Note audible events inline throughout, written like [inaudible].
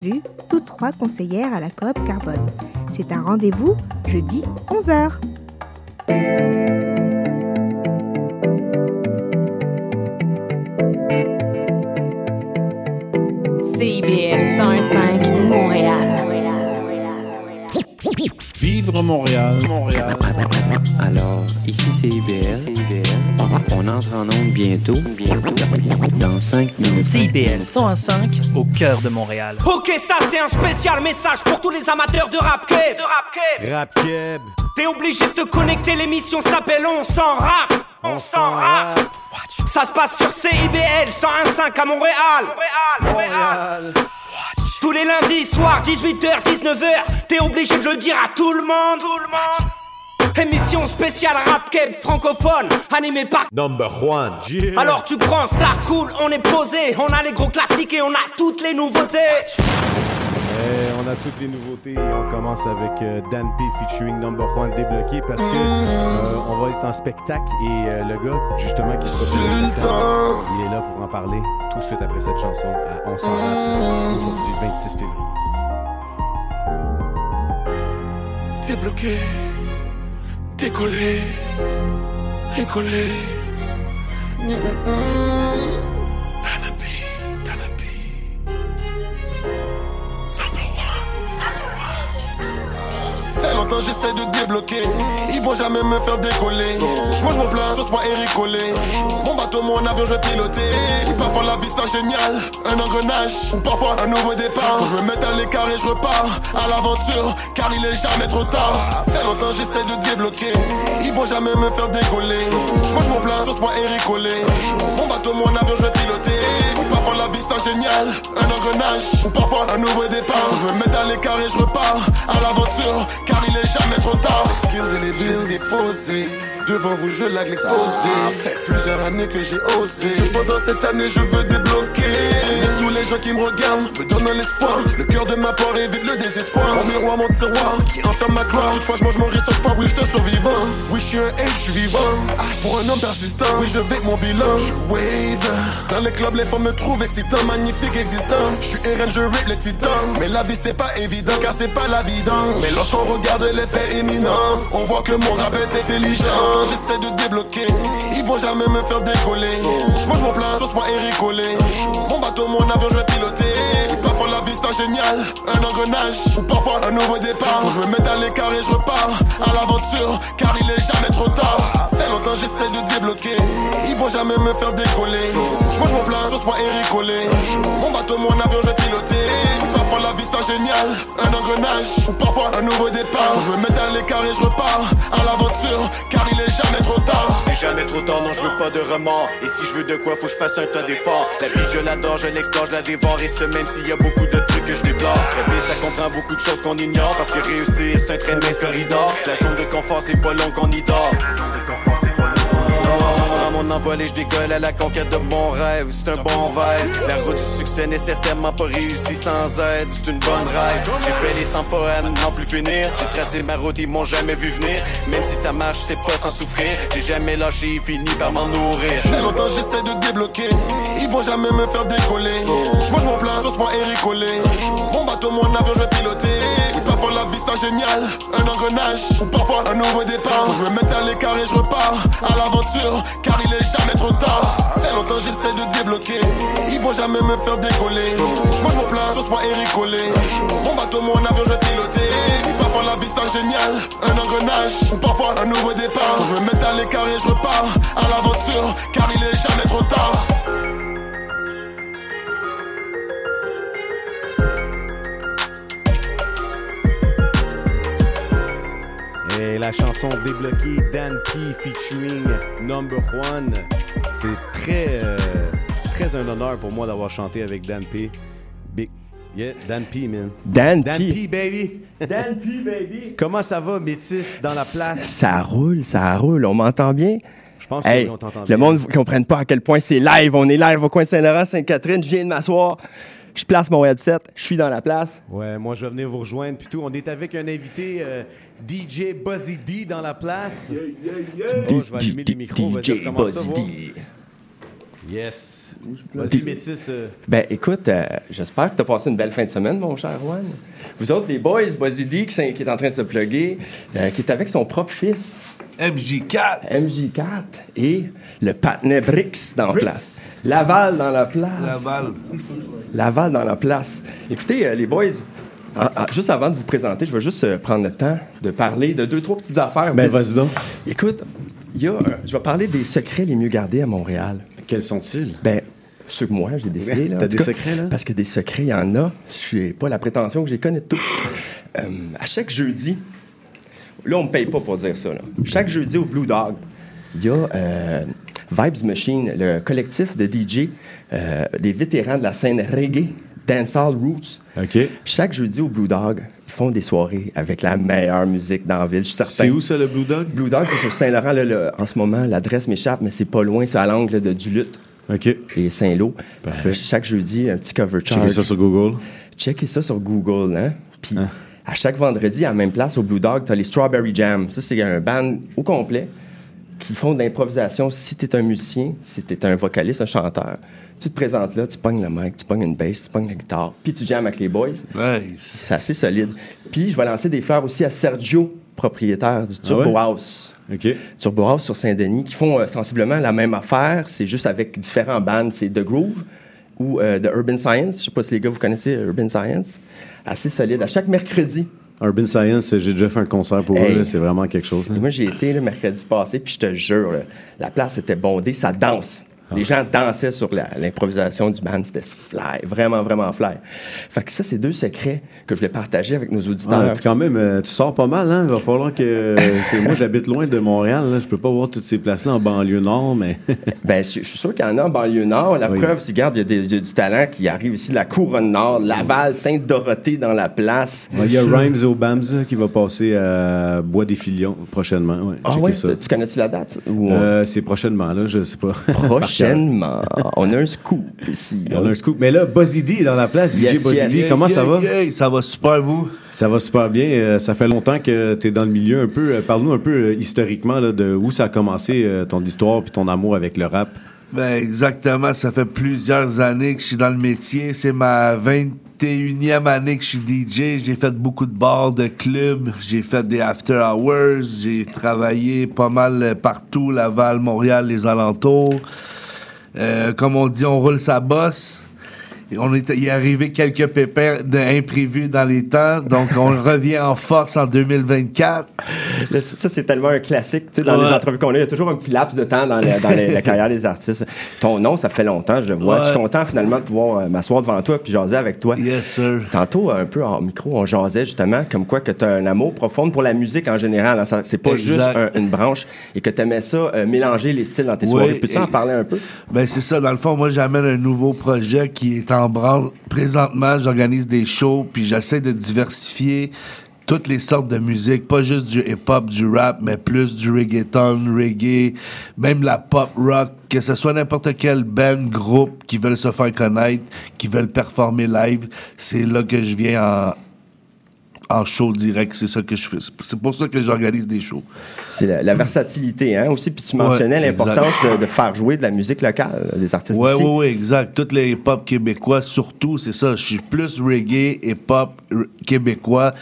Vues, toutes trois conseillères à la coop Carbone. C'est un rendez-vous jeudi 11h. Montréal, Montréal. Alors, ici c'est IBL. On entre en onde bientôt. Bientôt. Dans 5 minutes. CIBL 105 au cœur de Montréal. Ok, ça c'est un spécial message pour tous les amateurs de rap keb. De rap keb. Rap Keb. T'es obligé de te connecter, l'émission s'appelle On s'en rap. On s'en rap. Ça se passe sur CIBL 101.5 à Montréal. Montréal. Tous les lundis soirs, 18h, 19h, t'es obligé de le dire à tout le monde. Tout le monde. Émission spéciale rap keb francophone, animée par Number one. Yeah. Alors tu prends ça cool, on est posé, on a les gros classiques et on a toutes les nouveautés. Eh, on a toutes les nouveautés et on commence avec euh, Dan P featuring Number One débloqué parce que euh, on va être en spectacle et euh, le gars justement qui se spectacle, il est là pour en parler tout de suite après cette chanson à On s'en rap aujourd'hui 26 février. Débloqué, décollé, récollé. Longtemps j'essaie de débloquer. Ils vont jamais me faire décoller. Je mange mon plat, sauce moi Eric Mon bateau, mon avion, je vais piloter. Parfois la vie c'est génial Un engrenage, ou parfois un nouveau départ. Je me mets à l'écart et je repars à l'aventure Car il est jamais trop tard. Longtemps j'essaie de débloquer. Ils vont jamais me faire décoller. Je mange mon plat, sauce moi Eric Mon bateau, mon avion, je vais piloter. Parfois la vie c'est génial Un engrenage, ou parfois un nouveau départ. Je me mets à l'écart et je repars à l'aventure car il est jamais trop tard. Les skills et les bills déposés. Devant vous, je lag l'exposé. fait plusieurs années que j'ai osé. Cependant, cette année, je veux débloquer. Et les gens qui me regardent me donnent l'espoir. Le cœur de ma poire évite le désespoir. Mon miroir, mon tiroir qui enferme ma gloire. Toutefois, je mange mon sauce pas. Oui, je te survivant. Oui, je suis un H, je suis vivant. Pour un homme persistant, oui, je vais mon bilan. Je wave. Dans les clubs, les femmes me trouvent excitant. Magnifique existence. Je suis RN, je rape les titans. Mais la vie, c'est pas évident car c'est pas la vidange. Mais lorsqu'on regarde les faits éminents, on voit que mon rap est intelligent. J'essaie de débloquer, ils vont jamais me faire décoller. Je mange mon plat, sauce moi Eric Collé. Mon bateau, mon avion, je vais piloter. Parfois la vie c'est génial, un engrenage ou parfois un nouveau départ. Je me mets à l'écart et je repars à l'aventure, car il est jamais trop tard. Longtemps j'essaie de débloquer, ils vont jamais me faire décoller. Je mange mon plat, sauce moi Eric Collé. Mon bateau, mon avion, je vais piloter. Parfois la vie c'est génial, un engrenage ou parfois un nouveau départ. Je me mets à l'écart et je repars à l'aventure, car il est jamais trop tard. C'est jamais trop tard, non, je veux pas de remords. Et si je veux de quoi, faut que je fasse un tas d'efforts. La vie, je l'adore, je l'explore, je la dévore. Et ce, même s'il y a beaucoup de trucs que je déplore. Rêver, ça comprend beaucoup de choses qu'on ignore. Parce que réussir, c'est un train de mince corridor. La zone de confort, c'est pas long qu'on y dort. Non, mon envol et je décolle à la conquête de mon rêve. C'est un bon rêve. La route du succès n'est certainement pas réussie sans aide. C'est une bonne rêve. J'ai fait les 100 poèmes, n'en plus finir. J'ai tracé ma route, ils m'ont jamais vu venir. Même si ça marche, c'est pas sans souffrir. J'ai jamais lâché et fini par m'en nourrir. Fait longtemps j'essaie de débloquer, ils vont jamais me faire décoller. Je mange mon plat, sauce moi Collé. Mon bateau, mon avion, je vais piloter. La vie c'est génial, un engrenage ou parfois un nouveau départ. Je me mets à l'écart et je repars à l'aventure, car il est jamais trop tard. Fait longtemps j'essaie de débloquer, ils vont jamais me faire décoller. Je mange mon plat, sauce moi Eric Collé. Mon bateau, mon avion, je piloter. Parfois la vie c'est génial, un engrenage ou parfois un nouveau départ. Je me mets à l'écart et je repars à l'aventure, car il est jamais trop tard. Et la chanson débloquée Dan P featuring Number One. C'est très euh, très un honneur pour moi d'avoir chanté avec Dan P. Big Yeah, Dan P, man. Dan, Dan P. P, baby. Dan P, baby. [laughs] Comment ça va, Métis, dans la place? Ça roule, ça roule. On m'entend bien? Je pense Hey, t'entend le monde ne comprenne pas à quel point c'est live. On est live au coin de Saint-Laurent, Sainte-Catherine. Je viens de m'asseoir. Je place mon headset. Je suis dans la place. Ouais, moi je vais venir vous rejoindre puis tout. On est avec un invité euh, DJ Buzzy D dans la place. Oh, je vais allumer les micros. Vas-y, DJ Buzzy voir. D. Yes. Vas-y, métis. euh, Ben, écoute, euh, j'espère que tu as passé une belle fin de semaine, mon cher Juan. Vous autres, les boys, qui, s'est- qui est en train de se plugger, euh, qui est avec son propre fils, MJ4. MJ4, et le patinet Brix dans la place. Laval dans la place. Laval. Laval dans la place. Écoutez, euh, les boys, ah, ah, juste avant de vous présenter, je vais juste euh, prendre le temps de parler de deux, trois petites affaires. Ben, vas-y donc. Écoute, il y a, euh, je vais parler des secrets les mieux gardés à Montréal. Quels sont-ils? Ben, ceux que moi, j'ai décidé. [laughs] là, T'as tout des cas, secrets, là? Parce que des secrets, il y en a. Je n'ai pas la prétention que je les connais tous. Euh, à chaque jeudi, là, on me paye pas pour dire ça. là. Chaque jeudi au Blue Dog, il y a euh, Vibes Machine, le collectif de DJ, euh, des vétérans de la scène reggae, dancehall roots. Chaque jeudi au Blue Dog, ils font des soirées avec la meilleure musique dans la ville. Je suis certain. C'est où ça, le Blue Dog? Blue Dog, c'est sur Saint-Laurent. en ce moment, l'adresse m'échappe, mais c'est pas loin. C'est à l'angle de Duluth OK. et Saint-Lô. Parfait. Chaque jeudi, un petit cover Checkez charge. ça sur Google. Checkez ça sur Google, hein? Puis Hein. à chaque vendredi, à la même place, au Blue Dog, t'as les Strawberry Jam. Ça, c'est un band au complet qui font de l'improvisation. Si t'es un musicien, si t'es un vocaliste, un chanteur, tu te présentes là, tu pognes le mic, tu pognes une bass, tu pognes la guitare, puis tu jammes avec les boys. Nice. C'est assez solide. Puis je vais lancer des fleurs aussi à Sergio, propriétaire du Turbo ouais? House. OK. Turbo House sur Saint-Denis, qui font euh, sensiblement la même affaire. C'est juste avec différents bands. C'est The Groove ou euh, The Urban Science. Je sais pas si les gars, vous connaissez Urban Science. Assez solide. À chaque mercredi. Urban Science, j'ai déjà fait un concert pour Hey. eux. C'est vraiment quelque chose. Et hein. Moi, j'ai été le mercredi passé, puis je te jure, là, la place était bondée, ça danse. Ah. Les gens dansaient sur l'improvisation du band, c'était fly, vraiment, vraiment fly. Fait que ça, c'est deux secrets que je voulais partager avec nos auditeurs. Ah, tu, quand même, euh, tu sors pas mal, hein? Il va falloir que. euh, moi, j'habite loin de Montréal. Là. Je peux pas voir toutes ces places-là en banlieue nord, mais. [laughs] Ben, je, je suis sûr qu'il y en a en banlieue nord. La Oui. preuve, c'est, regarde, il y, a y du talent qui arrive ici de la Couronne Nord, Laval, Sainte-Dorothée dans la place. Il y a Rhymes au Bams qui va passer à Bois des Filions prochainement. Ouais, Ah checkez ouais, ça. tu connais-tu la date? Ou Euh, c'est prochainement, là, je sais pas. [laughs] Prochainement. on a un scoop ici. [laughs] On a un scoop. Mais là, Buzzy est dans la place. DJ Yes, Buzzy yes. D, comment ça va? Ça va super, vous? Ça va super bien. Euh, ça fait longtemps que tu es dans le milieu un peu. Euh, Parle-nous un peu euh, historiquement là, de où ça a commencé, euh, ton histoire puis ton amour avec le rap. Ben, exactement. Ça fait plusieurs années que je suis dans le métier. C'est ma 21e année que je suis DJ. J'ai fait beaucoup de bars, de clubs. J'ai fait des after hours. J'ai travaillé pas mal partout, Laval, Montréal, les alentours. Euh, comme on dit, on roule sa bosse. On est, il est arrivé quelques pépins de- imprévus dans les temps, donc on [laughs] revient en force en 2024. [laughs] Ça, c'est tellement un classique. Tu sais, dans les Ouais. entrevues qu'on a, il y a toujours un petit laps de temps dans, le- dans les- la carrière des artistes. Ton nom, ça fait longtemps, je le vois. Ouais. Je suis content finalement de pouvoir euh, m'asseoir devant toi puis jaser avec toi. Yes, sir. Tantôt, un peu en micro, on jasait justement comme quoi que tu as un amour profond pour la musique en général. hein. C'est pas Exact. juste un- une branche et que tu aimais ça, euh, mélanger les styles dans tes soirées. Oui, Peux-tu en parler un peu? Ben c'est ça, dans le fond, moi j'amène un nouveau projet qui est en branle. Présentement, j'organise des shows, puis j'essaie de diversifier toutes les sortes de musique, pas juste du hip-hop, du rap, mais plus du reggaeton, reggae, même la pop rock, que ce soit n'importe quel band, groupe qui veulent se faire connaître, qui veulent performer live, c'est là que je viens en en show direct, c'est ça que je fais. C'est pour ça que j'organise des shows. C'est la, la versatilité, hein, aussi. Puis tu mentionnais Ouais, l'importance de, de faire jouer de la musique locale, des artistes d'ici. ouais, ouais, exact. Toutes les hip-hop québécois, surtout, c'est ça. Je suis plus reggae, hip-hop québécois.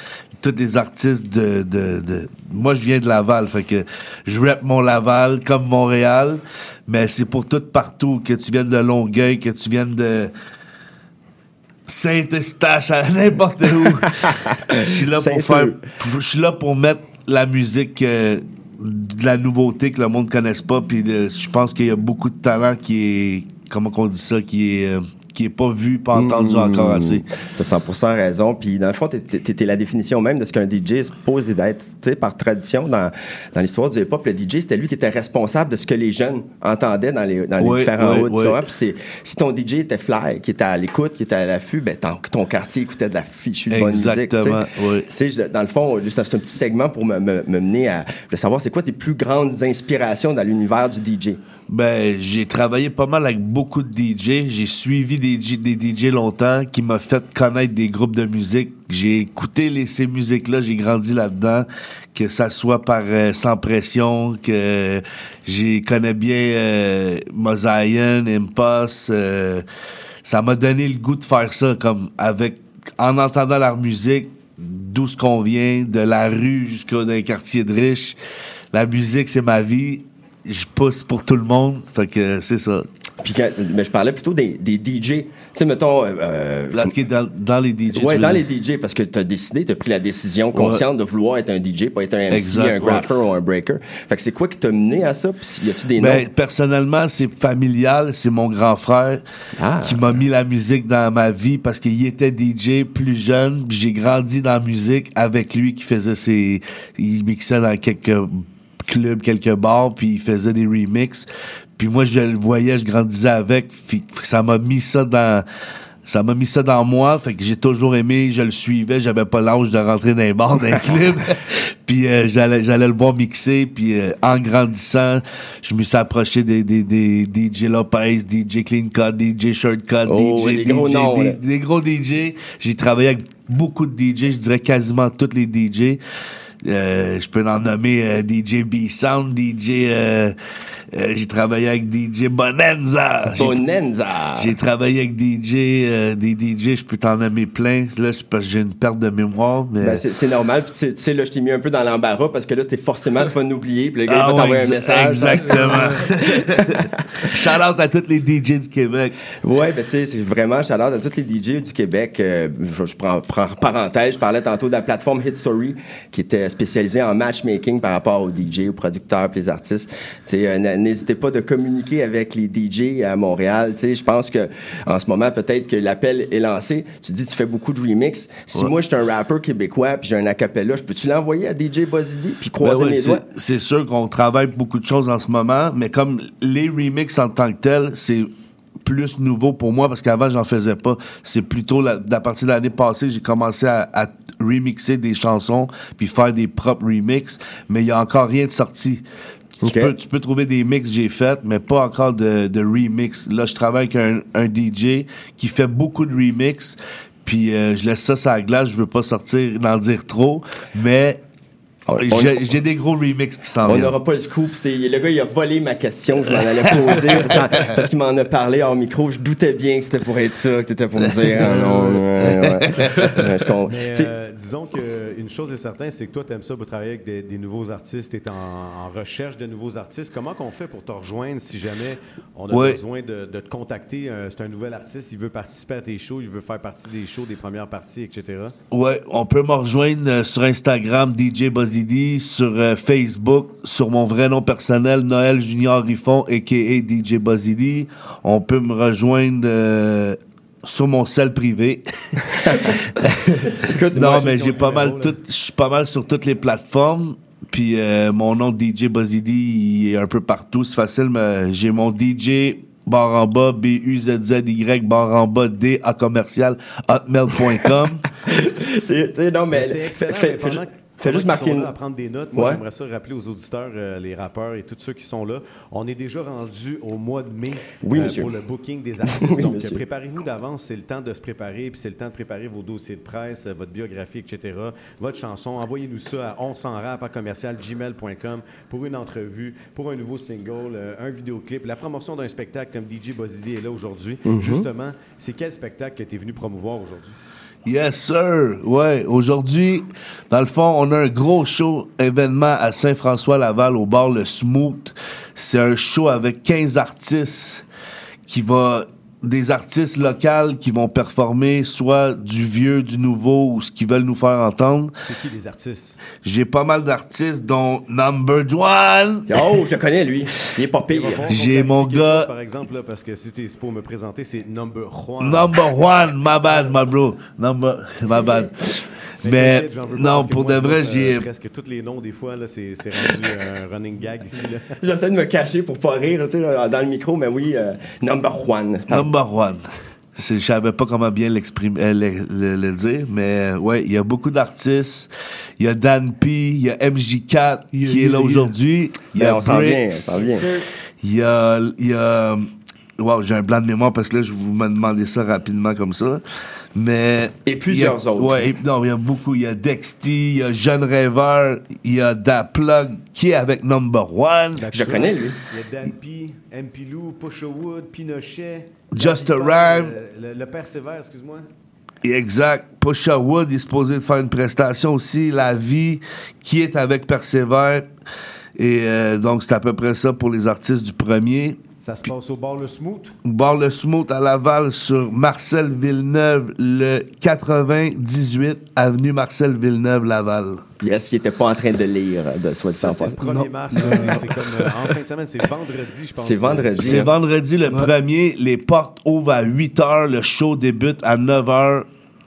Tous les artistes de, de, de- Moi, je viens de Laval, fait que je rappe mon Laval comme Montréal, mais c'est pour tout partout. Que tu viennes de Longueuil, que tu viennes de... Saint-Eustache, à [laughs] n'importe où. Je suis là pour faire... Je suis là pour mettre la musique... euh, de la nouveauté que le monde ne connaisse pas. Puis de- je pense qu'il y a beaucoup de talent qui est, comment qu'on dit ça, qui est, euh, qui est pas vu, pas entendu encore assez. T'as 100% raison. Puis dans le fond, t'es- la définition même de ce qu'un DJ est supposé d'être. Tu sais, par tradition, dans, dans l'histoire du hip-hop, le DJ, c'était lui qui était responsable de ce que les jeunes entendaient dans les, dans les Oui, différents oui, tu oui. Puis si ton DJ était fly, qui était à l'écoute, qui était à l'affût, ben ton, ton quartier écoutait de la fichue de bonne musique. Exactement, oui. Tu sais, je- dans le fond, c'est un c'est un petit segment pour me, me- me mener à de savoir c'est quoi tes plus grandes inspirations dans l'univers du DJ. Ben, j'ai travaillé pas mal avec beaucoup de DJ. J'ai suivi DJ, des DJ longtemps, qui m'a fait connaître des groupes de musique. J'ai écouté ces musiques-là, j'ai grandi là-dedans, que ça soit par euh, Sans Pression, que j'ai connais bien euh, Mosaïen, euh, ça m'a donné le goût de faire ça, comme avec en entendant leur musique, d'où ce qu'on vient, de la rue jusqu'au quartier de riche. La musique, c'est ma vie. Je pousse pour tout le monde. Fait que c'est ça. Puis quand- mais je parlais plutôt des, des DJ. Tu sais, mettons. euh, Là, est dans, dans les DJ. Ouais, tu dans les. DJ, parce que tu as décidé, tu as pris la décision consciente de vouloir être un DJ, pas être un MC, Exact, un grapher ou un breaker. Fait que c'est quoi qui t'a mené à ça? Puis y a-tu des Ben, noms? personnellement, c'est familial. C'est mon grand frère Ah. qui m'a mis la musique dans ma vie parce qu'il était DJ plus jeune. puis J'ai grandi dans la musique avec lui qui faisait ses... Il mixait dans quelques clubs, quelques bars, puis il faisait des remixes. Puis moi, je le voyais, je grandissais avec. Puis ça m'a mis ça dans... Ça m'a mis ça dans moi, fait que j'ai toujours aimé, je le suivais, j'avais pas l'âge de rentrer dans les bars, dans les [laughs] clubs. puis euh, j'allais j'allais le voir mixer, puis euh, en grandissant, je me suis approché des, des, des DJ Lopez, DJ Clean Cut, DJ Shortcut, Oh, DJ, gros DJ, des, des gros DJ. J'ai travaillé avec beaucoup de DJ, je dirais quasiment tous les DJ. Euh, je peux en nommer euh, DJ B-Sound, DJ... euh, j'ai travaillé avec DJ Bonanza. Bonanza! j'ai travaillé avec DJ, euh, des DJ, je peux t'en nommer plein. Là, c'est parce que j'ai une perte de mémoire, mais. Ben, c'est normal. Puis, tu sais- là, je t'ai mis un peu dans l'embarras parce que là, t'es forcément, tu vas nous oublier. Puis le gars, Ah il va t'envoyer ouais, un message. Exactement. [laughs] Shout out à tous les DJ du Québec. Ouais, ben tu sais, c'est vraiment shout à tous les DJ du Québec. Euh, je, je prends, prends parenthèse, je parlais tantôt de la plateforme Hit Story qui était spécialisée en matchmaking par rapport aux DJ, aux producteurs, puis les artistes. Tu sais, n'hésitez pas de communiquer avec les DJ à Montréal. Tu sais, je pense que en ce moment peut-être que l'appel est lancé. Tu dis tu fais beaucoup de remix. Si Ouais. moi je suis un rappeur québécois puis j'ai un acapella, je peux-tu l'envoyer à DJ D puis croiser Ben ouais, mes c'est- doigts? C'est sûr qu'on travaille beaucoup de choses en ce moment, mais comme les remixes en tant que tels, c'est plus nouveau pour moi parce qu'avant j'en faisais pas. C'est plutôt la, à partir de l'année passée j'ai commencé à, à remixer des chansons puis faire des propres remixes, mais il y a encore rien de sorti. Tu, peux, tu peux trouver des mix que j'ai fait, mais pas encore de, de remix. Là, je travaille avec un, un DJ qui fait beaucoup de remix, puis euh, je laisse ça sur la glace. Je veux pas sortir, d'en dire trop, mais j'ai des gros remix qui s'en On viennent. n'aura pas le scoop. Le gars, il a volé ma question. Je m'en allais poser parce, qu'il m'en a parlé hors micro. Je doutais bien que c'était pour être ça, que t'étais pour me dire. Ah non, ouais, ouais. [laughs] Ouais, je comprends. Mais Tu sais, euh, disons qu'une chose est certaine, c'est que toi, tu aimes ça pour travailler avec des, des nouveaux artistes, tu es en, en recherche de nouveaux artistes. Comment qu'on fait pour te rejoindre si jamais on a Ouais. besoin de, de te contacter? euh, c'est un nouvel artiste, il veut participer à tes shows, il veut faire partie des shows, des premières parties, etc. Ouais, on peut me rejoindre euh, sur Instagram, DJ Buzzy sur euh, Facebook, sur mon vrai nom personnel, Noël Junior Riffon, a.k.a. DJ Buzzy On peut me rejoindre euh, sur mon sel privé. [laughs] écoute, non, mais j'ai pas mal tout, je suis pas mal sur toutes les plateformes. Puis euh, mon nom DJ il est un peu partout, c'est facile, mais j'ai mon DJ barre en bas, B-U-Z-Z-Y, barre en bas, D à commercial, hotmail.com. [laughs] non, mais c'est excellent. fais, mais fais pendant pendant juste sont une. à prendre des notes. Moi, Ouais. j'aimerais ça rappeler aux auditeurs, euh, les rappeurs et tous ceux qui sont là. On est déjà rendu au mois de mai Oui, euh, pour le booking des [laughs] artistes. Oui, Donc, préparez-vous d'avance. C'est le temps de se préparer, puis c'est le temps de préparer vos dossiers de presse, euh, votre biographie, etc. Votre chanson. Envoyez-nous ça à on s'en rap à commercial gmail.com pour une entrevue, pour un nouveau single, euh, un vidéoclip, la promotion d'un spectacle comme DJ Bozidi est là aujourd'hui. Mm-hmm. Justement, c'est quel spectacle que tu es venu promouvoir aujourd'hui? Yes, sir. Ouais, aujourd'hui, dans le fond, on a un gros show événement à Saint-François-Laval au bar Le Smooth. C'est un show avec 15 artistes qui va des artistes locaux qui vont performer soit du vieux, du nouveau ou ce qu'ils veulent nous faire entendre. C'est qui les artistes? J'ai pas mal d'artistes dont Number One. Oh, je connais, lui. Il est pas pire. J'ai mon gars- chose, par exemple, là, parce que si tu es pour me présenter, c'est Number Juan. Number One, my bad, my bro. Number, my bad. Mais non, pour moi, de vrai, j'ai euh, presque tous les noms, des fois, là, c'est c'est rendu un running gag ici. Là. [laughs] J'essaie de me cacher pour pas rire, tu sais, là, dans le micro, mais oui, euh, number one. Number one. C'est- Je savais pas comment bien l'exprimer, euh, le, le- le dire, mais euh, ouais, il y a beaucoup d'artistes. Il y a Dan P, il y a MJ4 qui est là aujourd'hui. Il y Ben, a on s'en vient, Bricks. on s'en vient. Il y a, il y a Wow, j'ai un blanc de mémoire parce que là, je vous me demandez ça rapidement comme ça. Mais. Et plusieurs y a- autres. Ouais, et- non, il y a beaucoup. Il y a Dexty, il y a Jeune Rêveur, il y a Da Plug qui est avec Number One. Je connais, lui. Il y a Dan P, MP Lou, Pusha Wood, Pinochet. Just a Rhyme. Paul, euh, Le, le père sévère, excuse-moi. Exact. Pusha Wood est supposé de faire une prestation aussi. La vie qui est avec Persévère. Et euh, donc, c'est à peu près ça pour les artistes du premier. Ça se passe au bar Le Smooth. Bar Le Smooth à Laval sur Marcel Villeneuve, le 98 avenue Marcel Villeneuve, Laval. Yes, il était pas en train de lire, de soit dit en c'est le passant. 1er mars. C'est- comme euh, en fin de semaine, c'est vendredi, je pense. C'est vendredi. C'est vendredi le premier. Les portes ouvrent à 8 h. Le show débute à 9 h.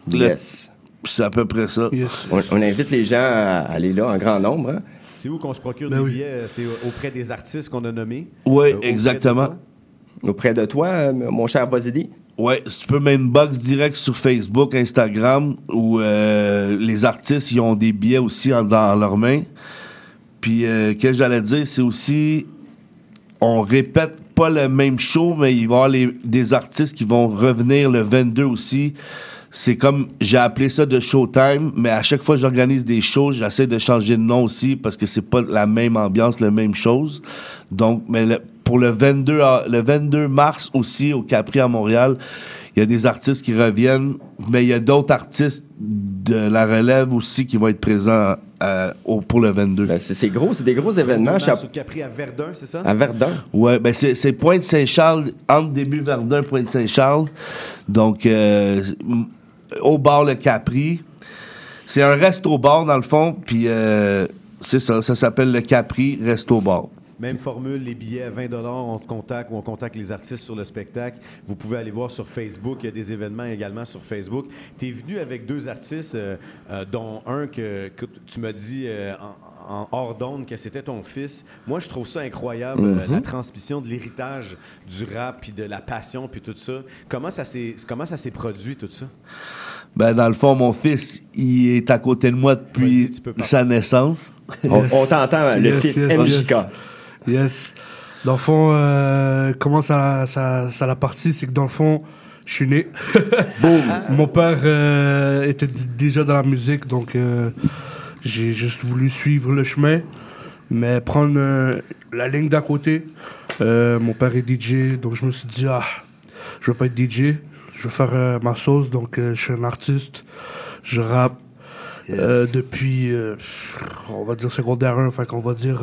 Yes. C'est à peu près ça. On, on invite les gens à aller là en grand nombre. hein. C'est où qu'on se procure Ben des oui. billets? C'est auprès des artistes qu'on a nommés? Oui, Euh, de exactement. Auprès de toi, euh, mon cher Bozidi? Ouais, si tu peux mainbox direct sur Facebook, Instagram, où euh, les artistes ils ont des billets aussi en- dans leurs mains. Puis, euh, qu'est-ce que j'allais dire, c'est aussi, on répète pas le même show, mais il va y avoir les- des artistes qui vont revenir le 22 aussi. C'est comme, j'ai appelé ça de Showtime, mais à chaque fois que j'organise des shows, j'essaie de changer de nom aussi parce que c'est pas la même ambiance, la même chose. Donc, mais le- pour le 22, a- le 22 mars aussi au Capri à Montréal, il y a des artistes qui reviennent, mais il y a d'autres artistes de la relève aussi qui vont être présents euh, au- pour le 22. Ben, c'est gros, c'est des gros événements. Au Capri à Verdun, c'est ça? à, Verdun. Ouais, ben c'est, c'est Pointe-Saint-Charles, entre début Verdun, Pointe-Saint-Charles. Donc, euh, au bar Le Capri. C'est un resto-bar, dans le fond, puis euh, c'est ça, ça s'appelle Le Capri Resto-Bar. Même formule, les billets à 20 on te contacte ou on contacte les artistes sur le spectacle. Vous pouvez aller voir sur Facebook. Il y a des événements également sur Facebook. Tu es venu avec deux artistes, euh, euh, dont un que, que tu m'as dit euh, en, en hors d'onde que c'était ton fils. Moi, je trouve ça incroyable, euh, Mhm. la transmission de l'héritage du rap, puis de la passion, puis tout ça. Comment ça s'est, comment ça s'est produit, tout ça? Ben, dans le fond, mon fils, il est à côté de moi depuis sa naissance. On, on t'entend, hein, le Yes, fils yes, MJK. yes. Yes. Dans le fond, euh, comment ça, ça, ça l'a parti, c'est que dans le fond, je suis né. [laughs] [laughs] Mon père euh, était déjà dans la musique, donc euh, j'ai juste voulu suivre le chemin, mais prendre euh, la ligne d'à côté. Euh, mon père est DJ, donc je me suis dit, ah, je veux pas être DJ, je veux faire euh, ma sauce, donc euh, je suis un artiste, je rappe. Euh, depuis, on va dire secondaire 1, fait qu'on va dire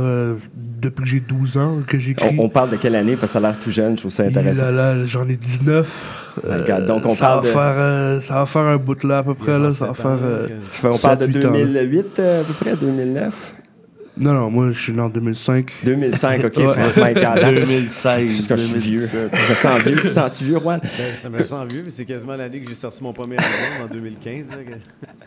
depuis que j'ai 12 ans que j'écris. On, on parle de quelle année? Parce que t'as l'air tout jeune, je trouve ça intéressant. là, là, j'en ai 19. Regarde, donc on ça parle va de- Faire, ça va faire un bout là à peu près. Là, ça va faire. ans, on parle de sept, huit ans, là. 2008 euh, à peu près, 2009? Non, non, moi je suis né en 2005. 2005, OK. Ouais. my God. 2016, Parce que je suis vieux. 2017. Je me sens vieux. Tu te sens-tu vieux, Juan? Ben, ça me sent vieux, mais c'est quasiment l'année que j'ai sorti mon premier album en 2015. là, que-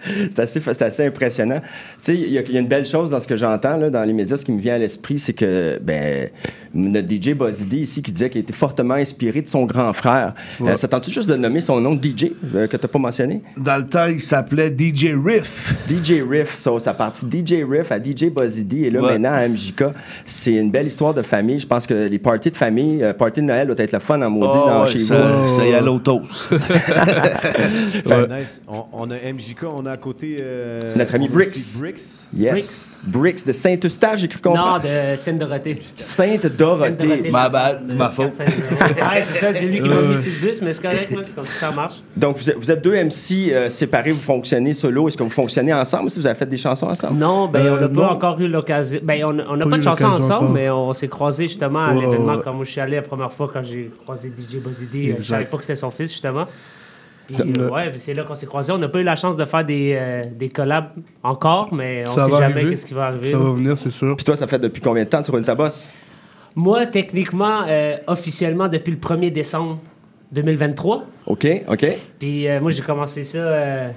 [laughs] C'est assez, c'est assez impressionnant. Tu sais, il y, a- il y a une belle chose dans ce que j'entends là, dans les médias, ce qui me vient à l'esprit, c'est que ben, notre DJ Buzzy D ici qui disait qu'il était fortement inspiré de son grand frère. Euh, ça tente-tu juste de nommer son nom de DJ euh, que tu pas mentionné? Dans le temps, il s'appelait DJ Riff. DJ Riff, ça, ça partit de DJ Riff à DJ Buzzy D et là Ouais. maintenant à MJK. C'est une belle histoire de famille. Je pense que les parties de famille, euh, parties de Noël doit être le fun en maudit Oh, dans ouais, chez ça, vous. ça y toast. [laughs] C'est nice. On, on a MJK, on a à côté. euh, Notre ami aussi Brix. Yes. Bricks de Saint-Eustache, j'ai cru comprendre. Non, de Seine-Dorothée. Sainte-Dorothée. Seine-Dorothée. Ma bad, ma faute. 4-5 Ouais, c'est ça, c'est lui qui m'a mis sur le bus, mais c'est correct, moi, comme ça que ça marche. Donc, vous êtes, vous êtes deux MC euh, séparés, vous fonctionnez solo. Est-ce que vous fonctionnez ensemble? Ou si vous avez fait des chansons ensemble? Non, ben Euh, on n'a pas encore eu l'occasion. Ben on n'a Pas de chanson ensemble, encore. mais on s'est croisés justement à l'événement ouais. quand moi je suis allé la première fois quand j'ai croisé DJ Bozidi. euh, Je savais pas que c'était son fils justement. Puis, euh, ouais, c'est là qu'on s'est croisés. On n'a pas eu la chance de faire des, euh, des collabs encore, mais on Ça sait jamais qu'est-ce qui va arriver. Ça va venir, c'est sûr. Puis toi, ça fait depuis combien de temps que tu roules ta bosse? Moi, techniquement, euh, officiellement depuis le 1er décembre 2023. OK, OK. Puis euh, moi, j'ai commencé ça euh,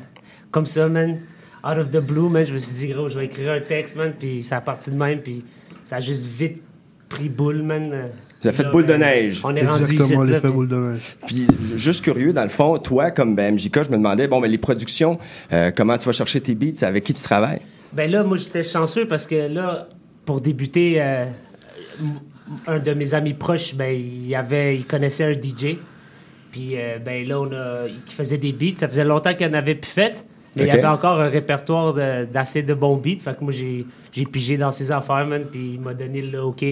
comme ça, man. Out of the blue, man. Je me suis dit, gros, je vais écrire un texte, man. Puis ça a parti de même. Puis ça a juste vite pris boule, man. Vous avez fait boule de ben, neige. On est rendu ici. Exactement, l'effet puis- boule de neige. Puis, juste curieux, dans le fond, toi, comme ben, MJK, je me demandais, bon, ben, les productions, euh, comment tu vas chercher tes beats, avec qui tu travailles? Ben là, moi, j'étais chanceux parce que là, pour débuter, euh, un de mes amis proches, ben, il, avait, il connaissait un DJ. Puis euh, ben, là, on a, qui faisait des beats. Ça faisait longtemps qu'il n'en avait plus fait. Mais il y avait encore un répertoire d'assez de, bons beats. Fait que moi, j'ai pigé dans ses affaires, man. Puis il m'a donné le OK.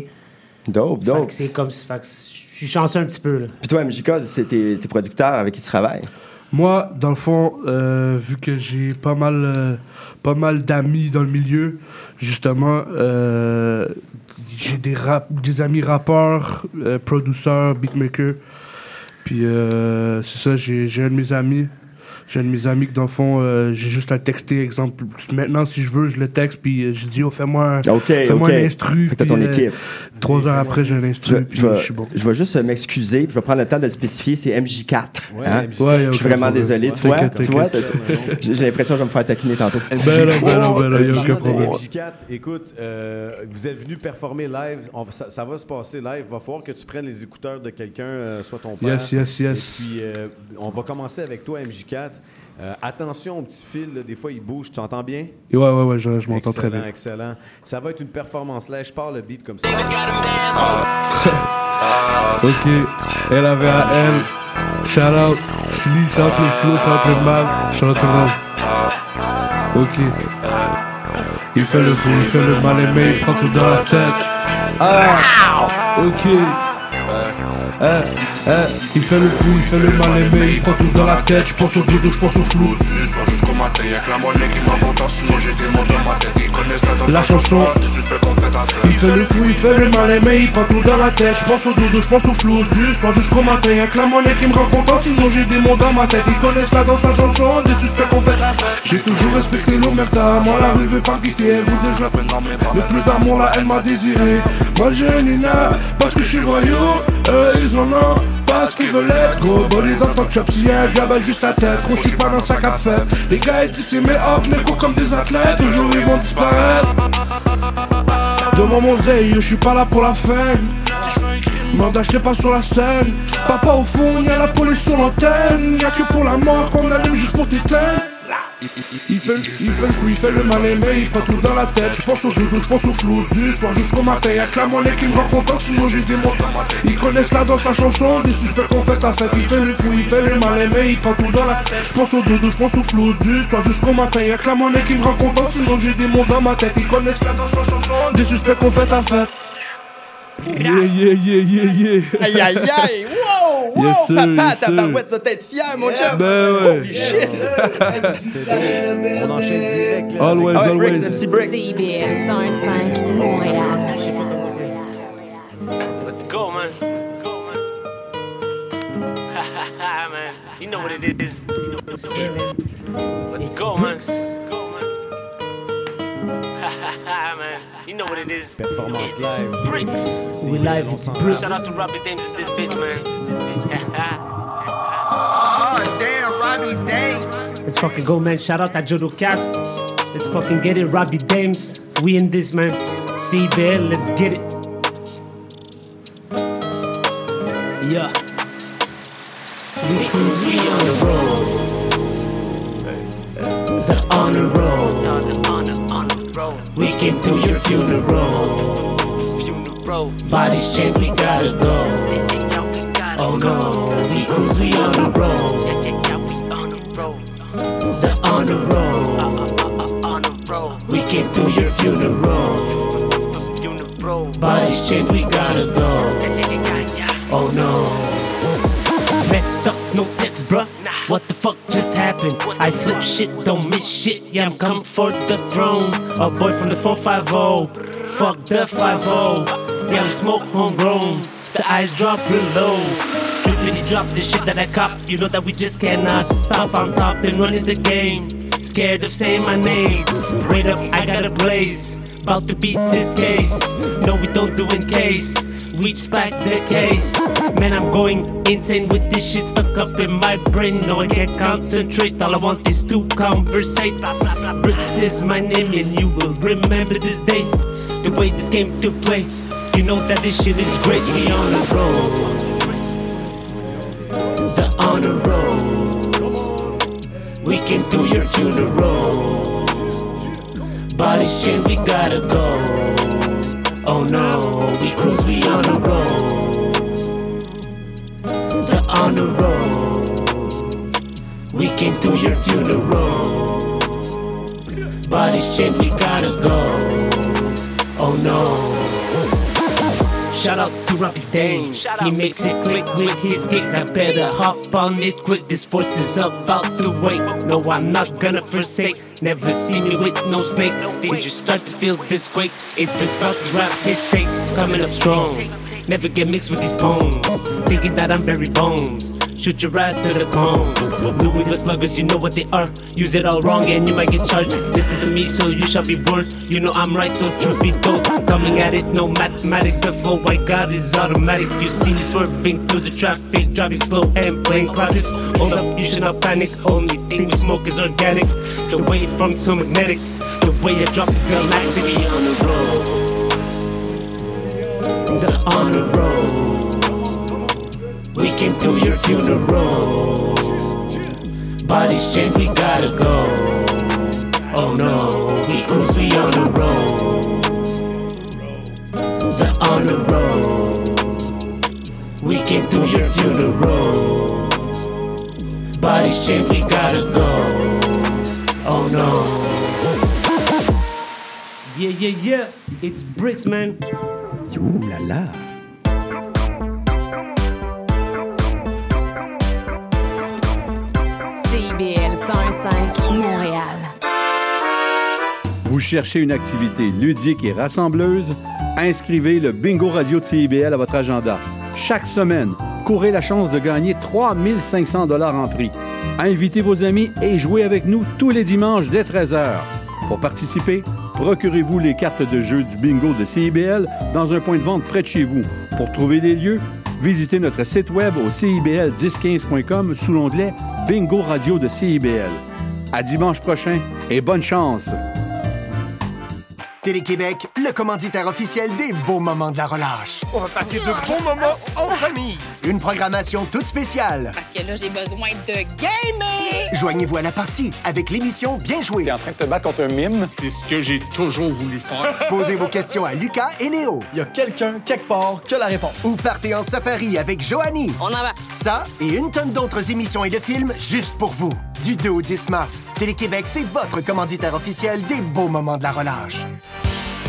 Dope, Fait dope. que c'est comme que je suis chanceux un petit peu, là. Puis toi, MJK, c'est tes, tes producteurs avec qui tu travailles? Moi, dans le fond, euh, vu que j'ai pas mal, euh, pas mal d'amis dans le milieu, justement, euh, j'ai des, rap, des amis rappeurs, euh, producteurs, beatmakers. Puis euh, c'est ça, j'ai j'ai un de mes amis. J'ai un de mes amis que dans le fond, euh, j'ai juste à texter, exemple. Maintenant, si je veux, je le texte, puis euh, je dis, oh, fais-moi un, OK, fais-moi OK. un instru. Fait que t'as puis, ton euh, équipe. Trois heures après, j'ai un Je, instru, puis je vais, je suis bon. je vais juste euh, m'excuser, puis je vais prendre le temps de le spécifier, c'est MJ4. Ouais, hein? MJ4. Ouais, y a je suis vraiment désolé, tu vois. J'ai l'impression que je vais me faire taquiner tantôt. Ben là, ben là, ben là, y a Parlant aucun de problème. MJ4, écoute, euh, vous êtes venu performer live. On ça, ça va se passer live. Il va falloir que tu prennes les écouteurs de quelqu'un, soit ton père. Yes, yes, yes. Et puis, on va commencer avec toi, MJ4. Euh, attention au petit fil, là, des fois il bouge. Tu entends bien? Et ouais, ouais, ouais, je, je m'entends très Excellent, bien. Excellent. Ça va être une performance là. Je pars le beat comme ça. [laughs] Ok, elle avait à elle. Shout out, Slee, shout out le flow, shout out le mal, shout out le. Ok. Il fait le fou, il fait le mal aimé, il prend tout dans la tête. Ah, ok. Eh, eh, il fait le fou, il fait le mal aimé, il prend tout dans la tête. Je pense au dodo, je pense au flou. Soir jusqu'au matin, y'a que la monnaie qui m'invente sinon j'ai des mots dans ma tête. Ils connaissent la danse La chanson. Il fait le fou, il fait le mal aimé, il prend tout dans la tête. Je pense au dodo, je pense au flou. Du soir jusqu'au matin, y'a que la monnaie qui me rend content. Sinon j'ai des mots dans ma tête. Ils connaissent la danse, la chanson, des suspects qu'on fait affaire. J'ai toujours respecté l'omerta. Moi la rue veut pas me quitter. Vous déjà le plus d'amour, la haine m'a désiré. Moi j'ai une parce que je suis voyou. Eux ils en ont parce qu'ils veulent être gros. Bolé dans ton chop, a un elle juste la tête. Gros, je suis pas dans sa cap faire. Les gars c'est mes hops, mes coups comme des athlètes. Un jour ils vont disparaître. Demande mon zeille, je suis pas là pour la fame. Manda, j'étais pas sur la scène. Papa au fond, y'a la police sur l'antenne. Y'a que pour la mort qu'on allume juste pour t'éteindre. Il fait, il fait le fou, il fait le mal aimé, il prend tout dans la tête. Je pense au doudou, je pense au flou. Du soir jusqu'au matin, y'a que la monnaie qui me rend content, sinon j'ai des mots dans ma tête. Ils connaissent la danse, la chanson, des suspects qu'on fait ta fête. Il fait le fou, il fait le mal aimé, il prend tout dans la tête. Je pense au doudou, je pense au flou. Du soir jusqu'au matin, y'a que la monnaie qui me rend content, sinon j'ai des mots dans ma tête. Ils connaissent la danse, la chanson, des suspects qu'on fait ta fête. Yeah, yeah, yeah, yeah, yeah. Aïe, aïe, aïe! Wow! Wow! Yes, sir, Papa, yes, ta sir. barouette va être fière, mon chum! Ben ouais. Holy shit! C'est bon. On enchaîne direct. là, Always, avec- Ah always. Bricks, MC Bricks. CIBL 105 Montréal. Let's go, man. Let's go, man. [laughs] man. You know what it is. You know what it is. Let's go, man. Go, man. You know what it is. Performance live. Bricks. We live, on it's s'en bricks. passe. Shout out to Robbie Dames in this bitch, man. [laughs] Oh, damn, Robbie Dames. Let's fucking go, man. Shout out to Jodo Cast. Let's fucking get it, Robbie Dames. We in this, man. CBL, let's get it. Yeah. Came to your funeral. Bodies change, we gotta go. Oh no, we cruise, we on the road. The on the road. We came to your funeral. Bodies change, we gotta go. Oh no. Messed up, no text, bruh. What the fuck just happened? I flip shit, don't miss shit. Yeah, I'm coming for the throne. A boy from the 450. Fuck the 50. Yeah, we smoke homegrown. The eyes drop real low. Drippity drop the shit that I cop. You know that we just cannot stop on top and running the game. Scared of saying my name. Wait up, I got a blaze. About to beat this case. No, we don't do in case. Reach back the case. Man, I'm going insane with this shit stuck up in my brain. No, I can't concentrate. All I want is to conversate. Bricks is my name, and you will remember this day. The way this came to play. You know that this shit is great. We on the road. The on the road. We came to your funeral. Bodies change, we gotta go. Oh no, we cruise, we on the road. The on the road. We came to your funeral. Bodies changed, we gotta go. Oh no. Shout out to Robbie Dames. He makes it click with his kick. I better hop on it quick. This force is about to wait. No, I'm not gonna forsake. Never see me with no snake. Did you start to feel this quake? It's been about to rap his take. Coming up strong. Never get mixed with these poems. Thinking that I'm very bones. Shoot your ass to the bone. Louis the sluggers, you know what they are. Use it all wrong and you might get charged. Listen to me, so you shall be warned. You know I'm right, so truth be told. Coming at it, no mathematics. The flow I got is automatic. You see me swerving through the traffic, driving slow and playing classics. Hold up, you should not panic. Only thing we smoke is organic. The way from so magnetic. The way I drop is galactic. Be on the road. The on the road. We came to your funeral. Bodies changed, we gotta go. Oh no, we cruise, we on the road. The on the road. We came to your funeral. Bodies changed, we gotta go. Oh no. Yeah, yeah, yeah, it's bricks, man. Ouh là là. CIBL 101.5 Montréal. Vous cherchez une activité ludique et rassembleuse? Inscrivez le Bingo Radio de CIBL à votre agenda. Chaque semaine, courez la chance de gagner 3500 dollars en prix. Invitez vos amis et jouez avec nous tous les dimanches dès 13h. Pour participer, procurez-vous les cartes de jeu du bingo de CIBL dans un point de vente près de chez vous. Pour trouver des lieux, visitez notre site web au cibl1015.com sous l'onglet Bingo Radio de CIBL. À dimanche prochain et bonne chance! Télé-Québec, le commanditaire officiel des beaux moments de la relâche. On va passer de bons moments en famille. Une programmation toute spéciale. Parce que là, j'ai besoin de gamer. Joignez-vous à la partie avec l'émission Bien joué. T'es en train de te battre contre un mime? C'est ce que j'ai toujours voulu faire. Posez vos questions à Lucas et Léo. Il y a quelqu'un, quelque part, qui a la réponse. Ou partez en safari avec Joanie. On en va. Ça et une tonne d'autres émissions et de films juste pour vous. Du 2 au 10 mars, Télé-Québec, c'est votre commanditaire officiel des beaux moments de la relâche.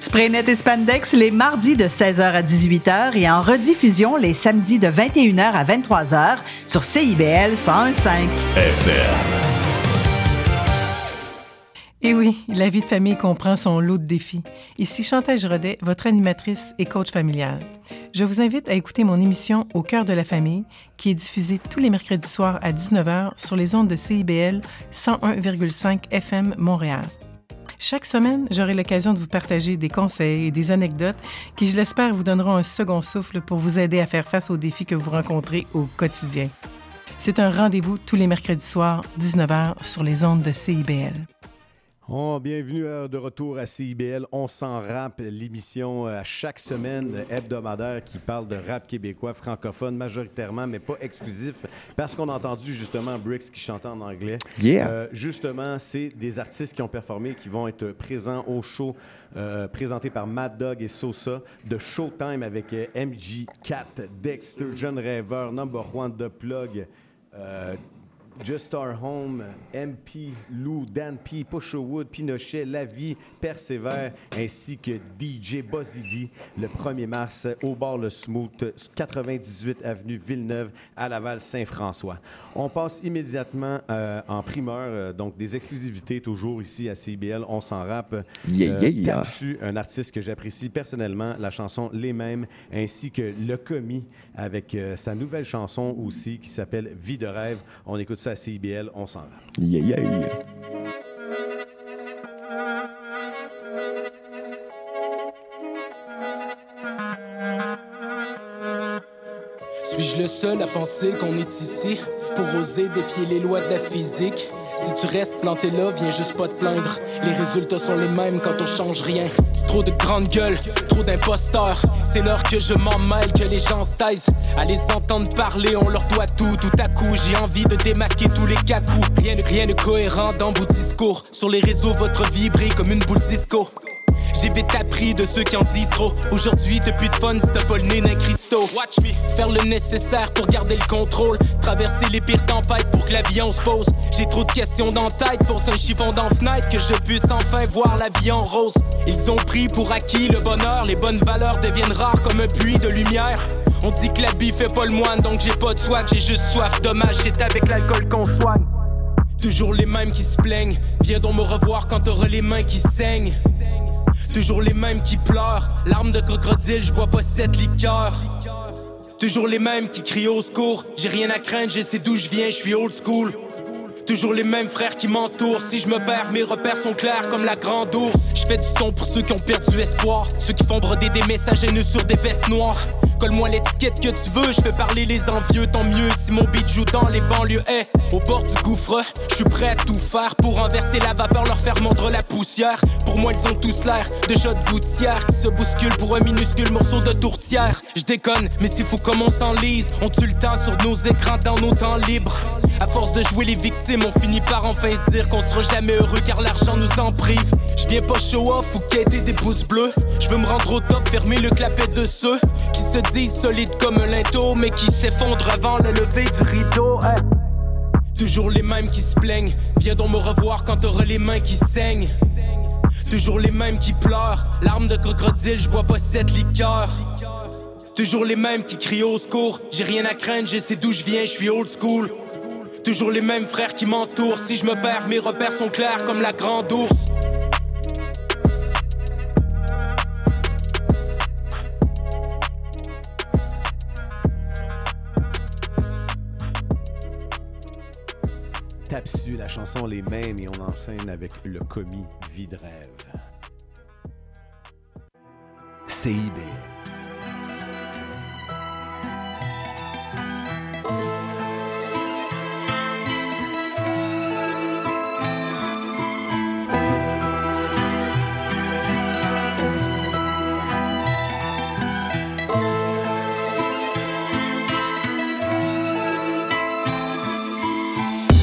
Spraynet et Spandex les mardis de 16h à 18h et en rediffusion les samedis de 21h à 23h sur CIBL 101.5. FM. Et oui, la vie de famille comprend son lot de défis. Ici Chantal Rodet, votre animatrice et coach familial. Je vous invite à écouter mon émission Au cœur de la famille, qui est diffusée tous les mercredis soirs à 19h sur les ondes de CIBL 101,5 FM Montréal. Chaque semaine, j'aurai l'occasion de vous partager des conseils et des anecdotes qui, je l'espère, vous donneront un second souffle pour vous aider à faire face aux défis que vous rencontrez au quotidien. C'est un rendez-vous tous les mercredis soirs, 19h, sur les ondes de CIBL. Oh, bienvenue de retour à CIBL. On s'en rap, l'émission euh, à chaque semaine hebdomadaire qui parle de rap québécois francophone majoritairement, mais pas exclusif, parce qu'on a entendu justement Bricks qui chantait en anglais. Yeah. Euh, justement, c'est des artistes qui ont performé, qui vont être présents au show euh, présenté par Mad Dog et Sosa de Showtime avec euh, MG4, Dexter, Jeune Rêveur, Number One, The Plug. euh, Just Our Home, MP, Lou, Dan P, Pusherwood, Pinochet, La Vie, Persévère, ainsi que DJ Bozzy le 1er mars au bar Le Smooth, 98 avenue Villeneuve à Laval-Saint-François. On passe immédiatement euh, en primeur, euh, donc des exclusivités toujours ici à CBL, on s'en rappe. Yeah, yeah, yeah. Tape-Su, un artiste que j'apprécie personnellement, la chanson Les Mêmes, ainsi que Le Commis avec euh, sa nouvelle chanson aussi qui s'appelle Vie de rêve. On écoute ça à CIBL, on s'en va. Yeah, yeah, yeah. Suis-je le seul à penser qu'on est ici pour oser défier les lois de la physique? Si tu restes planté là, viens juste pas te plaindre. Les résultats sont les mêmes quand on change rien. Trop de grandes gueules, trop d'imposteurs. C'est l'heure que je m'en mêle, que les gens se taisent. À les entendre parler, on leur doit tout. Tout à coup, j'ai envie de démasquer tous les cacous. Rien, de- rien de cohérent dans vos discours. Sur les réseaux, votre vie brille comme une boule disco. J'ai vite appris de ceux qui en disent trop. Aujourd'hui, t'as plus de fun si t'as pas le nez d'un Christo. Watch me. Faire le nécessaire pour garder le contrôle. Traverser les pires tempêtes pour que l'avion se pose. J'ai trop de questions dans la tête pour un chiffon dans la fenêtre que je puisse enfin voir la vie en rose. Ils ont pris pour acquis le bonheur. Les bonnes valeurs deviennent rares comme un puits de lumière. On dit que l'habit fait pas le moine, donc j'ai pas de swag, j'ai juste soif. Dommage, c'est avec l'alcool qu'on soigne. Toujours les mêmes qui se plaignent. Viens donc me revoir quand t'auras les mains qui saignent. Toujours les mêmes qui pleurent. Larmes de crocodile, je bois pas cette liqueur. Toujours les mêmes qui crient au secours. J'ai rien à craindre, je sais d'où je viens, je suis old school. Toujours les mêmes frères qui m'entourent. Si je me perds, mes repères sont clairs comme la grande ours. Je fais du son pour ceux qui ont perdu espoir. Ceux qui font broder des messages haineux sur des vestes noires. Colle-moi l'étiquette que tu veux, je fais parler les envieux, tant mieux si mon beat joue dans les banlieues. Hey, au bord du gouffre, je suis prêt à tout faire pour renverser la vapeur, leur faire mordre la poussière. Pour moi, ils ont tous l'air de shots de gouttière qui se bousculent pour un minuscule morceau de tourtière. Je déconne, mais c'est fou comme on s'enlise. On tue le temps sur nos écrans dans nos temps libres. À force de jouer les victimes, on finit par enfin se dire qu'on sera jamais heureux car l'argent nous en prive. Je viens pas show off ou quêter des pouces bleus. Je veux me rendre au top, fermer le clapet de ceux qui se solides comme un linteau, mais qui s'effondrent avant le lever du rideau. Hey. Toujours les mêmes qui se plaignent. Viens donc me revoir quand t'auras les mains qui saignent. Toujours les mêmes qui pleurent. Larmes de crocodile, je bois pas cette liqueur. Toujours les mêmes qui crient au secours. J'ai rien à craindre, je sais d'où je viens, je suis old school. Toujours les mêmes frères qui m'entourent. Si je me perds, mes repères sont clairs comme la grande ours. Tape dessus la chanson Les Mêmes et on enchaîne avec le commis Vie de rêve. CIB.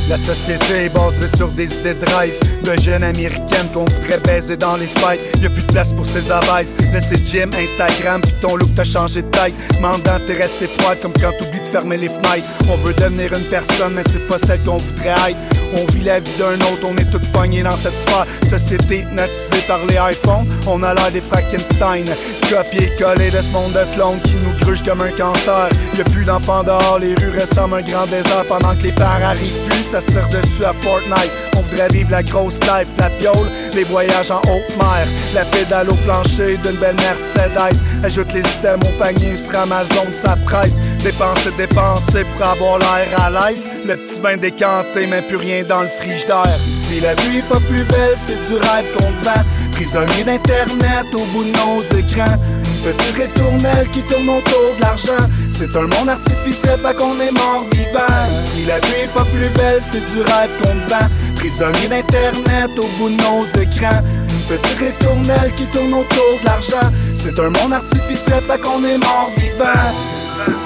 La société est basée sur des idées de drive De jeunes américaines qu'on voudrait baiser dans les fights Y'a plus de place pour ces abaisses Laissez gym, Instagram, puis ton look t'a changé de taille Mandant t'es resté froid comme quand t'oublies de fermer les fenêtres. On veut devenir une personne mais c'est pas celle qu'on voudrait être on vit la vie d'un autre, on est tous pognés dans cette sphère. Société hypnotisée par les iPhones On a l'air des Frankenstein. Copier-coller de ce monde de clones Qui nous gruge comme un cancer. Y'a plus d'enfants dehors, les rues ressemblent à un grand désert Pendant que les parents arrivent plus, ça se tire dessus à Fortnite On voudrait vivre la grosse life, la piole Les voyages en haute mer La pédale au plancher d'une belle Mercedes. Ajoute les items au panier sur Amazon, ça presse. Dépenser, dépenser pour avoir l'air à l'aise. Le petit vin décanté, mais plus rien dans le frigidaire. Si la vie est pas plus belle, c'est du rêve qu'on te vend. Prisonnier d'internet au bout de nos écrans petite ritournelle qui tourne autour de l'argent. C'est un monde artificiel, fait qu'on est mort vivant. Si la vie est pas plus belle, c'est du rêve qu'on vend. Prisonnier d'internet au bout de nos écrans. Petite ritournelle qui tourne autour de l'argent. C'est un monde artificiel, fait qu'on est mort vivant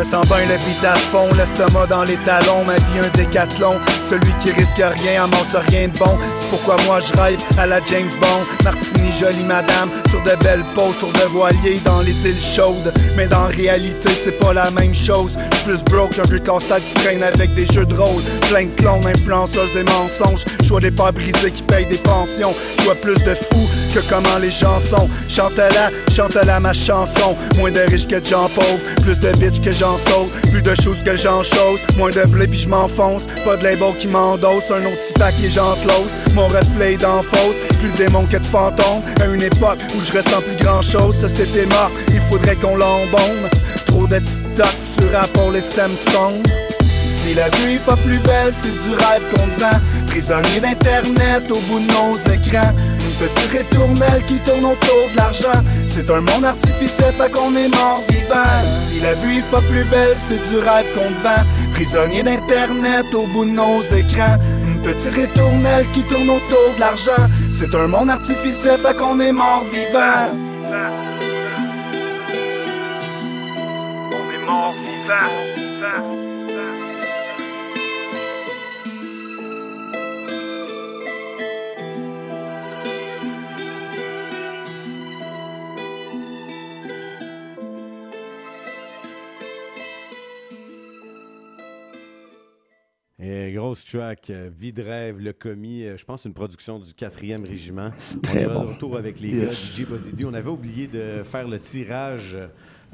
Me sens bien le beat à fond, l'estomac dans les talons, ma vie un décathlon. Celui qui risque rien, amasse rien de bon. C'est pourquoi moi je rêve à la James Bond. Martini, jolie madame, sur de belles peaux, sur de voiliers dans les îles chaudes. Mais dans réalité, c'est pas la même chose. Plus broke qu'un vieux casse qui traîne avec des jeux de rôle. Plein de clones, influenceuses et mensonges. J'vois des pères brisés qui payent des pensions. J'vois plus de fous que comment les chansons. Chante-la, chante-la ma chanson. Moins de riches que de gens pauvres, plus de bitches que Plus de choses que j'en chose. Moins de blé puis je m'enfonce. Pas de label qui m'endosse. Un autre petit paquet j'enclose. Mon reflet dans fausse. Plus de démons que de fantômes. À une époque où je ressens plus grand chose. Société morte, il faudrait qu'on l'embaume. Trop de TikTok sur Apple et Samsung. Si la vie est pas plus belle, c'est du rêve qu'on vend. Prisonnier d'internet au bout de nos écrans. Une Petit ritournelle qui tourne autour de l'argent. C'est un monde artificiel, fait qu'on est mort vivant. Si la vie est pas plus belle, c'est du rêve qu'on vend. Prisonnier d'internet au bout de nos écrans. Petit ritournelle qui tourne autour de l'argent. C'est un monde artificiel, fait qu'on est mort vivant. On est mort vivant. Grosse track, euh, Vie de rêve, le commis, euh, je pense une production du 4e régiment. très On bon. retour avec les Yes. gars du J Posidi. On avait oublié de faire le tirage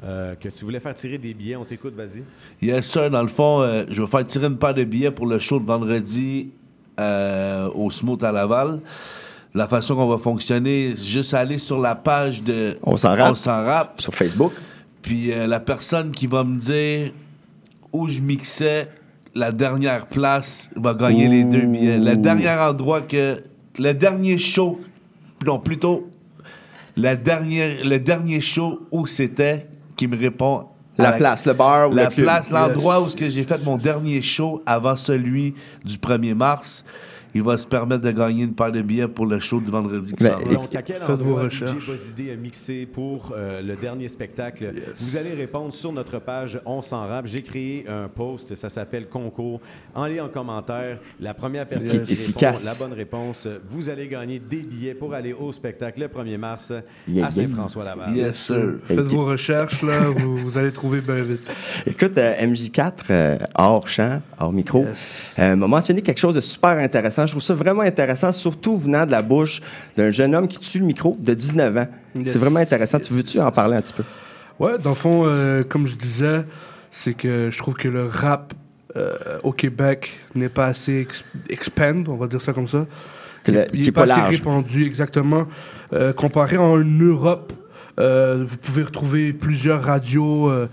euh, que tu voulais faire tirer des billets. On t'écoute, vas-y. Yes, sir. Dans le fond, euh, je vais faire tirer une paire de billets pour le show de vendredi euh, au Smooth à Laval. La façon qu'on va fonctionner, c'est juste aller sur la page de On s'en rappe. On s'en rappe. Sur Facebook. Puis euh, la personne qui va me dire où je mixais la dernière place va gagner les deux billets. Le dernier endroit que. Le dernier show. Non, plutôt. La dernière, le dernier show où c'était qui me répond. La place, le bar ou La le place, l'endroit où j'ai fait mon dernier show avant celui du 1er mars. Il va se permettre de gagner une paire de billets pour le show du vendredi qui va. Donc, à quel Faites vos recherches. DJ Bosidé a mixé pour euh, le dernier spectacle? Vous allez répondre sur notre page On s'en rappe. J'ai créé un post, ça s'appelle Concours. Enlevez en commentaire la première personne qui répond la bonne réponse. Vous allez gagner des billets pour aller au spectacle le 1er mars Yeah, à Saint-François-Laval. Yes, sir. Faites vos recherches, là, [laughs] vous, vous allez trouver bien vite. Écoute, euh, MJ4, euh, hors champ, hors micro, euh, m'a mentionné quelque chose de super intéressant. Je trouve ça vraiment intéressant, surtout venant de la bouche d'un jeune homme qui tue le micro de 19 ans. C'est vraiment intéressant. Tu veux-tu en parler un petit peu? Ouais, dans le fond, euh, comme je disais, c'est que je trouve que le rap euh, au Québec n'est pas assez ex- expand, on va dire ça comme ça. Le- il n'est est pas, pas assez répandu, exactement. Euh, comparé en Europe, euh, vous pouvez retrouver plusieurs radios. euh,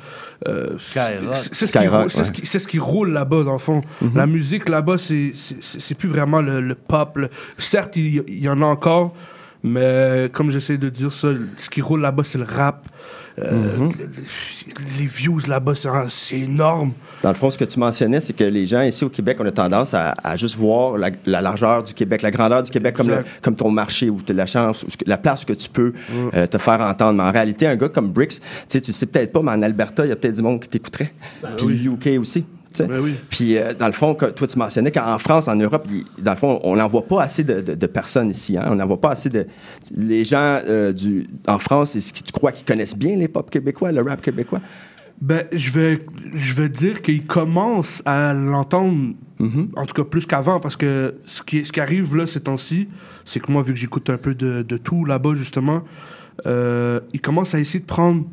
euh, c'est- ce, qui ce qui- c'est ce qui roule là-bas, dans le fond. Mhm. La musique là-bas, c'est- c'est c'est- c'est plus vraiment le, le pop. le- Certes, il, il y en a encore, mais comme j'essaie de dire ça, ce qui roule là-bas, c'est le rap. Euh, Mhm. le- le- les views là-bas, c'est énorme. Dans le fond, ce que tu mentionnais, c'est que les gens ici au Québec, on a tendance à, à juste voir la, la largeur du Québec, la grandeur du Québec comme, le- comme ton marché ou la chance, la place que tu peux euh, te faire entendre. Mais en réalité, un gars comme Bricks, tu sais, tu le sais peut-être pas, mais en Alberta, il y a peut-être du monde qui t'écouterait. Puis UK aussi. Sais. Puis, euh, dans le fond, que, toi, tu mentionnais qu'en France, en Europe, dans le fond, on n'en voit pas assez de, de- de personnes ici. Hein? On n'en voit pas assez de. Les gens euh, du, en France, est-ce que tu crois qu'ils connaissent bien les pop québécois, le rap québécois? Ben, je vais, je vais dire qu'ils commencent à l'entendre, Mm-hmm. en tout cas plus qu'avant, parce que ce qui, ce qui arrive là ces temps-ci, c'est que moi, vu que j'écoute un peu de, de tout là-bas, justement, euh, ils commencent à essayer de prendre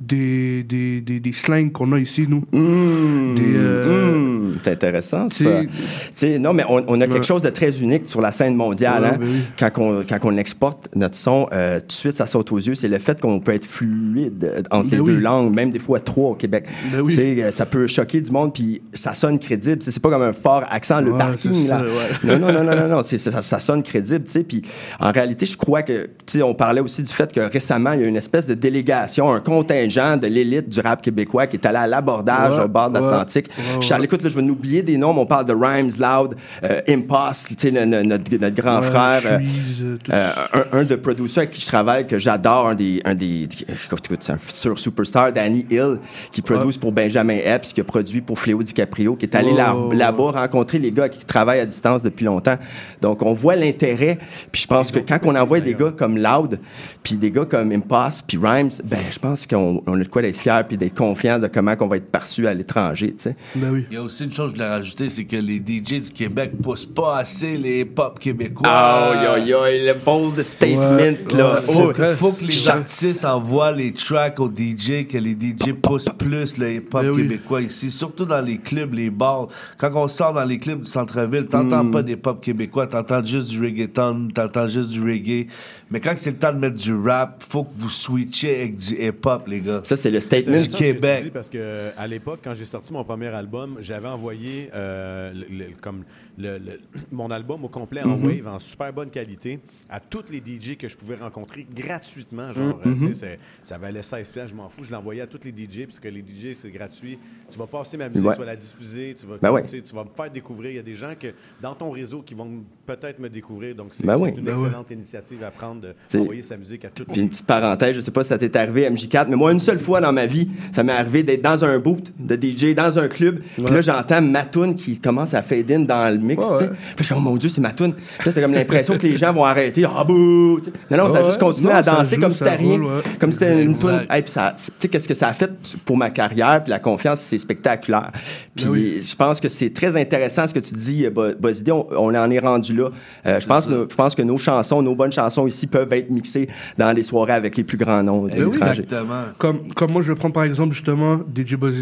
des, des, des, des slangs qu'on a ici, nous. Des, euh, Mmh, c'est intéressant, ça. c'est- Tu sais, non, mais on, on a quelque Ouais. chose de très unique sur la scène mondiale. Ouais, hein. ben oui. quand, on, quand on exporte notre son, euh, tout de suite, ça saute aux yeux. C'est le fait qu'on peut être fluide euh, entre Ben les oui. deux langues, même des fois trois au Québec. Ben oui. Euh, Ça peut choquer du monde, puis ça sonne crédible. C'est pas comme un fort accent, le Ouais, parking. Là. ça. Non, non, non, non, non, Ça, ça sonne crédible. Puis en réalité, je crois que, on parlait aussi du fait que récemment, il y a une espèce de délégation, un contingent de l'élite du rap québécois qui est allé à l'abordage Ouais, au bord de l'Atlantique. ouais, Charles, écoute, là, je vais nous oublier des noms, mais on parle de Rhymes Loud, euh, Impost, notre, notre grand frère. euh, euh, euh, un, un de producers avec qui je travaille, que j'adore, un des, un des, écoute, un futur superstar, Danny Hill, qui produit pour Benjamin Epps, qui a produit pour Fléau DiCaprio, qui est allé là- Oh. là-bas rencontrer les gars qui travaillent à distance depuis longtemps. Donc, on voit l'intérêt. Puis je pense que quand on envoie des gars comme Loud, puis des gars comme Impost, puis Rhymes, ben, je pense qu'on on a de quoi d'être fier puis d'être confiant de comment qu'on va être perçu à l'étranger, tu sais. Ben oui. Il y a aussi une chose que je voulais rajouter, c'est que les DJ du Québec poussent pas assez les pop québécois. Oh, yo, yo, le bold statement, Ouais, là. ouais, Oh, faut, que, faut que les artistes envoient les tracks aux DJ, que les DJ poussent plus le hip-hop Ben oui. québécois ici, surtout dans les clubs, les bars. Quand on sort dans les clubs du centre-ville, t'entends Mm. pas des pop québécois, t'entends juste du reggaeton, t'entends juste du reggae. Mais quand c'est le temps de mettre du rap, faut que vous switchiez avec du hip-hop, les gars. Ça, c'est le statement du intéressant ce que tu Québec. dis parce que à l'époque, quand j'ai sorti mon premier album, j'avais envoyé euh, le- le- comme le- le- [clears throat] mon album au complet en Mhm. wave, en super bonne qualité, à tous les DJ que je pouvais rencontrer gratuitement. Genre, sais, c'est- ça valait 16 piastres, je m'en fous. Je l'envoyais à tous les DJ, parce que les DJ, c'est gratuit. Tu vas passer ma musique, Ouais. tu vas la diffuser, tu vas, Ben ouais. tu vas me faire découvrir. Il y a des gens que dans ton réseau qui vont peut-être me découvrir. Donc, c'est Ben oui. une Ben excellente initiative à prendre d'envoyer sa musique à toutes Puis une petite parenthèse, je sais pas si ça t'est arrivé MJ4, mais moi une seule fois dans ma vie, ça m'est arrivé d'être dans un boot de DJ, dans un club, puis là j'entends ma tune qui commence à fade in dans le mix, Ouais, ouais. Puis je suis comme, oh mon dieu, c'est ma tune. Puis là t'as comme l'impression que les gens vont arrêter, ah bouh. Non non, ça a juste continué Non, à danser joue, comme si c'était rien, comme si c'était une tune. Hey, puis ça, tu sais qu'est-ce que ça a fait pour ma carrière, puis la confiance, c'est spectaculaire. Puis Ben je pense que c'est très intéressant ce que tu dis, euh, Bo- Bozidé, on, on en est rendu là. Euh, je pense, que nos- je pense que nos chansons, nos bonnes chansons ici peuvent être mixées dans les soirées avec les plus grands noms Ben oui. Exactement. Comme, comme moi, je vais prendre par exemple justement DJ Buzzy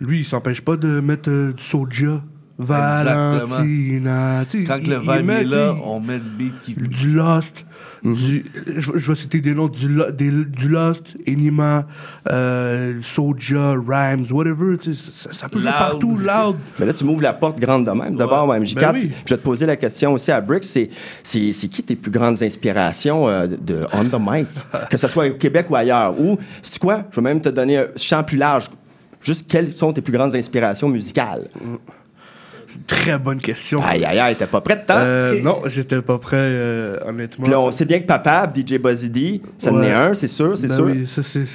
lui, il s'empêche pas de mettre euh, du Soulja, Valentina. tu sais, Quand il- le vibe est là, on met le beat qui. du Lost. Mhm. Du, je, je vais citer des noms du, Lo- des- du Lost, Enima, euh, Soulja, Rhymes, whatever. tu sais, Ça, ça peut jouer Loud. partout, loud. Mais là, tu m'ouvres la porte grande de même. D'abord, Ouais. MJ4. Ben oui. Je vais te poser la question aussi à Brix. C'est, qui tes plus grandes inspirations euh, de, de on the mic? [laughs] que ce soit au Québec ou ailleurs. Ou, c'est quoi? Je vais même te donner un champ plus large. Juste quelles sont tes plus grandes inspirations musicales? Très bonne question. Aïe, aïe, aïe, t'es pas prêt de temps? Euh, non, j'étais pas prêt, euh, honnêtement. Puis là, on sait bien que papa, DJ Buzzy D, ça en Ouais. est un, c'est sûr, c'est Ben sûr. oui, ça c'est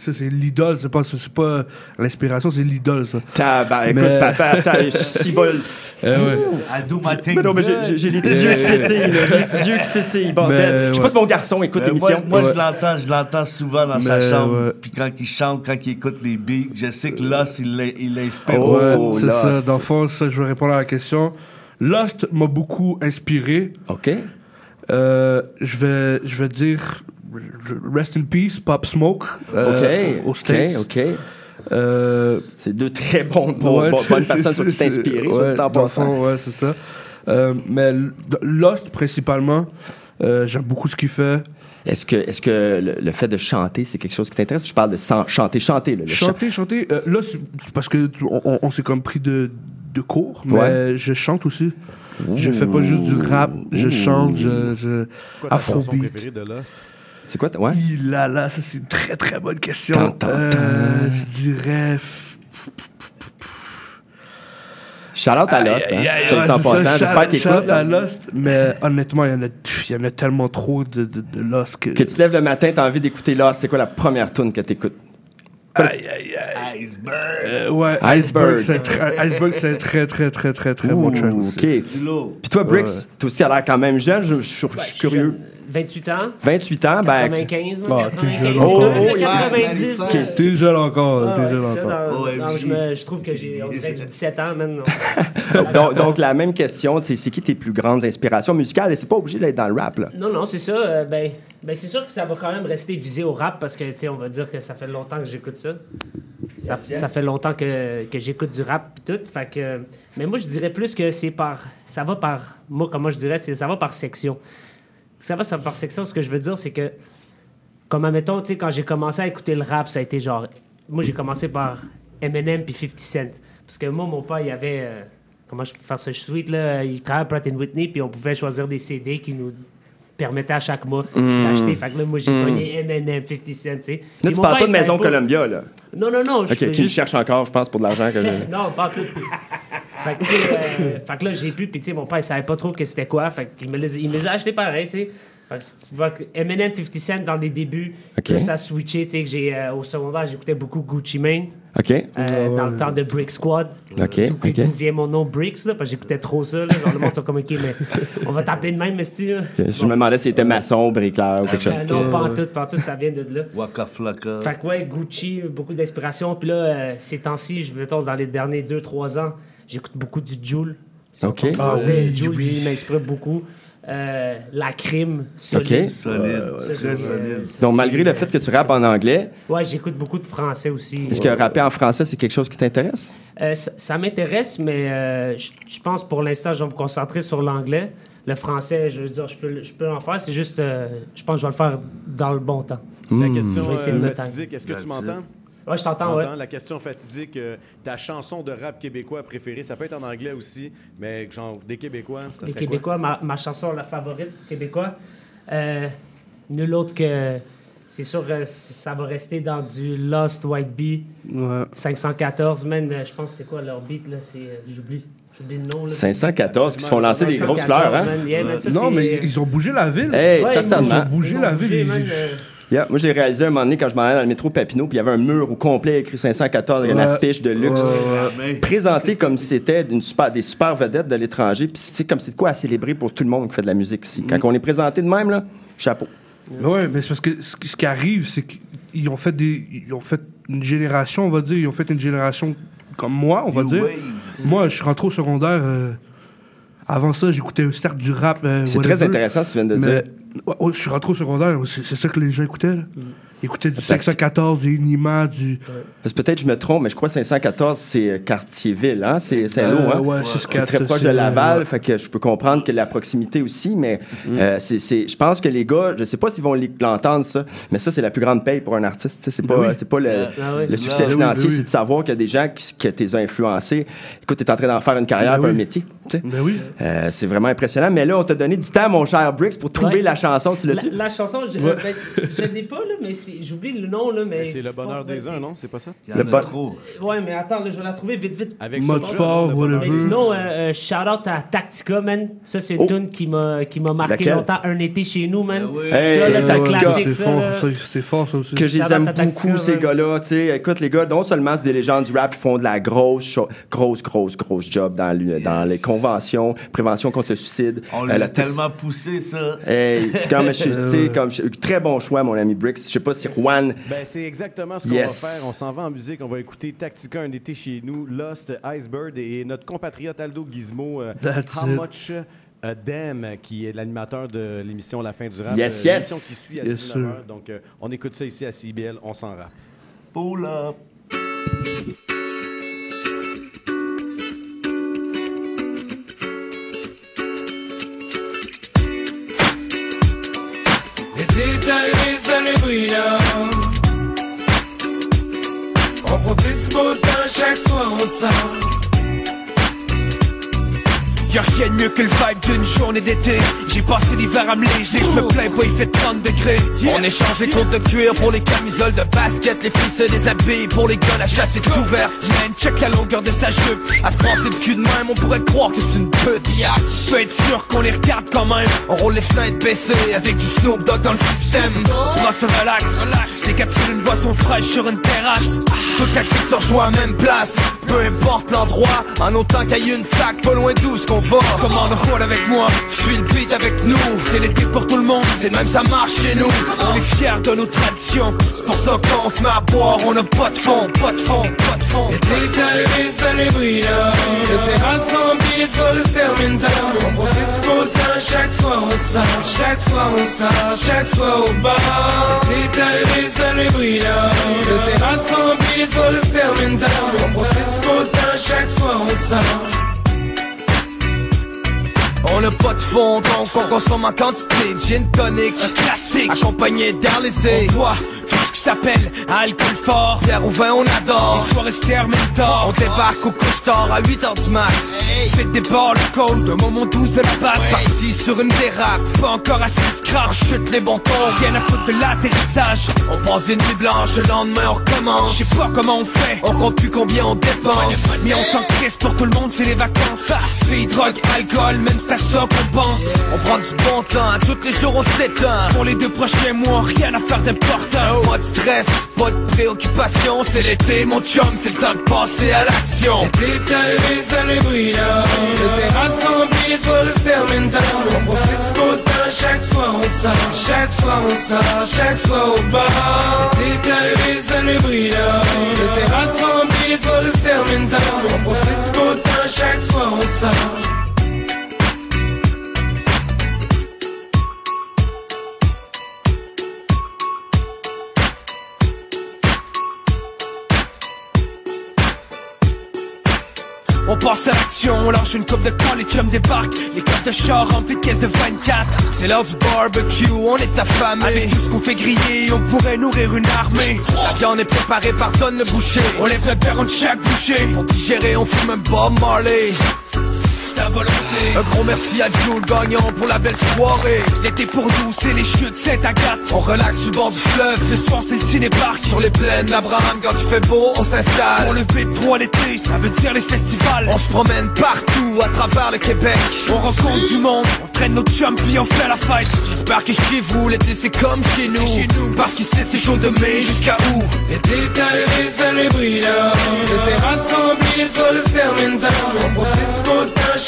c'est l'idole, c'est pas c'est pas l'inspiration, c'est l'idole ça. T'as- ben, écoute, Mais- papa, attends, je suis si bol. [laughs] Eh ouais. I do my thing Mais non, mais j'ai- les petits yeux qui pétillent, les petits yeux qui pétillent, bordel. Je sais pas si mon garçon écoute Euh, moi, l'émission. moi, Ouais. je l'entends, je l'entends souvent dans sa chambre. ouais. Puis quand il chante, quand il écoute les beats, je sais que là, il l'in- il l'inspire. Oh, Ouais, c'est Lost. ça. Dans le fond, ça, je vais répondre à la question. Lost m'a beaucoup inspiré. OK. Euh, je vais, je vais dire Rest in Peace, Pop Smoke. euh, OK. Aux OK, States. OK. Euh, C'est deux très bons, bons- ouais, bonnes [laughs] c'est- personnes sur qui t'inspirer, ouais, soit en passant. ouais, c'est ça. Euh, mais Lost, principalement, euh, j'aime beaucoup ce qu'il fait. Est-ce que, est-ce que le, le fait de chanter, c'est quelque chose qui t'intéresse? Je parle de san- chanter, chanter. Là. Chanter, chanter. euh, là, c'est parce que on, s'est comme pris de, de cours, mais Ouais. je chante aussi. Je fais pas juste du rap, je chante, je, je Quoi ta chanson préférée de Lost? C'est quoi? ta- Ouais? Il là, là, ça c'est une très très bonne question. Tan, tan, Euh, tan. je dirais. Shout out à Lost, hein? Ça, ouais, c'est en c'est passant. J'espère qu'il shout écoute. out à. Lost, mais honnêtement, il y, en a, il y en a tellement trop de, de, de Lost que. Que tu te lèves le matin, t'as envie d'écouter Lost. C'est quoi la première tune que t'écoutes? Aïe, aïe, aïe. Iceberg. Euh, ouais, Iceberg. Iceberg, c'est un très- c'est très, très, très, très, très bon track. OK. Puis toi, Brix, Ouais. toi aussi, t'as l'air quand même jeune. Je, je suis- je suis curieux. 28 ans? 28 ans, ben... 95, moi. Ah, t'es 95, jeune Oh, encore. oh, 90. Ok, euh, T'es jeune encore, ah, t'es jeune encore. je, me- je trouve que j'ai on dirait que j'ai 17 ans, même. [laughs] donc, donc, la même question, c'est c'est qui tes plus grandes inspirations musicales? Et c'est pas obligé d'être dans le rap, là. Non, non, c'est ça. euh, ben, ben c'est sûr que ça va quand même rester visé au rap parce que, tu sais, on va dire que ça fait longtemps que j'écoute ça. Ça, Yes, yes. ça fait longtemps que, que j'écoute du rap et tout. Fait que, mais moi, je dirais plus que c'est par. Ça va par. Moi, comment je dirais, c'est ça va par section. Ça va ça va par section. Ce que je veux dire, c'est que. Comme, admettons, tu sais, quand j'ai commencé à écouter le rap, ça a été genre. Moi, j'ai commencé par Eminem puis 50 Cent. Parce que moi, mon père, il avait. euh, comment je peux faire ce suite, là? Il travaillait à Pratt Whitney, puis on pouvait choisir des CD qui nous permettaient à chaque mois Mm. d'acheter. Fait que là, moi, j'ai Mm. pogné Eminem, 50 Cent, tu sais. Là, tu parles pas de Maison Columbia, là. Non, non, non. OK, qui me juste- cherche encore, je pense, pour de l'argent que je... [laughs] non, pas tout. Fait, que, euh, [laughs] fait que là, j'ai pu, puis tu sais, mon père, il savait pas trop que c'était quoi. Fait qu'il me les, il me les a achetés pareil, tu sais. Fait que tu vois que Eminem 50 Cent dans les débuts, OK. là, ça a switché, tu sais, que j'ai, euh, au secondaire, j'écoutais beaucoup Gucci Mane. OK. euh, dans le temps de Brick Squad. OK. D'où vient mon nom Bricks, là, parce que j'écoutais trop ça, là. Genre, le monde comme, OK, mais on va t'appeler de même, mais là? OK, Je me demandais s'il était maçon, bricoleur ou quelque chose. Non, pas en tout, pas en tout, ça vient de là. Waka Flocka. Fait que ouais, Gucci, beaucoup d'inspiration. Puis là, euh, ces temps-ci, je mettons, dans les derniers 2-3 ans, j'écoute beaucoup du Joule. OK. Ah, oui, Joule, oui. lui, il m'inspire beaucoup. euh, la crime solide. OK. Solide, très c'est, euh, solide. Donc, malgré le fait que tu rappes en anglais, Ouais, j'écoute beaucoup de français aussi. est-ce que rapper en français, c'est quelque chose qui t'intéresse? Euh, ça ça m'intéresse, mais euh, je je pense pour l'instant, je vais me concentrer sur l'anglais. Le français, je veux dire, je peux, je en faire. C'est juste, euh, je pense que je vais le faire dans le bon temps. La Je question vais essayer de me taire. fatidique, est-ce que tu m'entends? Ouais, je t'entends, ouais. La question fatidique, euh, ta chanson de rap québécois préférée, ça peut être en anglais aussi, mais genre des Québécois, ça quoi? Québécois, ma, ma chanson, la favorite québécois, euh, nul autre que. C'est sûr, euh, ça va rester dans du Lost White Bee. 514, man, euh, je pense que c'est quoi leur beat, là? C'est. J'oublie. J'oublie le nom, là. 514 qui se font lancer des grosses fleurs, hein? man, yeah, man, ça, Non, mais ils ont bougé la ville. Hey, Ouais, certainement. Ils ont bougé la ville. bougé, man, euh, Yeah, Moi, j'ai réalisé un moment donné quand je m'en allais dans le métro Papineau, puis il y avait un mur au complet écrit 514, il y a une affiche de luxe, Ouais, ouais. présenté comme si c'était super, des super vedettes de l'étranger, puis c'est comme c'est de quoi à célébrer pour tout le monde qui fait de la musique ici. Quand on est présenté de même, là, chapeau. Ouais, mais c'est parce que ce qui, arrive, c'est qu'ils ont fait des, ils ont fait une génération, on va dire, ils ont fait une génération comme moi, on va dire. wave. Moi, je suis rentré au secondaire. euh, avant ça, j'écoutais certes du rap. euh, C'est très intéressant ce que tu viens de Mais, dire. Ouais, ouais, je suis rentré au secondaire, c'est ça que les gens écoutaient. Là. Ils écoutaient du 514, du Inima, du. Parce peut-être je me trompe, mais je crois que 514, c'est euh, quartier-ville, hein? C'est Saint-Lô, Euh, hein? ouais, C'est 6-4, très proche de Laval, ouais. fait que je peux comprendre que la proximité aussi, mais euh, c'est, c'est- je pense que les gars, je sais pas s'ils vont l'entendre, ça, mais ça, c'est la plus grande paye pour un artiste. sais, C'est pas, Ben oui. c'est pas le, Ah le succès Ben financier, ben oui. c'est de savoir qu'il y a des gens qui, qui t'es influencé. Écoute, t'es en train d'en faire une carrière, Ben puis un métier. Ben oui. Euh, c'est vraiment impressionnant. Mais là, on t'a donné du temps, mon cher Briggs, pour trouver Ouais. la chanson. Tu La, l'as-tu? la chanson, je Ouais. ben, l'ai pas, là, mais c'est- j'oublie le nom, là, mais... Ben, c'est le bonheur des uns, non? C'est pas ça? Il y en a trop. Ouais, mais attends, là, je vais la trouver vite, vite. Avec Mode sport, le whatever. Mais sinon, euh, euh, shout-out à Tactica, man. Ça, c'est une Oh. tune qui m'a qui m'a marqué Laquelle? longtemps. Un été chez nous, man. Hey, ça, là, c'est un Tactica. classique, C'est ça. fort, ça, c'est fort, ça aussi. que je les aime beaucoup, ces gars-là. tu sais. Écoute, les gars, non seulement c'est des légendes du rap, ils font de la grosse, grosse, grosse, grosse job dans, le- dans les conventions, prévention contre le suicide. On Euh, l'a tellement poussé, ça. Hey, c'est comme, je- tu sais, comme, je- [laughs] très bon choix, mon ami Brix. Je sais pas si Juan. Ben, c'est exactement ce qu'on Yes. va faire. On s'en va en musique. On va écouter Tactica, un été chez nous, Lost, Icebird et notre compatriote Aldo Gizmo, euh, That's How it. Much a Damn, qui est l'animateur de l'émission La fin du rap. Yes, euh, yes. Qui suit à Yes, 19h. sir. Donc, euh, on écoute ça ici à CBL. On s'en rap. Pull up. Mieux que le vibe d'une journée d'été. J'ai passé l'hiver à me léger, je me plains pas, il fait 30 degrés. On échange les côtes de cuir pour les camisoles de basket Les filles se déshabillent, pour les gars la chasse est ouverte. Man, check la longueur de sa jupe. À se passer le cul de même, on pourrait croire que c'est une pute. Tu peux être sûr qu'on les regarde quand même. On roule les fenêtres baissées avec du Snoop Dogg dans le système. On se relax, c'est capsule une boisson fraîche sur une terrasse. Toute la clique se rejoint à la même place. Peu importe l'endroit, en autant qu'il y ait une sac pas loin d'où ce qu'on va Comment on roule avec moi, suis le beat avec nous. C'est l'été pour tout le monde, c'est même ça marche chez nous. On est fiers de nos traditions, c'est pour ça qu'on se met à boire On a pas de fond, pas de fond, pas de fond. Les détails, ça les brille Les terrasses emplies, sur le se On profite beau temps, chaque soir on sort Chaque soir on sort, chaque soir au bar. Les détails, ça les brille Les terrasses emplies, sur le se On profite beau temps, chaque soir on sort On n'a pas de fond, donc on consomme en quantité. Gin tonic, classique, accompagné d'Arlésé On qui s'appelle alcool fort. Verre au vin, on adore, les soirées se terminent tard. On débarque au couche-tard à 8h du mat. Faites des bords, le code, de moment 12 de la batte. Parti sur une dérape, pas encore assez scratch Chute les bons tons, rien à foutre de l'atterrissage. On passe une nuit blanche, le lendemain on recommence. Je sais pas comment on fait, on compte plus combien on dépense. Mais on s'en crisse pour tout le monde, c'est les vacances. Filles, drogue, alcool, même c'est à ça qu'on pense. On prend du bon temps, tous les jours on s'éteint. Pour les deux prochains mois, rien à faire d'important. De stress, pas de préoccupation C'est l'été mon chum, c'est le temps de passer à l'action. Les détails, ça les Les le se termine tard On chaque soir on sort. Chaque soir on sort, chaque soir au bar. Les ça les brille Les terrasses emplies, sur le se On temps, chaque soir on sort passe à l'action, on lâche une coupe de camp, les chums débarquent. Les cartes de char remplies de caisses de 24 C'est l'heure du barbecue, on est affamé. Avec tout ce qu'on fait griller, on pourrait nourrir une armée. La viande est préparée par tonne le boucher. On lève notre verre de chaque boucher. Pour digérer, on fume un Bob Marley à volonté. Un gros merci à Jules Gagnon pour la belle soirée. L'été pour nous c'est les chutes Saint-Agathe On relaxe sur le bord du fleuve Le soir c'est le ciné-parc. Sur les plaines l'Abraham quand il fait beau on s'installe. Pour le V3 l'été ça veut dire les festivals. On se promène partout à travers le Québec. On rencontre du monde On traîne nos chums puis on fait la fête. J'espère que chez vous l'été c'est comme chez nous. Parce qu'ici c'est chaud de mai jusqu'à où L'été est arrivé, ça les brille L'été rassemblé sur le On profite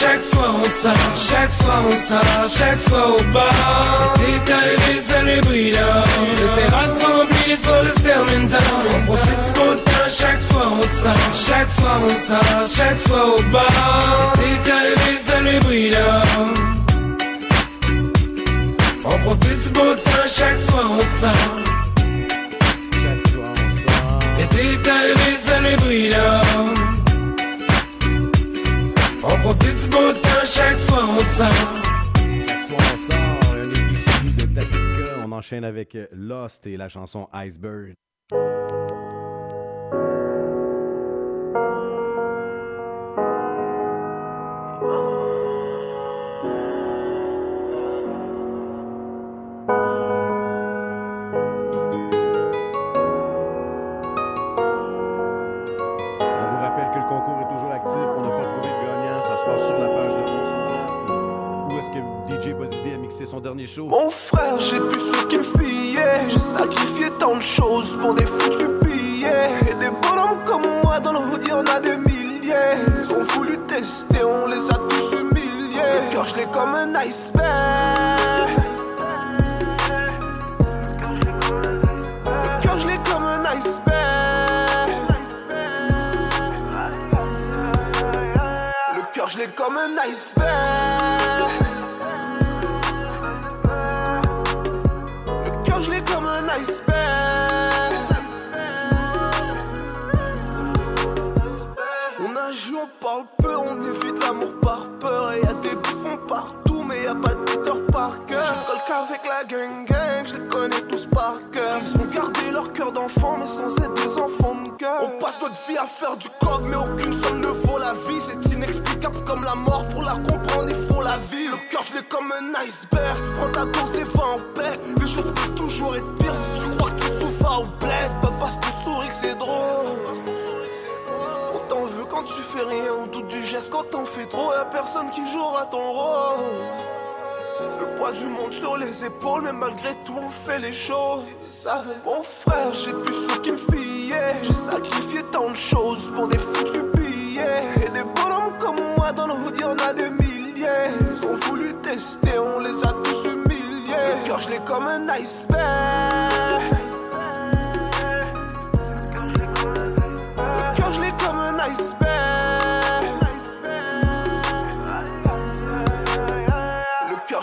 chaque soir on sort Chaque soir on sort, chaque soir au bar est arrivé, ça les brille L'été rassemblé sur le termine On profite temps, chaque soir on sort Chaque soir on sort, chaque soir au bar arrivé, ça les brille On profite du beau temps, chaque soir on sort. L'été est arrivé, ça les brille On profite du beau temps, chaque fois on sort Chaque soir, on sort un épisode de Tatica. On enchaîne avec euh, Lost et la chanson Iceberg. Mon frère, j'ai plus ce qu'il me fiait. J'ai sacrifié tant de choses pour des foutus billets. Et des bonhommes comme moi dans le hood, y'en a des milliers. Ils ont voulu tester, on les a tous humiliés. Le cœur, je l'ai comme un iceberg. Le cœur, je l'ai comme un iceberg. Le cœur, je l'ai comme un iceberg. Qu'avec la gang gang, je les connais tous par cœur. Ils ont gardé leur cœur d'enfant, mais sans être des enfants de cœur. On passe notre vie à faire du code, mais aucune somme ne vaut la vie. C'est inexplicable comme la mort, pour la comprendre, il faut la vivre. Le cœur, je l'ai comme un iceberg. Prends ta dose et va en paix. Les choses peuvent toujours être pires si tu crois que tu souffres ou blesses. Pas parce qu'on sourit que c'est drôle. On t'en veut quand tu fais rien, on doute du geste quand t'en fais trop. Y'a personne qui jouera ton rôle. Le poids du monde sur les épaules, mais malgré tout on fait les choses. Mon frère, j'ai plus ce qu'il me fiait. J'ai sacrifié tant de choses pour des foutus billets. Et des bonhommes comme moi dans le hood, y'en a des milliers. Ils ont voulu tester, on les a tous humiliés. Le je l'ai comme un iceberg. Le cœur, je l'ai comme un iceberg.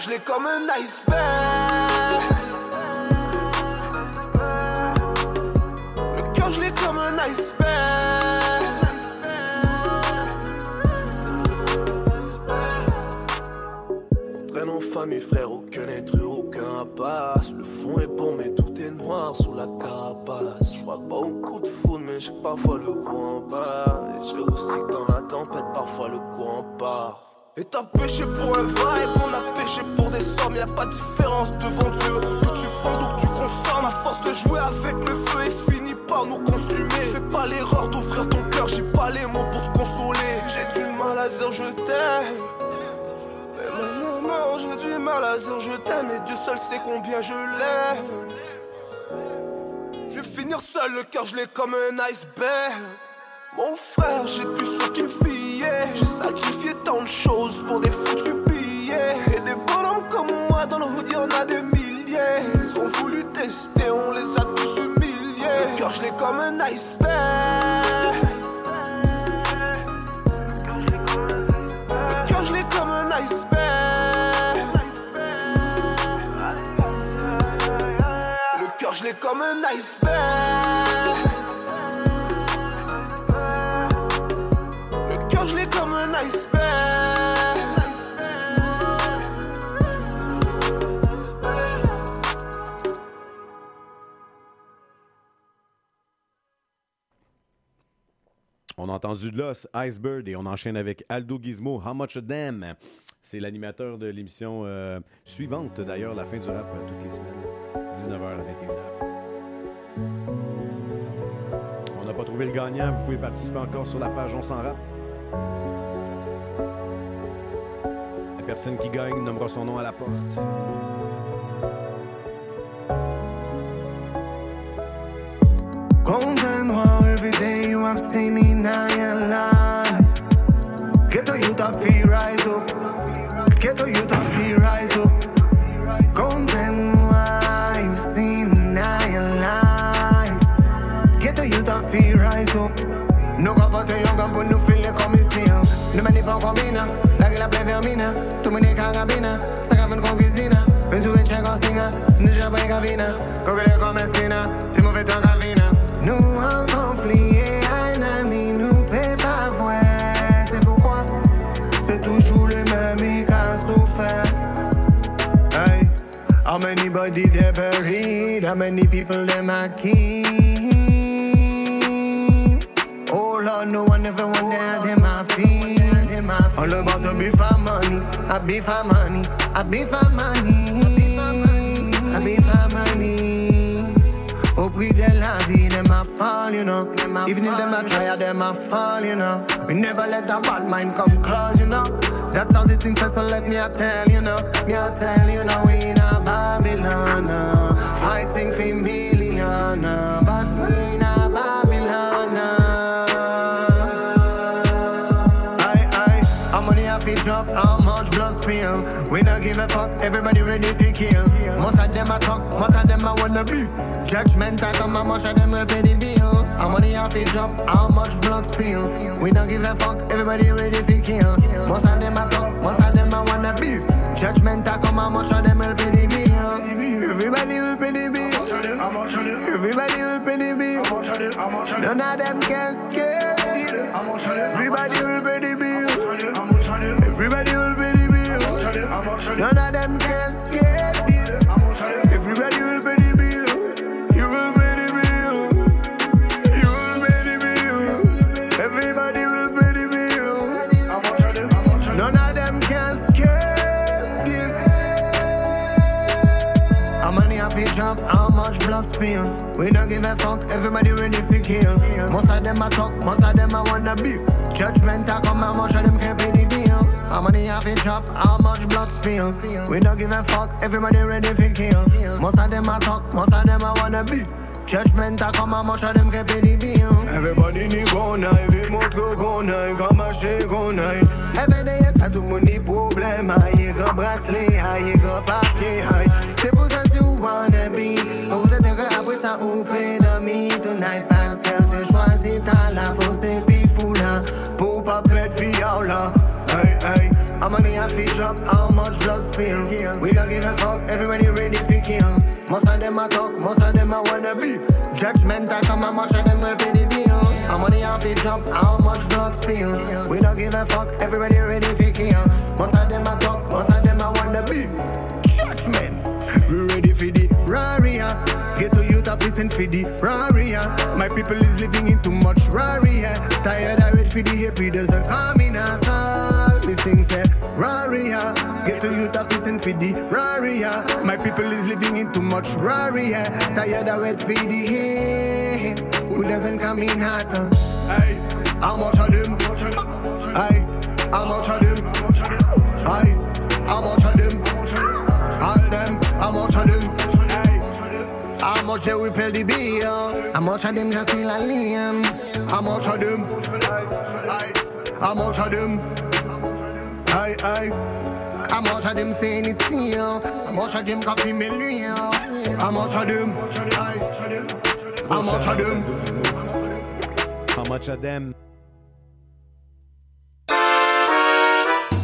Je l'ai comme un iceberg. Le cœur, je l'ai comme un iceberg. On traîne en famille, frère, aucun être, aucun impasse. Le fond est bon, mais tout est noir sous la carapace. Je crois pas au coup de foudre, mais j'ai parfois le coup en bas. Et j'ai aussi que dans la tempête, parfois le coup en part. Et t'as péché pour un vibe, on a péché pour des sommes, y a pas de différence devant Dieu. Que tu vendes ou que tu consommes, à force de jouer avec le feu et finit par nous consumer. Fais pas l'erreur d'ouvrir ton cœur, j'ai pas les mots pour te consoler. J'ai du mal à dire je t'aime. Mais maintenant, j'ai du mal à dire je t'aime, et Dieu seul sait combien je l'aime. Je vais finir seul, le cœur, je l'ai comme un iceberg. Mon frère, j'ai plus ce qu'il me. J'ai sacrifié tant de choses pour des foutus billets. Et des bonhommes comme moi dans le hood, y'en a des milliers. Ils ont voulu tester, on les a tous humiliés. Le cœur, je l'ai comme un iceberg. Le cœur, je l'ai comme un iceberg. Le cœur, je l'ai comme un iceberg. Entendu de l'os, Icebird, et on enchaîne avec Aldo Gizmo, How Much a Damn. C'est l'animateur de l'émission euh, suivante, d'ailleurs, la fin du rap euh, toutes les semaines, 19h à 21h. On n'a pas trouvé le gagnant, vous pouvez participer encore sur la page On s'en rap. La personne qui gagne nommera son nom à la porte. Every day you have seen me now your line. Get to you to feel rise up. Get to you to feel rise up. Golden War you've seen me now your line. Get to you to feel rise up. No capote yo campo no feel comme ici. Ne me pas comme ina. La que la play vermina. Tu me carabina. Sacame con cuisina. Penso che c'è cosina. Ne já vai gavina. Cogele come esquina. Si muove ta many they buried? How many people them a kill? Oh Lord, no one ever want that them a feel. All about the beef for money, I beef for money, I beef for money, I beef for money. Au prix de la vie, them a fall, you know. Even if them a try, them a fall, you know. We never let a bad mind come close, you know. That's how the things are, so let me a tell you know. Me a tell you know, we in a Babylon, uh, fighting for million, uh, but we in a Babylon. uh. Aye, aye, how money have to drop, how much blood spill. We don't give a fuck, everybody ready to kill. Most of them I talk, most of them I wanna be. Judgment I come, how much of them will pay the bill. How money have to drop, how much blood spill. We don't give a fuck, everybody ready to kill. Most of them I talk, most of them I wanna be. Judgment I come, how much of them will pay We don't give a fuck. Everybody ready to kill. Most of them a talk. Most of them a wanna be. Judgment I come. How much of them can pay the bill? How many have to drop? How much blood spill? We don't give a fuck. Everybody ready to kill. Most of them a talk. Most of them a wanna be. Judgment I come. How much of them can pay the bill? Everybody need go night. Vite mon truc go night. Comme marcher go night. Every day ça tout mon ni problème. Aïe, gros bracelet. Aïe, gros papier. Aïe. C'est pour ça tu wanna be. Ça de me tonight. Parce que c'est choisi t'as la fausse et puis fou là. Pour pas vie oh. Hey, hey. How many have to drop? How much blood spill? We don't give a fuck. Everybody ready to kill. Most of them a talk. Most of them a wanna be. Judgment I come. How much of them will pay the bill? How many have to drop? How much blood spill? We don't give a fuck. Everybody ready to kill. For the Raria. My people is living in too much Raria. Tired of wait for the happy doesn't come in all. Listen say Raria. Get to youth of listen for the Raria. My people is living in too much Raria. Tired of wait for the hate. Who doesn't come in all? Hey, how much of them? Hey, how much of them? Hey, how much of them? How much them?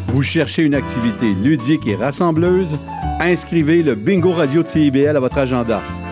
Vous cherchez une activité ludique et rassembleuse? Inscrivez le Bingo Radio de CIBL à votre agenda.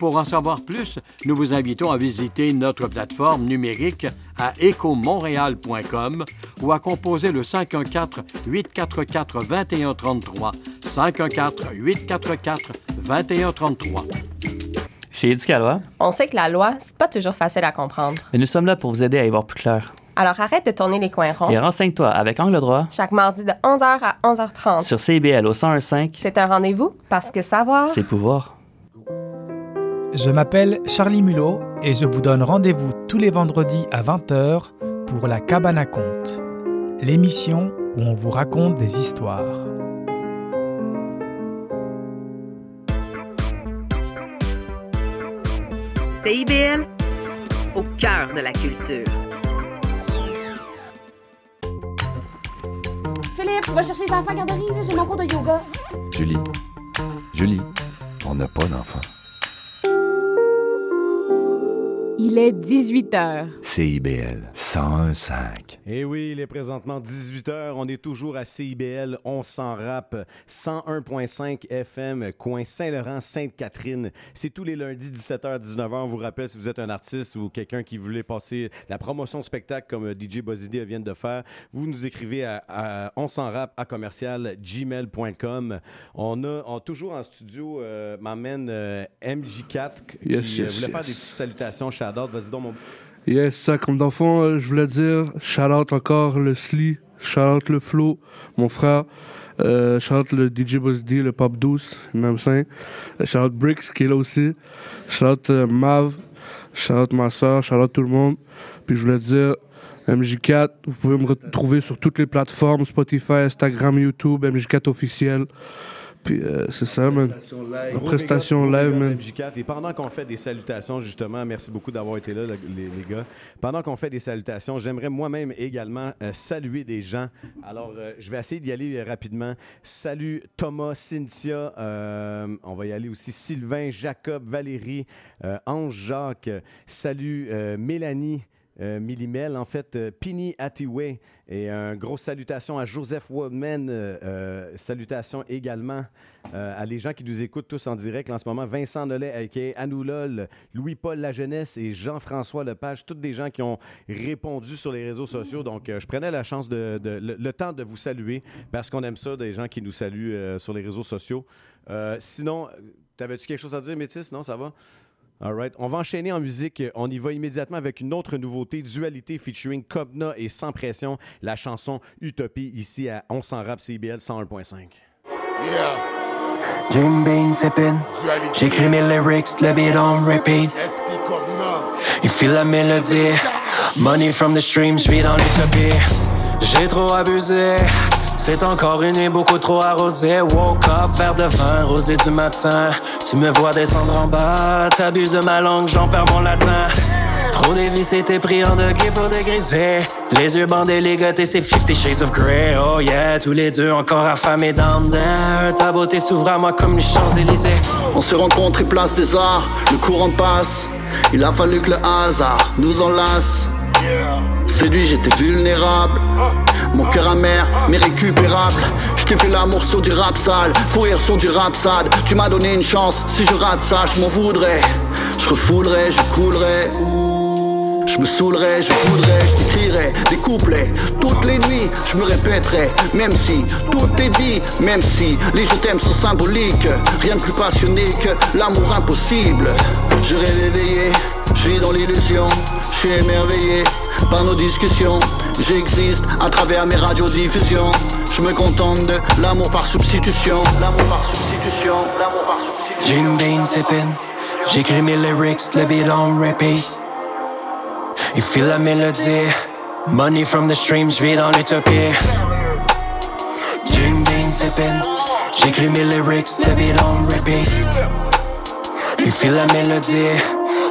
Pour en savoir plus, nous vous invitons à visiter notre plateforme numérique à écomontréal.com ou à composer le 514-844-2133, 514-844-2133. Chez Éducalois, On sait que la loi, c'est pas toujours facile à comprendre. mais nous sommes là pour vous aider à y voir plus clair. Alors arrête de tourner les coins ronds. Et renseigne-toi avec Angle droit Chaque mardi de 11h à 11h30. sur CIBL au 1015, C'est un rendez-vous parce que savoir. c'est pouvoir. Je m'appelle Charlie Mulot et je vous donne rendez-vous tous les vendredis à 20h pour La Cabane à Conte, l'émission où on vous raconte des histoires. CIBL, au cœur de la culture. Philippe, tu vas chercher les enfants à garderie, là, j'ai mon cours de yoga. Julie, Julie, on n'a pas d'enfant. Il est 18 heures. CIBL 101.5. Et Eh oui, il est présentement 18h. On est toujours à CIBL. On s'en rappe. 101.5 FM, coin Saint-Laurent, Sainte-Catherine. C'est tous les lundis, 17h, 19h. On vous rappelle, si vous êtes un artiste ou quelqu'un qui voulait passer la promotion de spectacle comme DJ Bozidé vient de faire, vous nous écrivez à, à on s'en rappe à commercial gmail.com. On a on- toujours en studio, euh, m'amène euh, MJ4 qui Yes, euh, yes, voulait faire des petites salutations. Shout-out. Vas-y mon Yes, ça, comme d'enfant, euh, je voulais dire, shout out encore le Sli, shout out le Flo, mon frère, euh, shout out le DJ Buzz D, le Pop Douce, même saint, shout out Bricks qui est là aussi, shout out euh, Mav, shout out ma soeur, shout out tout le monde. Puis je voulais dire, MJ4, vous pouvez me retrouver sur toutes les plateformes, Spotify, Instagram, YouTube, MJ4 officiel. Puis euh, c'est ça, man. Gros Prestation live, man. MJ4. Et pendant qu'on fait des salutations, justement, merci beaucoup d'avoir été là, le- les, les gars. Pendant qu'on fait des salutations, j'aimerais moi-même également euh, saluer des gens. Alors, euh, je vais essayer d'y aller euh, rapidement. Salut Thomas, Cynthia, on va y aller aussi Sylvain, Jacob, Valérie, euh, Ange Jacques. Salut Mélanie. Euh, Millimel, en fait, euh, Pini Atiwe. Et un gros salutation à Joseph Woodman. euh, euh, salutations également à les gens qui nous écoutent tous en direct en ce moment. Vincent Nollet, a.k.a. Anoulol, Louis-Paul La Jeunesse et Jean-François Lepage. Toutes des gens qui ont répondu sur les réseaux sociaux. Donc, je prenais la chance de, le, temps de vous saluer parce qu'on aime ça, des gens qui nous saluent sur les réseaux sociaux. Sinon, t'avais-tu quelque chose à dire, Métis? Non, ça va? All right. On va enchaîner en musique. On y va immédiatement avec une autre nouveauté, Dualité featuring Cobna et Sans Pression, la chanson Utopie ici à On s'en rap CBL 101.5. Jim Bean sipping. J'écris mes lyrics, le beat on repeat. Il file la mélodie. Money from the stream, j'vis dans l'utopie. J'ai trop abusé. C'est encore une nuit beaucoup trop arrosée. Woke up, verre de vin, rosé du matin. Tu me vois descendre en bas. T'abuses de ma langue, j'en perds mon latin. Trop dévissé, t'es pris en degré pour dégriser. Les yeux bandés, ligotés, c'est 50 Shades of Grey. Oh yeah, tous les deux encore affamés down there. Ta beauté s'ouvre à moi comme les Champs-Élysées. On se rencontre et place des arts, le courant passe. Il a fallu que le hasard nous enlace. Séduit, j'étais vulnérable. Mon cœur amer, mais récupérable. Je t'ai fait l'amour sur du rap sale, sur du rap sad. Tu m'as donné une chance, si je rate ça, je m'en voudrais. Je refoulerais, je coulerais. Je me saoulerais, je voudrais, je t'écrirais des couplets Toutes les nuits, je me répéterais Même si tout est dit, même si Les je t'aime sont symboliques Rien de plus passionné que l'amour impossible Je rêve éveillé, je vis dans l'illusion Je suis émerveillé par nos discussions. J'existe à travers mes radiodiffusions. Je me contente de l'amour par substitution. L'amour par substitution, Bean sipping, j'écris mes lyrics, le beat on repeat. Il feel la mélodie, money from the stream, j'vis dans l'utopie. Jim Bean sipping, j'écris mes lyrics, le beat on repeat. Il feel la mélodie,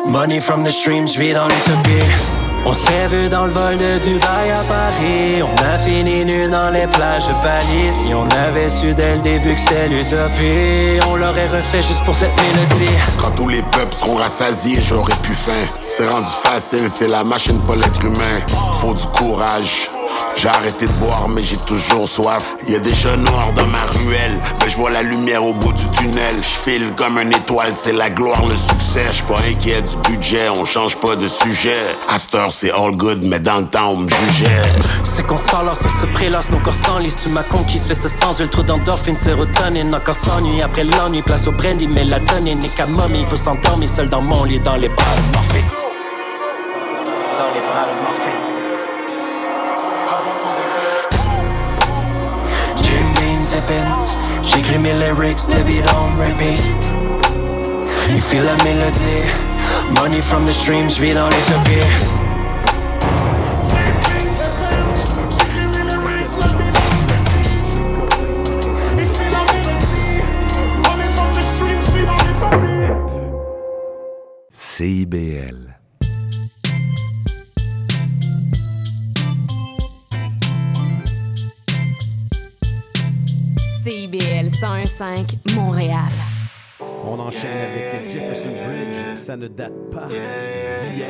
money from the stream, j'vis dans l'utopie. On s'est vu dans le vol de Dubaï à Paris. On a fini nu dans les plages de Bali. Si on avait su dès le début que c'était l'utopie, on l'aurait refait juste pour cette mélodie. Quand tous les peuples seront rassasiés, j'aurai plus faim. C'est rendu facile, c'est la machine pour l'être humain. Faut du courage. J'ai arrêté de boire, mais j'ai toujours soif. Y a des jeux noirs dans ma ruelle, mais je vois la lumière au bout du tunnel. Je file comme une étoile, c'est la gloire, le succès. J'suis pas inquiet du budget, on change pas de sujet. À cette heure, c'est all good, mais dans le temps, on me jugeait. C'est qu'on s'enlace, on se prélasse, nos corps s'enlisent. Tu m'as conquise, fais ce sens, ultra d'endorphine, sérotonine. Encore s'ennuie après l'ennui, place au brandy, mélatonine. Et camomille peut s'endormir seul dans mon lit, dans les bras de j'écris mes lyrics, le beat on repeat. You feel la mélodie, money from the stream, j'vis dans l'utopie. CIBL. CIBL 101.5 Montréal. On enchaîne avec Jefferson Bridge. Ça ne date pas d'hier.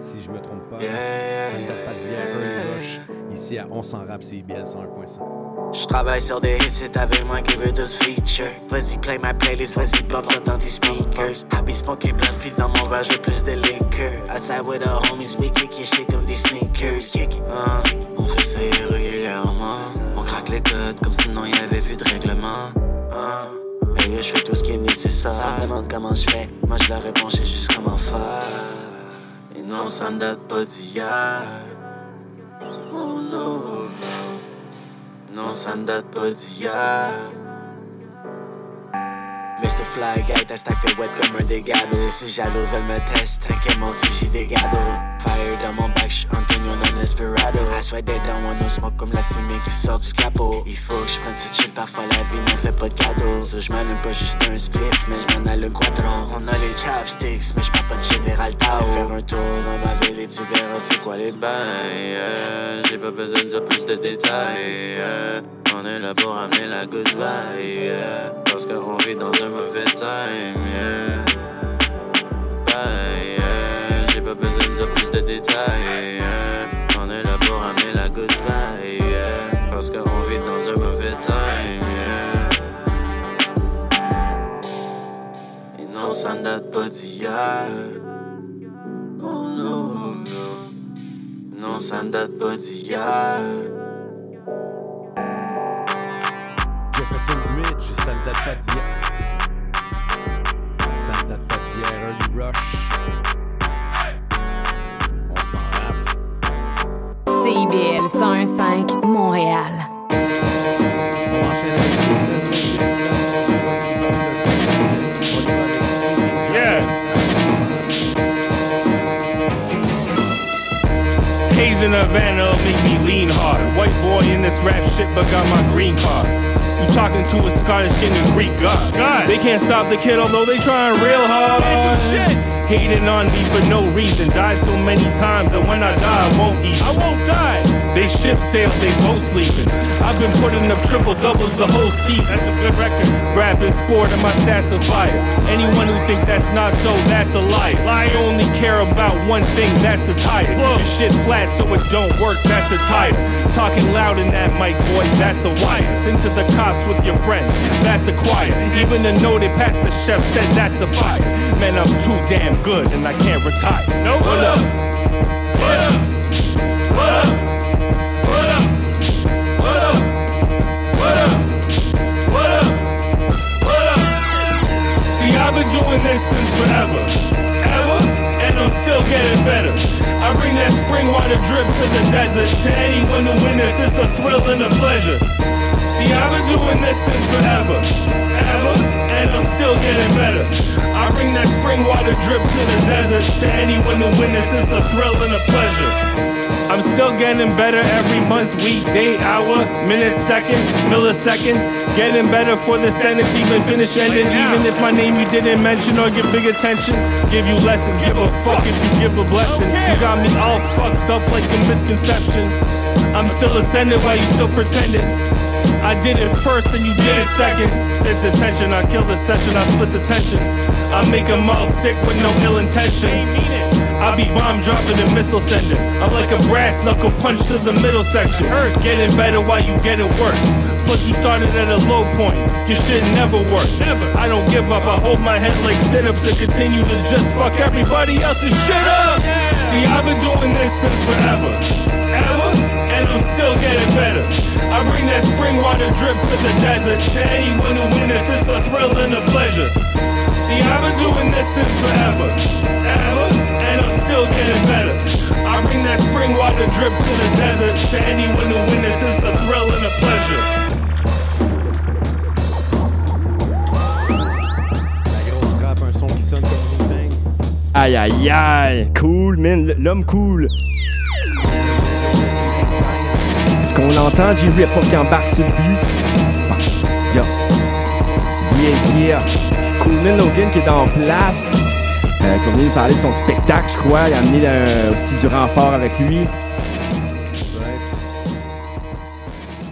Si je me trompe pas. Ça ne date pas d'hier. Early Rush. Ici à On s'en rap, CBL 101.5. Je travaille sur des hits, c'est avec moi qui veut tous feature. Vas-y, play my playlist, vas-y, bump ça dans tes speakers. Happy smoking blunt, speed dans mon verre, j'ai plus de liquor. Outside with the homies, we kick your shit comme des sneakers. Ah, on fait ça régulièrement. Les codes comme sinon y avait vu de règlement. Ah, et je fais tout ce qui est nécessaire. Ça me demande comment je fais, moi je leur réponds, je sais juste comment faire. Et non, ça ne date pas d'hier. Oh non. Non, ça ne date pas d'hier. Mr. Fly Guy, t'as stacké wet comme un dégado. Si ces jaloux veulent me tester, t'inquiète, moi aussi j'ai des gado. Fire dans mon bac, j'suis Antonio non Desperado. I swear they don't want no smoke comme la fumée qui sort du capot. Il faut que j'prenne ce chill, parfois la vie n'en fait pas de cadeaux. So j'm'allume pas juste un spliff, mais j'm'en allume quadron. On a les chapsticks, mais j'parle pas de général Tao. faire un tour dans ma ville et tu verras c'est quoi les bails. yeah. J'ai pas besoin de plus de détails. yeah. On est là pour amener la good vibe. yeah. Parce qu'on vit dans un mauvais time. yeah. J'ai pas besoin de plus de détails. On est là pour amener la good vibe. Parce qu'on vit dans un mauvais time. yeah. Et non, ça ne date pas d'hier. Oh non, non. Non, ça ne date pas d'hier. Jefferson Bridge, ça ne date pas d'hier. Ça ne date pas d'hier. Early Rush. On s'en rap. CIBL 101.5 Montréal. On enchaîne avec in Havana make me lean hard. White boy in this rap shit, but got my green card. You talking to a Scottish king and Greek god. god. They can't stop the kid, although they trying real hard. Hating on me for no reason. Died so many times and when I die, I won't eat. I won't die. They ship sailed, they boat sleeping. I've been putting up triple doubles the whole season. That's a good record. Rapping sport and my stats are fire. Anyone who think that's not so, that's a lie. I only care about one thing, that's a tire. Your shit flat so it don't work, that's a tire. Talking loud in that mic, boy, that's a wire. Sing to the cops with your friends, that's a choir. Even the noted pastor chef said that's a fire. Man, I'm too damn good and I can't retire. No, what up? What up? What up? What up? What up? What up? What up? What up? See, I've been doing this since forever. Ever? And I'm still getting better. I bring that spring water drip to the desert. To anyone who witness, it's a thrill and a pleasure. See, I've been doing this since forever, ever, and I'm still getting better. I bring that spring water drip to the desert. To anyone who witness, it's a thrill and a pleasure. I'm still getting better every month, week, day, hour, minute, second, millisecond. Getting better for the sentence, even finish ending. Even if my name you didn't mention or give big attention, give you lessons. Give a fuck if you give a blessing. You got me all fucked up like a misconception. I'm still ascending while you still pretending. I did it first and you did it second. Sit attention, I killed the session, I split the tension. I make them all sick with no ill intention. I be bomb dropping and missile sending. I'm like a brass knuckle punch to the middle section. Hurt getting better while you getting worse. Plus you started at a low point. Your shit never work. Never. I don't give up. I hold my head like sit-ups and continue to just fuck everybody else's shit up. See, I've been doing this since forever. Ever. And I'm still getting better. I bring that spring water drip to the desert. To anyone who witness, it's a thrill and a pleasure. See, I've been doing this since forever. Ever. And I'm still getting better. I bring that spring water drip to the desert. To anyone who witness, it's a thrill and a pleasure. Aïe, aïe, aïe. Cool, man. L'homme cool. Est-ce qu'on entend J.B. pas qui embarque sur le but? Yeah. Yeah, yeah. Coolman Logan qui est en place. Euh, qui venir nous parler de son spectacle, je crois. Il a amené euh, aussi du renfort avec lui.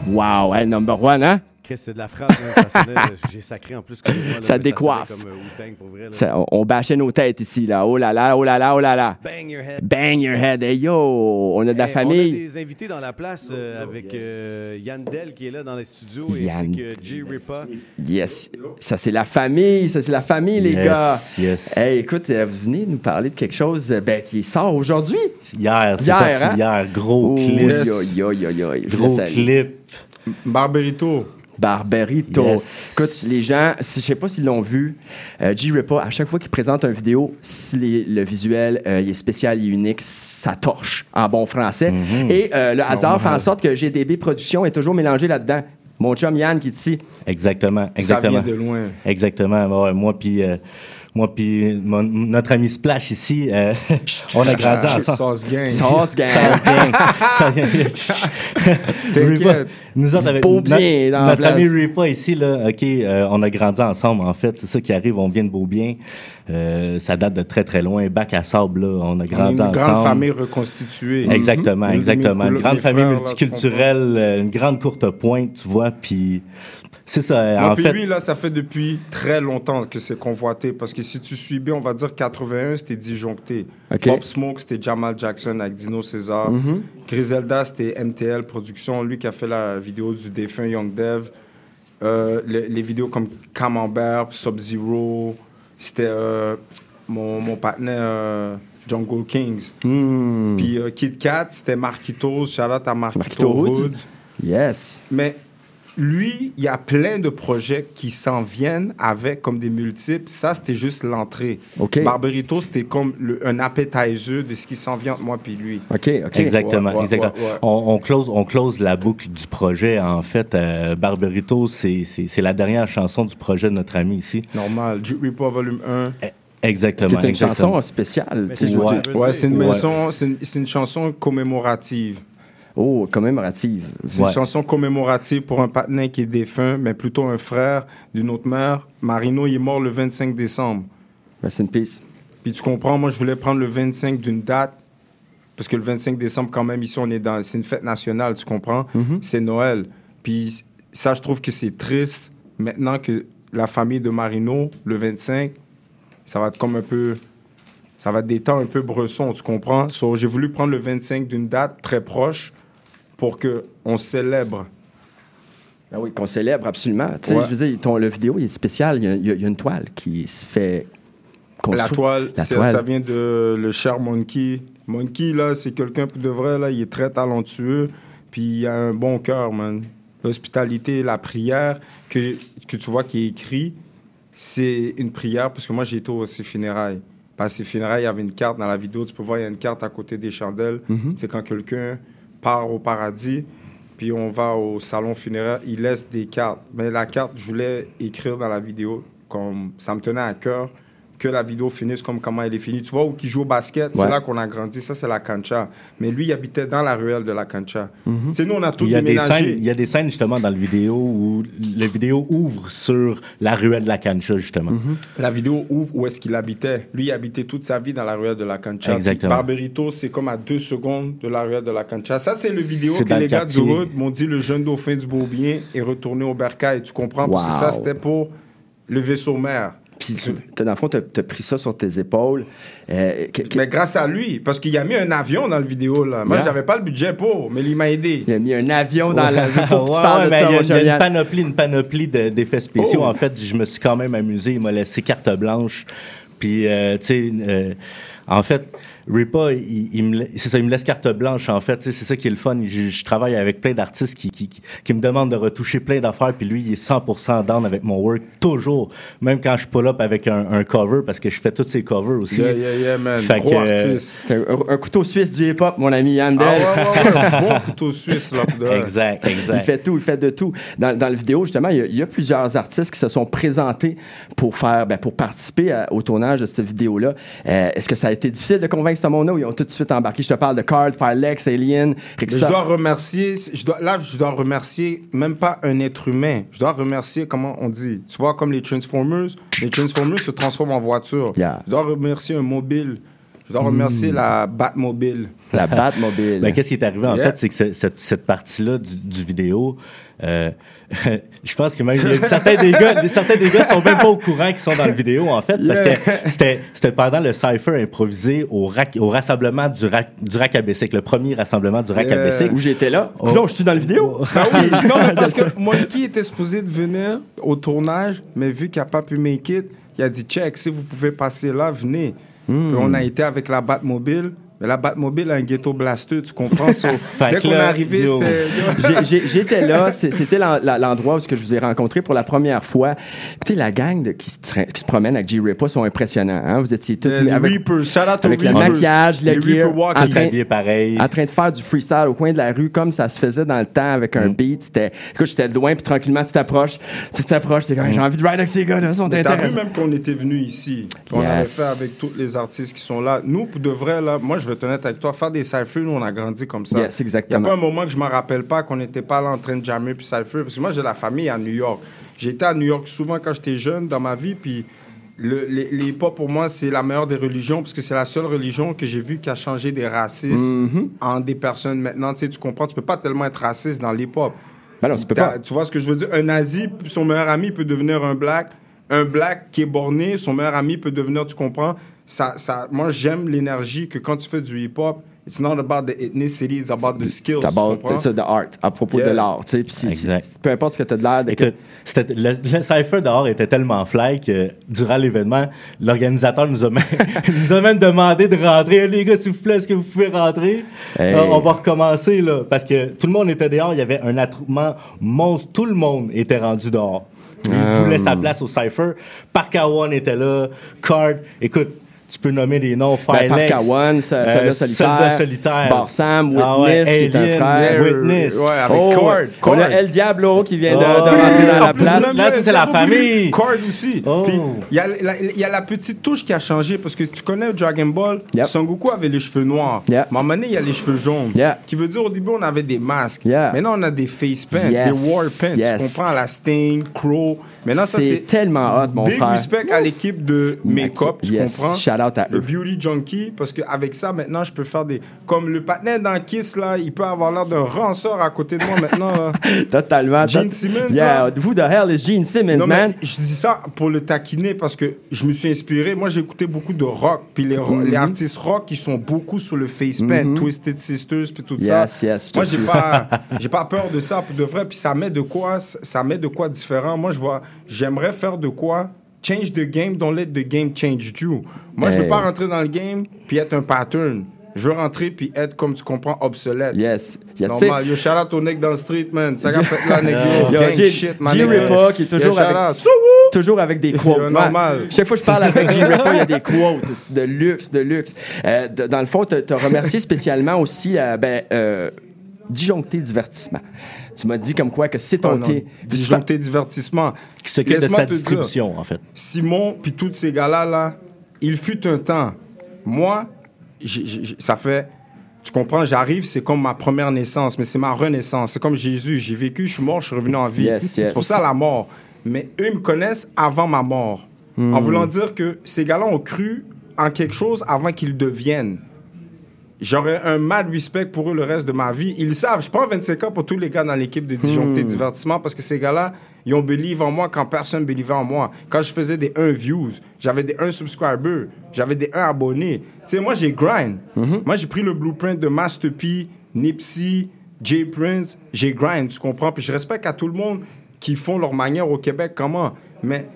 Wow, hey, number one, hein? Chris, c'est de la hein, ça sonnait, J'ai sacré en plus que moi, là, Ça décoiffe. sonnait Comme euh, pour vrai. là. Ça, on, on bâchait nos têtes ici, là. Oh là là, oh là là, oh là là. Bang your head. Bang your head. Hey, yo, on a de la famille. On a des invités dans la place euh, avec euh, Yann Dell qui est là dans les studios Yann. ainsi que J. Ripa. Yes. Ça, c'est la famille. Ça, c'est la famille, les Yes, gars. yes. Hey, écoute, euh, vous venez nous parler de quelque chose euh, ben, qui sort aujourd'hui. Hier, c'est Hier, sorti hein? hier. Gros Oh, clip. Yes. yo, yo, yo, yo. Gros clip. Barberito. Barberito. Yes. Écoute, les gens, si, je sais pas s'ils l'ont vu, euh, G. Ripa, à chaque fois qu'il présente une vidéo, si les- le visuel euh, il est spécial et unique, ça torche en bon français. Mhm. Et euh, le hasard Normal. fait en sorte que GDB Productions est toujours mélangé là-dedans. Mon chum Yann qui est ici. Exactement, exactement. vient de loin. Exactement. Ouais, moi puis euh, moi puis mon- notre ami Splash ici, euh, [laughs] on a grandi ensemble. Sauce Gang. Sauce Gang. Sauce Gang. [laughs] Sauce Gang. T'inquiète. Ripa, Nous autres, avec beau notre, bien dans notre ami Ripa ici, là, OK, euh, on a grandi ensemble, en fait. C'est ça qui arrive, on vient de Beaubien. Euh, ça date de très, très loin. Bac à sable, là, on a On est grandi une ensemble. grande famille reconstituée. Exactement, Mhm. exactement. Une grande famille frères, multiculturelle, euh, une grande courte pointe, tu vois, puis c'est ça. Non, en puis fait, lui, là, ça fait depuis très longtemps que c'est convoité. Parce que si tu suis bien, on va dire 81, c'était disjoncté. OK. Pop Smoke, c'était Jamal Jackson avec Dino César. Mhm. Griselda, c'était MTL Production. Lui qui a fait la vidéo du défunt Young Dev. Euh, les, les vidéos comme Camembert, Sub-Zero. C'était euh, mon, mon partenaire euh, Jungle Kings. Hmm. Puis Kid Kat, c'était Marquitos. Shout out à Marquito, Marquito. Hood. Yes. Mais lui, il y a plein de projets qui s'en viennent avec comme des multiples. Ça, c'était juste l'entrée. OK. Barberito, c'était comme le- un appetizer de ce qui s'en vient entre moi puis lui. OK, OK. Exactement, Ouais, ouais, exactement. ouais, ouais. On, on close, on close la boucle du projet. En fait, euh, Barberito, c'est la dernière chanson du projet de notre ami ici. Normal. Juke Reaper volume 1. Exactement. C'est une exactement. chanson spéciale. C'est ouais. Ouais, c'est une, Ouais. une chanson commémorative. Oh, commémorative. C'est Ouais. une chanson commémorative pour un partenaire qui est défunt, mais plutôt un frère d'une autre mère. Marino, il est mort le 25 décembre. Rest in peace. Puis tu comprends, moi, je voulais prendre le 25 d'une date, parce que le 25 décembre, quand même, ici, on est dans... C'est une fête nationale, tu comprends? C'est Noël. Puis ça, je trouve que c'est triste, maintenant que la famille de Marino, le 25, ça va être comme un peu... Ça va être des temps un peu bressons, tu comprends? So, j'ai voulu prendre le 25 d'une date très proche pour que on célèbre. Ah oui, qu'on célèbre absolument. Tu sais, Ouais. je veux dire, ton, le vidéo, il est spécial. Il y a, y y une toile qui se fait. La toile, La toile. ça vient de le cher Monkey. Monkey, là, c'est quelqu'un de vrai, là, il est très talentueux, puis il a un bon cœur, man. L'hospitalité, la prière que, que tu vois qui est écrit, c'est une prière, parce que moi, j'ai été aussi funérailles. Parce que funérailles, il y avait une carte dans la vidéo. Tu peux voir, il y a une carte à côté des chandelles. Mhm. C'est quand quelqu'un part au paradis, puis on va au salon funéraire, il laisse des cartes. Mais la carte, je voulais écrire dans la vidéo, comme ça me tenait à cœur que la vidéo finisse comme comment elle est finie. Tu vois, où qui joue au basket, c'est là qu'on a grandi. Ça, c'est la cancha. Mais lui, il habitait dans la ruelle de la cancha. Tu sais, nous, on a tout il y a, des déménagé. scènes, il y a des scènes justement dans le vidéo où la vidéo ouvre sur la ruelle de la cancha justement. Mhm. La vidéo ouvre où est-ce qu'il habitait. Lui, il habitait toute sa vie dans la ruelle de la cancha. Exactement. Barberito, c'est comme à deux secondes de la ruelle de la cancha. Ça, c'est le vidéo que les le gars du. Hood m'ont dit le jeune dauphin du Beaubien est retourné au bercail. Tu comprends? Parce que ça, c'était pour le vaisseau mère. Puis, tu- t'as- dans le fond, t'as as pris ça sur tes épaules. Euh, que- que- Mais grâce à lui, parce qu'il a mis un avion dans le vidéo. Là. Moi, Yeah. j'avais pas le budget pour, mais il m'a aidé. Il a mis un avion dans la. Tu ça, il y a, une panoplie, une panoplie de- d'effets spéciaux. Oh. En fait, je me suis quand même amusé. Il m'a laissé carte blanche. Puis, euh, tu sais, euh, en fait, Ripa, il, c'est ça, il me laisse carte blanche, en fait. C'est ça qui est le fun. Je, je travaille avec plein d'artistes qui, qui, qui, qui me demandent de retoucher plein d'affaires. Puis lui, il est 100% down avec mon work, toujours. Même quand je pull up avec un, un cover, parce que je fais tous ces covers aussi. Yeah, yeah, yeah, man. Fait Gros que, artiste. C'est un, un couteau suisse du hip-hop, mon ami Yandel. Ah ouais, ouais, ouais. bon couteau suisse, là. Exact, exact. Il fait tout, il fait de tout. Dans, dans la vidéo, justement, il y, a, il y a plusieurs artistes qui se sont présentés pour faire, ben, pour participer à- au tournage de cette vidéo-là. Euh, Est-ce que ça a été difficile de convaincre ce monde-là ils ont tout de suite embarqué? Je te parle de Card, Firelex, Alien, Mais Rickstar. je dois remercier, je dois, là, je dois remercier même pas un être humain. Je dois remercier, comment on dit, tu vois, comme les Transformers, les Transformers se transforment en voiture. Yeah. Je dois remercier un mobile. Je dois remercier la Batmobile. La Batmobile. [laughs] Ben, qu'est-ce qui est arrivé en Yeah. fait, c'est que ce- cette, cette partie-là du, du vidéo, euh, [laughs] je pense que même certains des gars, certains des gars sont même pas au courant qu'ils sont dans la vidéo en fait, parce que c'était c'était pendant le cipher improvisé au, rac- au rassemblement du rack du à Bessic, le premier rassemblement du rack à. Bessic. Où j'étais là. Oh. Non, je suis dans la vidéo? Ah oui, non, mais parce que [laughs] Monkey était supposé de venir au tournage, mais vu qu'il n'a pas pu make it, il a dit check, si vous pouvez passer là, venez. Hmm. Puis on a été avec la Batmobile. Mais la Batmobile a un ghetto blaster, tu comprends? So, [laughs] Fait dès que qu'on est arrivé, c'était. [laughs] J'étais là, c'était l'endroit où je vous ai rencontré pour la première fois. Écoutez, la gang de- qui, se tra- qui se promène avec G-Ripa sont impressionnants. Hein? Vous étiez tous les avec, Reapers, shout out avec le Reapers. maquillage, le Les gear, Reaper en train, pareil. en train de faire du freestyle au coin de la rue comme ça se faisait dans le temps avec Mm. un beat. C'était, écoute, j'étais loin puis tranquillement tu t'approches, tu t'approches, t'es comme j'ai envie de ride avec ces gars-là, ils sont Mm. T'as vu même qu'on était venu ici? Puis On avait Yes. fait avec tous les artistes qui sont là. Nous, pour de vrai, là, moi, je vais être honnête avec toi, faire des cyphers, nous, on a grandi comme ça. Yes, Il n'y a exactement. pas un moment que je me rappelle pas qu'on n'était pas là en train de jammer puis cypher. Parce que moi, j'ai la famille à New York. Été à New York souvent quand j'étais jeune dans ma vie. Puis le, les, les hip-hop, pour moi, c'est la meilleure des religions parce que c'est la seule religion que j'ai vue qui a changé des racistes Mm-hmm. en des personnes. Maintenant, tu sais, tu comprends, tu peux pas tellement être raciste dans l'hip-hop. Ben tu peux T'as- pas. Tu vois ce que je veux dire? Un nazi, son meilleur ami peut devenir un black. Un black qui est borné, son meilleur ami peut devenir, tu comprends? Ça, ça, moi, j'aime l'énergie que quand tu fais du hip-hop, it's not about the ethnicity, it's about the skills. C'est about ça, de art, à propos Yeah. de l'art. tu sais, Exact. Peu importe ce que tu as de l'air. Écoute, le, le cypher dehors était tellement fly que durant l'événement, l'organisateur nous a même, [laughs] nous a même demandé de rentrer. Les gars, s'il vous plaît, est-ce que vous pouvez rentrer? Hey. Euh, on va recommencer, là. Parce que tout le monde était dehors. Il y avait un attroupement monstre. Tout le monde était rendu dehors. Il Ah. voulait sa place au cypher. Parkawan était là. Card. Écoute, tu peux nommer des noms. Ben, Firelex. Parkawan, so- Soldat euh, Solitaire, Soldat Solitaire. Barsam, Witness, Ah ouais, qui est un frère. Witness. Ouais, avec Oh, Cord. On a Cord. El Diablo qui vient de, de Oh. rentrer dans la place. Là, c'est la famille. Cord aussi. Oh. Puis, il y, a la- il y a la petite touche qui a changé parce que tu connais Dragon Ball? Yep. Son Goku avait les cheveux noirs. Yeah. À un moment donné, il y a les cheveux jaunes. Qui veut dire au début, on avait des masques. Maintenant, on a des face paint, Yes. des war paint. Yes. Tu comprends? La Sting, Crow. Maintenant, ça, C'est tellement hot, mon Big frère. respect à l'équipe de Make-up, tu Yes. comprends? Shout out à Le eux. Beauty Junkie, parce qu'avec ça, maintenant, je peux faire des. Comme le patinet dans Kiss, là, il peut avoir l'air d'un ranceur à côté de moi maintenant. Là. [laughs] Totalement. Gene Simmons, Yeah, là. who the hell is Gene Simmons, Non, man? je dis ça pour le taquiner parce que je me suis inspiré. Moi, j'ai écouté beaucoup de rock. Puis les, ro- les artistes rock, ils sont beaucoup sur le face paint, Twisted Sisters, puis tout Yes, ça. yes, Moi, j'ai pas, [laughs] pas peur de ça pour de vrai. Puis ça met de quoi, ça met de quoi différent. Moi, je vois, j'aimerais faire de quoi. Change the game, don't let the game change you. Moi, je veux Hey. pas rentrer dans le game puis être un pattern. Je veux rentrer puis être, comme tu comprends, obsolète. Yes. Yes. Normal. Yo, shout out au nec dans le street, man. Ça a fait là, [laughs] nègre. Yo, Gang G- shit, man. G nigga. Ripa qui est toujours Yo, avec-! Toujours avec des quotes. Yo, normal. Chaque fois que je parle avec. Ripper, il y a des [laughs] quotes de luxe, de luxe. Euh, dans le fond, tu as remercié spécialement aussi euh, ben, euh, Disjoncté Divertissement. Tu m'as dit comme quoi que c'est ton Oh thé. Disjoncté divertissement. Qui s'occupe de sa dire, distribution, en fait. Simon, puis tous ces gars-là, là, il fut un temps. Moi, ça fait. Tu comprends, j'arrive, c'est comme ma première naissance, mais c'est ma renaissance. C'est comme Jésus. J'ai vécu, je suis mort, je suis revenu en vie. Yes, yes. C'est pour ça la mort. Mais eux ils me connaissent avant ma mort. Hmm. En voulant dire que ces gars-là ont cru en quelque chose avant qu'ils deviennent. J'aurais un mad respect pour eux le reste de ma vie. Ils le savent. Je prends 25 ans pour tous les gars dans l'équipe de Disjoncté Hmm. Divertissement parce que ces gars-là, ils ont believe en moi quand personne believait en moi. Quand je faisais des 1 views, j'avais des 1 subscribers, j'avais des 1 abonnés. Tu sais, moi, j'ai grind. Mm-hmm. Moi, j'ai pris le blueprint de Master P, Nipsey, Jay Prince. J'ai grind, tu comprends? Puis je respecte à tout le monde qui font leur manière au Québec, comment? Mais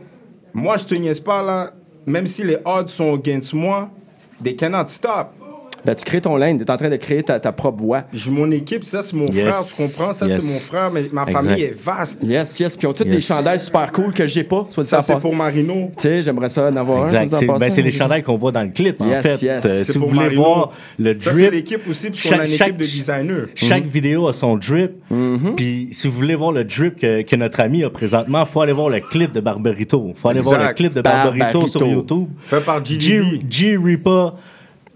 moi, je te niaise pas, là. Même si les odds sont against moi, they cannot stop. Ben, tu crées ton lane, tu es en train de créer ta, ta propre voix. J'ai mon équipe, ça c'est mon Yes. frère, tu comprends? Ça Yes. c'est mon frère, mais ma Exact. famille est vaste. Yes, yes. Puis ils ont tous Yes. des chandails super cool que j'ai pas. soit Ça, c'est pour Marino. Tu sais, j'aimerais ça en avoir un. Exact. C'est ben, c'est les chandails qu'on voit dans le clip, en Yes, fait. yes. Euh, si vous voulez Marino. voir le Ça, drip... c'est l'équipe aussi, parce qu'on a une équipe de designers. Chaque Mhm. vidéo a son drip. Mm-hmm. Puis si vous voulez voir le drip que, que notre ami a présentement, faut aller voir le clip de Barbarito. faut aller voir le clip de Barbarito Barbarito. sur YouTube. Fait par G. G Reaper,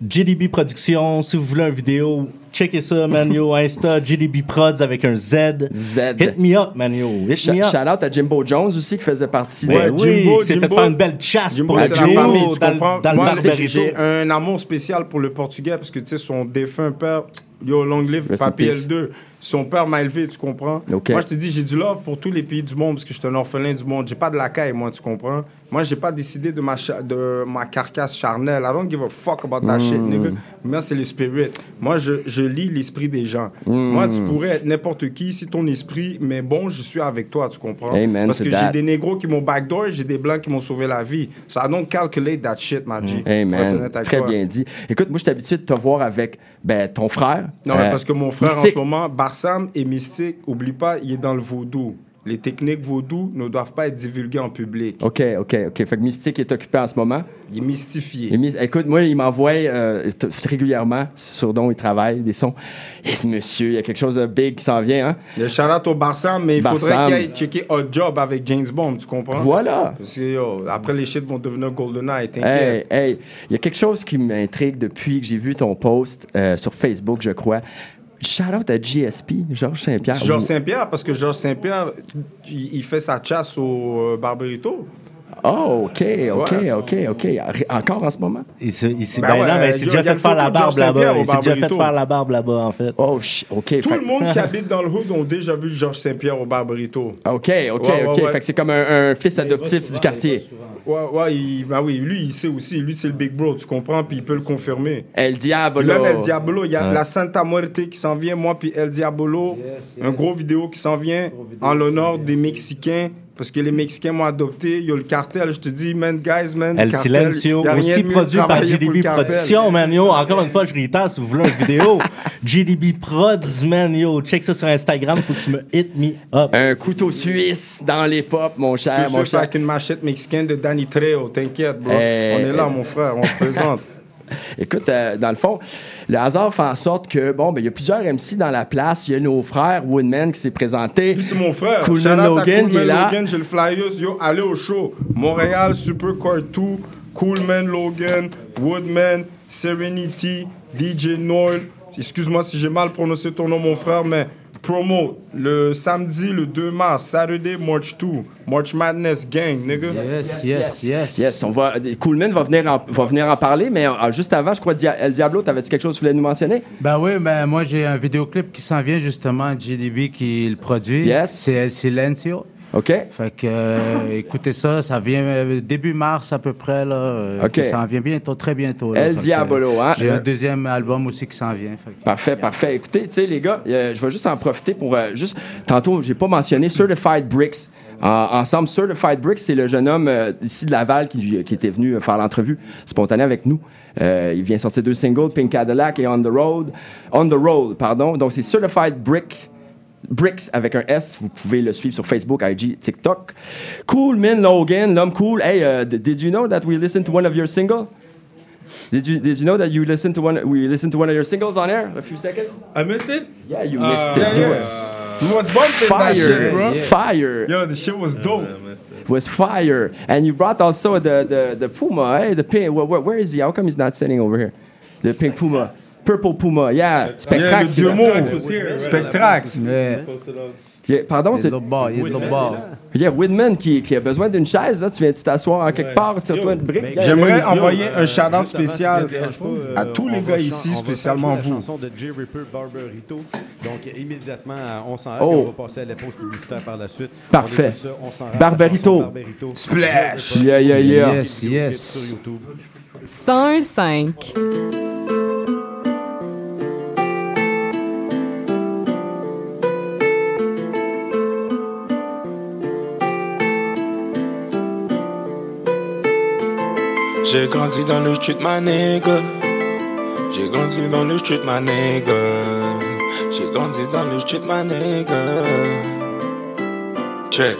GDB Productions. Si vous voulez une vidéo, checkez ça, man, yo. [laughs] Insta, GDB Prods avec un Z. Z. Hit me up, man, yo. Hit Sh- me up. Shout out à Jimbo Jones aussi qui faisait partie de. oui, s'est fait faire une belle chasse Jimbo, pour la famille, tu dans, le- comprends? dans le Moi, j'ai un amour spécial pour le portugais parce que, tu sais, son défunt père, yo, long live, Papi peace. L2, son père m'a élevé, tu comprends? Ok. Moi, je te dis, j'ai du love pour tous les pays du monde parce que je suis un orphelin du monde. J'ai pas de la caille, moi, tu comprends? Moi, j'ai pas décidé de ma, cha- de ma carcasse charnelle. I don't give a fuck about that Mm. shit, nigga. Moi, c'est l'esprit. Moi, je, je lis l'esprit des gens. Mm. Moi, tu pourrais être n'importe qui si ton esprit, mais bon, je suis avec toi, tu comprends? Amen parce que j'ai des négros qui m'ont backdoor, j'ai des blancs qui m'ont sauvé la vie. So I don't calculate that shit, ma G. Honnête avec très bien dit. Écoute, moi, je suis habitué de te voir avec ben, ton frère. Non, Euh, parce que mon frère, Mystique. en ce moment, Barsam et Mystique, oublie pas, il est dans le vaudou. Les techniques vaudou ne doivent pas être divulguées en public. OK, OK, OK. Fait que Mystique est occupé en ce moment. Il est mystifié. Il est mis- Écoute, moi, il m'envoie euh, régulièrement sur dont il travaille des sons. Et monsieur, il y a quelque chose de big qui s'en vient, hein? Le shout-out au Barsam, mais il faudrait Barsam. qu'il aille checker Hot Job avec James Bond, tu comprends? Voilà. Parce que, yo, après, les shit vont devenir GoldenEye, t'inquiète. Hey, hey, il y a quelque chose qui m'intrigue depuis que j'ai vu ton post euh, sur Facebook, je crois. Shout out à GSP, Georges Saint-Pierre. Georges Saint-Pierre, parce que Georges Saint-Pierre, il, fait sa chasse au euh, Barbarito. Oh, OK, OK. OK, OK. Encore en ce moment? Il s'est- il s'est- Ben ben ouais, non, mais il s'est il y déjà fait faire la barbe là-bas. Il s'est déjà fait faire la barbe là-bas, en fait. Oh, OK. Tout fait- le monde qui [laughs] habite dans le hood ont déjà vu Georges Saint-Pierre au Barbarito. OK, OK, Ouais, OK. ouais. Fait que c'est comme un, un fils adoptif du quartier. Ouais, ouais, il- ben oui, lui, il sait aussi. Lui, c'est le big bro, tu comprends, puis il peut le confirmer. El Diablo. Même El Diablo, il y a Ouais. la Santa Muerte qui s'en vient, moi, puis El Diablo. Un gros vidéo qui s'en vient en l'honneur des Mexicains. Parce que les Mexicains m'ont adopté. Il y a le cartel, je te dis, man, guys, man. El cartel, Silencio, y a rien aussi produit par GDB. Productions, man, yo. Encore une fois, je réitère, si vous voulez une vidéo, [laughs] GDB Prods, man, yo. Check ça sur Instagram, faut que tu me hit me up. Un couteau suisse dans les pop, mon cher, Tout mon ça cher. avec une machette mexicaine de Danny Trejo, t'inquiète, bro. Eh, on est là, mon frère, on se présente. [laughs] [laughs] Écoute, euh, dans le fond, le hasard fait en sorte que, bon, ben, il y a plusieurs MC dans la place. Il y a nos frères, Woodman qui s'est présenté. C'est mon frère. Coolman Logan qui est là. Logan, j'ai le flyers. Yo, allez au show. Montréal, Supercar 2, Coolman Logan, Woodman, Serenity, DJ Noil. Excuse-moi si j'ai mal prononcé ton nom, mon frère, mais promo le samedi, le 2 mars, Saturday, March 2, March Madness Gang, nigga. Yes, yes, yes. Yes, on va, Coolman va venir, en, va venir en parler, mais euh, juste avant, je crois, Dia- El Diablo, t'avais-tu quelque chose que tu voulais nous mentionner? Ben oui, ben moi j'ai un vidéoclip qui s'en vient justement, GDB qui le produit. Yes. C'est El Silencio. OK. Fait que euh, écoutez ça, ça vient euh, début mars à peu près là. euh, OK. Ça en vient bientôt, très bientôt. là. El que, Diabolo, hein? J'ai un deuxième album aussi qui s'en vient. fait que- Parfait, parfait. Écoutez, tu sais, les gars, je vais juste en profiter pour juste. Tantôt, j'ai pas mentionné Certified Bricks. En- ensemble, Certified Bricks, c'est le jeune homme ici de Laval qui, qui était venu faire l'entrevue spontanée avec nous. Il vient sortir deux singles, Pink Cadillac et On the Road. On the Road, pardon. Donc, c'est Certified Brick Bricks avec un S. Vous pouvez le suivre sur Facebook, IG, TikTok. Cool Man Logan, l'homme cool. Hey, uh, did you know that we listened to one of your singles? Did you did you know that you listened to one we listened to one of your singles on air? A few seconds? I missed it? Yeah, you missed it. yeah, You yeah. was- You was bumping fire, that shit, bro. fire. Yo, the shit was dope. was fire. And you brought also the the, the Puma, hey, the pink. Where, where, where is he? How come he's not sitting over here? The pink Puma, purple Puma. Yeah, Spectrax. Yeah, le. Spectrax. Yeah, pardon, Il est c'est. de l'autre bord, il bord. Yeah, Whitman qui, qui a besoin d'une chaise. Là, tu viens de t'asseoir en quelque part, tire-toi une brique. J'aimerais envoyer un shout-out avant, si spécial pas, euh, à tous les gars ici, spécialement vous. La chanson de J. Ripper Barberito. Donc, immédiatement, à on s'en Oh. on va passer à la pause publicitaire par la suite. Parfait. On ça, Barberito. Splash. Yeah, yeah, yeah. Yes, yes. Sur YouTube. 105. J'ai grandi dans le street, ma. J'ai grandi dans le street, ma. J'ai grandi dans le street, ma nigga. Check.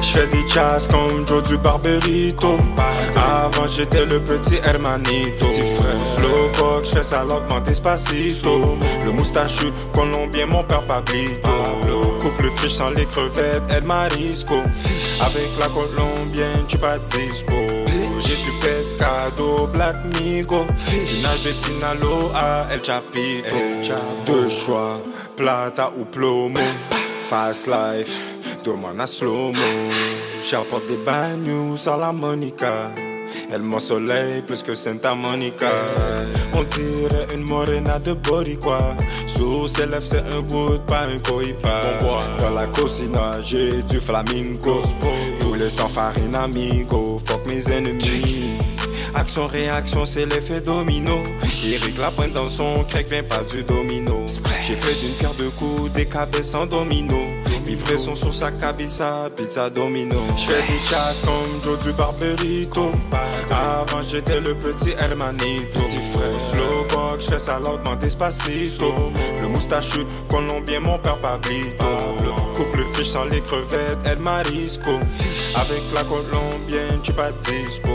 J'fais des chasses comme Joe du Barberito. Avant j'étais le petit Hermanito. Slow box, j'fais ça lentement despacito. Le moustachu colombien, mon père Pablito. Couple friche sans les crevettes, El Marisco. Avec la colombienne, tu pas dispo. J'ai du pescado, Black Migo. Nage de Sinaloa, El Chapito. Deux choix, plata ou plomo. Fast life, demande à slow-mo. J'apporte des bagnos à la Monica. Elle soleil plus que Santa Monica. On dirait une morena de Boricua. Sous ses lèvres, c'est un good, pas un coipa. Dans la cocina, j'ai du flamingo. Les sans farine amigo. Fuck mes ennemis. Action, réaction, c'est l'effet domino. Eric la pointe dans son crack vient pas du domino. J'ai fait d'une paire de coups des cabesses en domino. Livraison sur sa cabissa, pizza domino. J'fais des chasses comme Joe du Barberito. Avant j'étais le petit Hermanito. Slow box, j'fais ça lentement despacito. Le moustachu colombien, mon père Pablito. Couple fiche sans les crevettes, El Marisco. Avec la colombienne, tu pas dispo.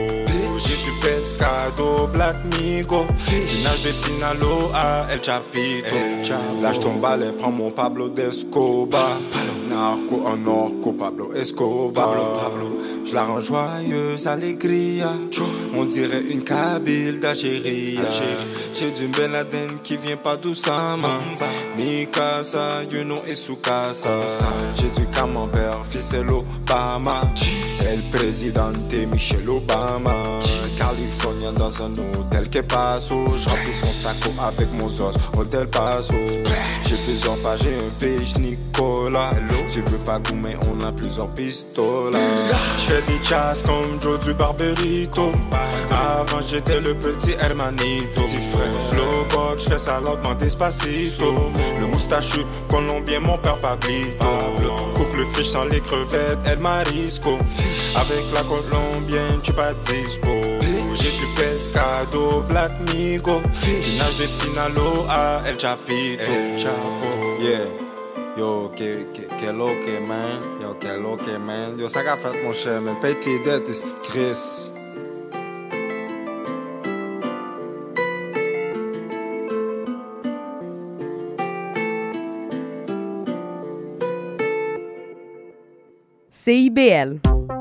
J'ai du pescado, Black Migo. Nage de Sinaloa, El Chapito. J'tombe à l'air, prends mon Pablo d'Escobar. Narco en orco, Pablo Escobar. Je la rends joyeuse, alegria. On dirait une cabine d'Algérie. J'ai du Ben Laden qui vient pas doucement. Mikasa, you know, et Sukasa. J'ai du camembert, ficelle Obama. El Presidente Michelle Obama. Californien dans un hôtel que passo. Je remplis son taco avec mon sauce, hôtel passo. J'ai plusieurs pages et un page Nicolas. Tu veux pas goûter, on a plusieurs pistolets. J'fais des chasses comme Joe du Barberito. Avant j'étais le petit Hermanito. Slow box, j'fais ça lentement despacito. Le moustachu colombien, mon père Pablito. Couple fiche sans les crevettes, El Marisco. Avec la colombienne, tu pas dispo. J'ai du pescado, Black Migo. Nage de Sinaloa, El Chapito. Yeah. Yo, que, que, que lo que, man. Yo, que lo que, man. Yo, ça qu'a fait, mon cher, man. Paye tes dettes, tes Chris. CIBL.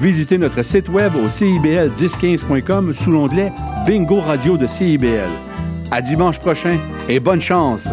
visitez notre site web au cibl1015.com sous l'onglet Bingo Radio de CIBL. À dimanche prochain et bonne chance!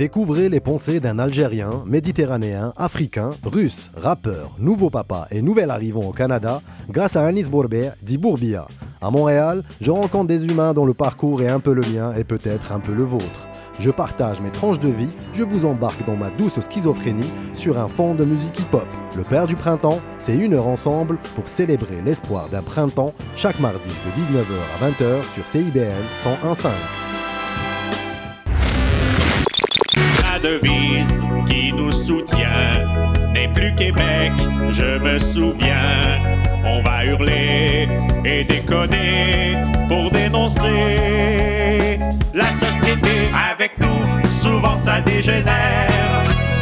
Découvrez les pensées d'un Algérien, Méditerranéen, Africain, Russe, rappeur, nouveau papa et nouvel arrivant au Canada grâce à Anis Bourbet, dit Bourbia. À Montréal, je rencontre des humains dont le parcours est un peu le mien et peut-être un peu le vôtre. Je partage mes tranches de vie, je vous embarque dans ma douce schizophrénie sur un fond de musique hip-hop. Le Père du Printemps, c'est une heure ensemble pour célébrer l'espoir d'un printemps chaque mardi de 19h à 20h sur CIBL 101.5. La devise qui nous soutient n'est plus Québec, je me souviens. On va hurler et déconner pour dénoncer ça dégénère.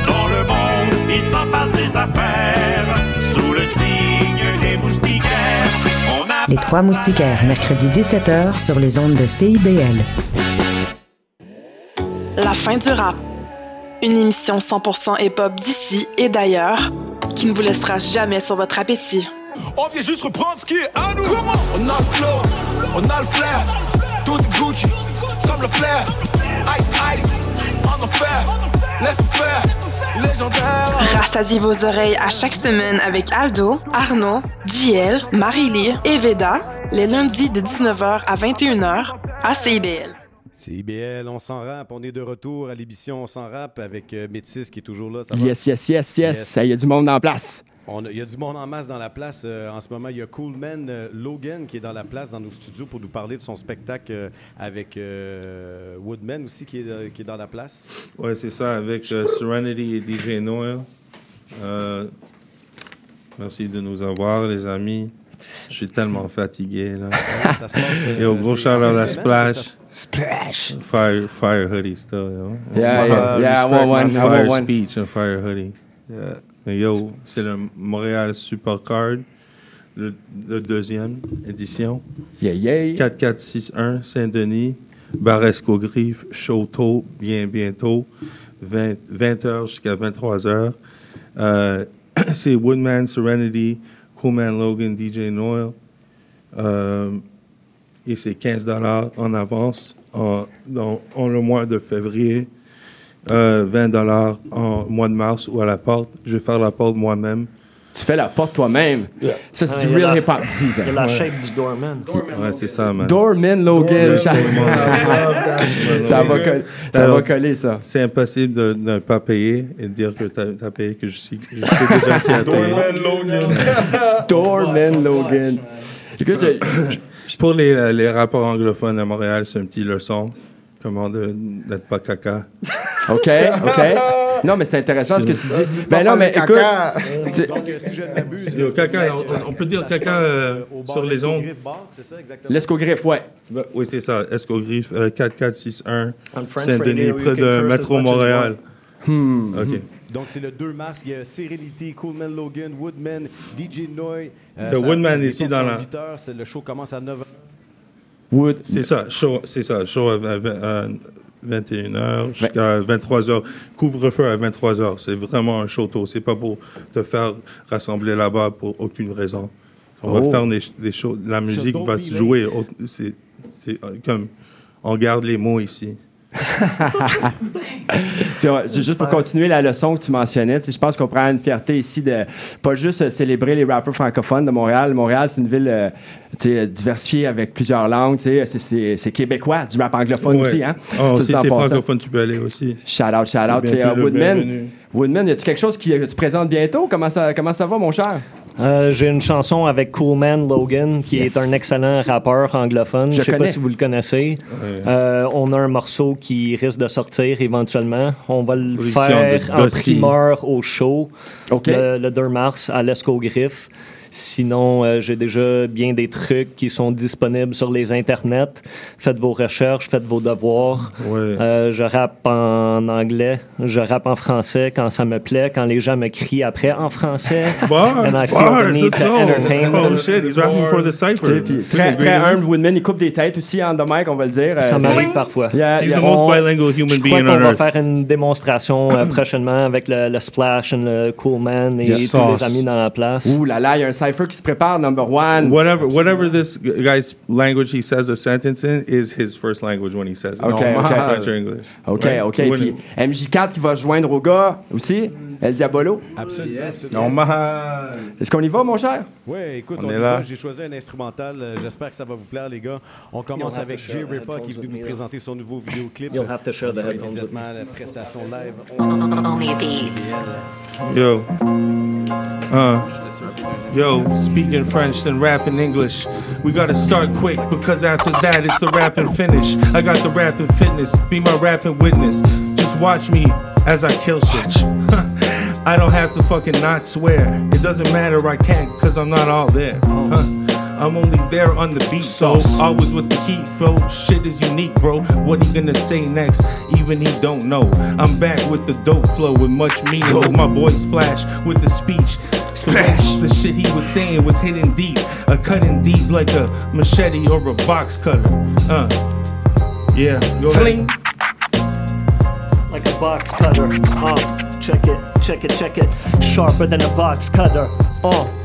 Dans le monde, il s'en passe des affaires. Sous le signe des moustiquaires, on a Les Trois Moustiquaires, mercredi 17h sur les ondes de CIBL. La fin du rap. Une émission 100% hip-hop d'ici et d'ailleurs qui ne vous laissera jamais sur votre appétit. On vient juste reprendre ce qui est à nous. On a le flow, on a le flair. Tout Gucci, comme le flair. Ice, ice, en fait. Laisse faire, légendaire. Rassasiez vos oreilles à chaque semaine avec Aldo, Arnaud, JL, Marie-Lee et Veda, les lundis de 19h à 21h à CIBL. CIBL, on s'en rappe. On est de retour à l'émission On s'en rappe avec euh, Métis qui est toujours là. Ça va? Yes, yes, yes, yes. Il y a du monde en place. On a- Il y a du monde en masse dans la place. euh, en ce moment, il y a Coolman euh, Logan qui est dans la place, dans nos studios, pour nous parler de son spectacle euh, avec euh, Woodman aussi qui est, euh, qui est dans la place. Ouais, c'est ça, avec euh, Serenity et DJ Noel. Euh, merci de nous avoir, les amis. Je suis tellement fatigué, là. ça se passe, euh, Et au gros shout à c'est Splash. ça? Splash! Fire, fire hoodie still, yo. Yeah, yeah, yeah, I want one, my I want Fire one. speech and fire hoodie. Yo, c'est le Montréal Supercard, le, le deuxième édition. Yeah, yeah. 4461 Saint-Denis, Baresco Griffe, tôt, bien bientôt, 20, 20h jusqu'à 23h. Euh, [clears throat] c'est Woodman Serenity, Coolman Logan, DJ Noel. Euh, et c'est 15 dollars en avance en, dans, en le mois de février. Euh, 20 dollars en mois de mars ou à la porte. Je vais faire la porte moi-même. Tu fais la porte toi-même. Ça, c'est Ah, du real la- hip-hop il y a la Ouais. shape du doorman. Ouais, c'est ça, man. Doorman Logan. Ça- Doorman. Ça va coller- ça Alors, va coller, ça. C'est impossible de ne pas payer et de dire que tu as, payé, que je suis, je sais déjà qui a payé. Doorman Logan. [laughs] Écoute, je- Pour les, les rapports anglophones à Montréal, c'est une petite leçon. Comment de- d'être pas caca. OK, OK. Non, mais c'est intéressant ce que tu dis. Ben non, mais écoute. tu- Donc, euh, si je ne m'abuse, Le caca, on, on peut dire caca euh, au bar sur les ondes. L'escogriffe, ouais. Ben, oui, c'est ça. Escogriffe, euh, 4461, On French Saint-Denis, près de Métro Montréal. Hmm. OK. Donc, c'est le 2 mars. Il y a Serenity, Coolman Logan, Woodman, DJ Noy. Le Woodman ici dans la- 8 heures. C'est- Le show commence à 9 h. Wood. C'est ça, show, c'est ça, show à, à- à 21h jusqu'à 23h. Couvre-feu à 23h. C'est vraiment un show tôt. C'est pas pour te faire rassembler là-bas pour aucune raison. On Oh. va faire des, des shows. La musique va se jouer. c'est, euh, comme, on garde les mots ici. Puis, juste pour continuer la leçon que tu mentionnais, je pense qu'on prend une fierté ici de pas juste euh, célébrer les rappeurs francophones de Montréal. Montréal, c'est une ville euh, tu sais, diversifiée avec plusieurs langues. tu sais, C'est, québécois, du rap anglophone Ouais. aussi. Hein? Oh, Ça, si t'es francophone, tu peux aller aussi. Shout out, shout out. Puis, Woodman. Woodman, y a-tu quelque chose qui tu présentes bientôt? Comment ça, comment ça va, mon cher? Euh, J'ai une chanson avec Coolman Logan, qui Yes. est un excellent rappeur anglophone. Je Je sais connais. pas si vous le connaissez. Euh, on a un morceau qui risque de sortir éventuellement. On va le faire en primeur au show le, le 2 mars à l'Esco Griffe. Sinon, euh, j'ai déjà bien des trucs qui sont disponibles sur les internets. Faites vos recherches, faites vos devoirs. Euh, je rappe en anglais, je rappe en français quand ça me plaît, quand les gens me crient après en français. [laughs] Bars, and I feel bars, the need to go. entertain them. Oh shit, he's rapping for the cipher. puis très, très humble, Woodman, il coupe des têtes aussi en the mic, on va le dire. Ça Euh, m'arrive parfois. Yeah, He's yeah. the most On- bilingual human Je crois being qu'on on va faire une démonstration euh, [clears throat] prochainement avec le, le Splash et le Cool Man et Yes. tous les amis dans la place. Ouh là là, il y a un Cypher qui se prépare, number one. Whatever, whatever this guy's language he says a sentence in is his first language when he says it. OK, No, OK. French or English. OK, Right? OK. Puis MJ4 qui va se joindre au gars aussi, El Diabolo. Absolument. Normal. Est-ce qu'on y va, mon cher? Oui, écoute, On on, est y là. J'ai choisi un instrumental. euh, J'espère que ça va vous plaire, les gars. On commence You'll have avec to Jay share the Ripa qui est venu nous présenter son nouveau vidéoclip. You'll have to share the headphones with immédiatement à la prestation live. Only beats. Yo. Uh. Yo, speaking French, then rapping English. We gotta start quick because after that it's the rapping finish. I got the rapping fitness, be my rapping witness. Just watch me as I kill shit. [laughs] I don't have to fucking not swear. It doesn't matter, I can't because I'm not all there. Huh? I'm only there on the beat, so always with the heat, bro. Shit is unique, bro. What he gonna say next? Even he don't know. I'm back with the dope flow with much meaning. With my boy Splash with the speech. Splash! The shit he was saying was hitting deep, a cutting deep like a machete or a box cutter. Uh, yeah, go Fling. ahead. like a box cutter. Uh, check it, check it, check it. Sharper than a box cutter. Uh.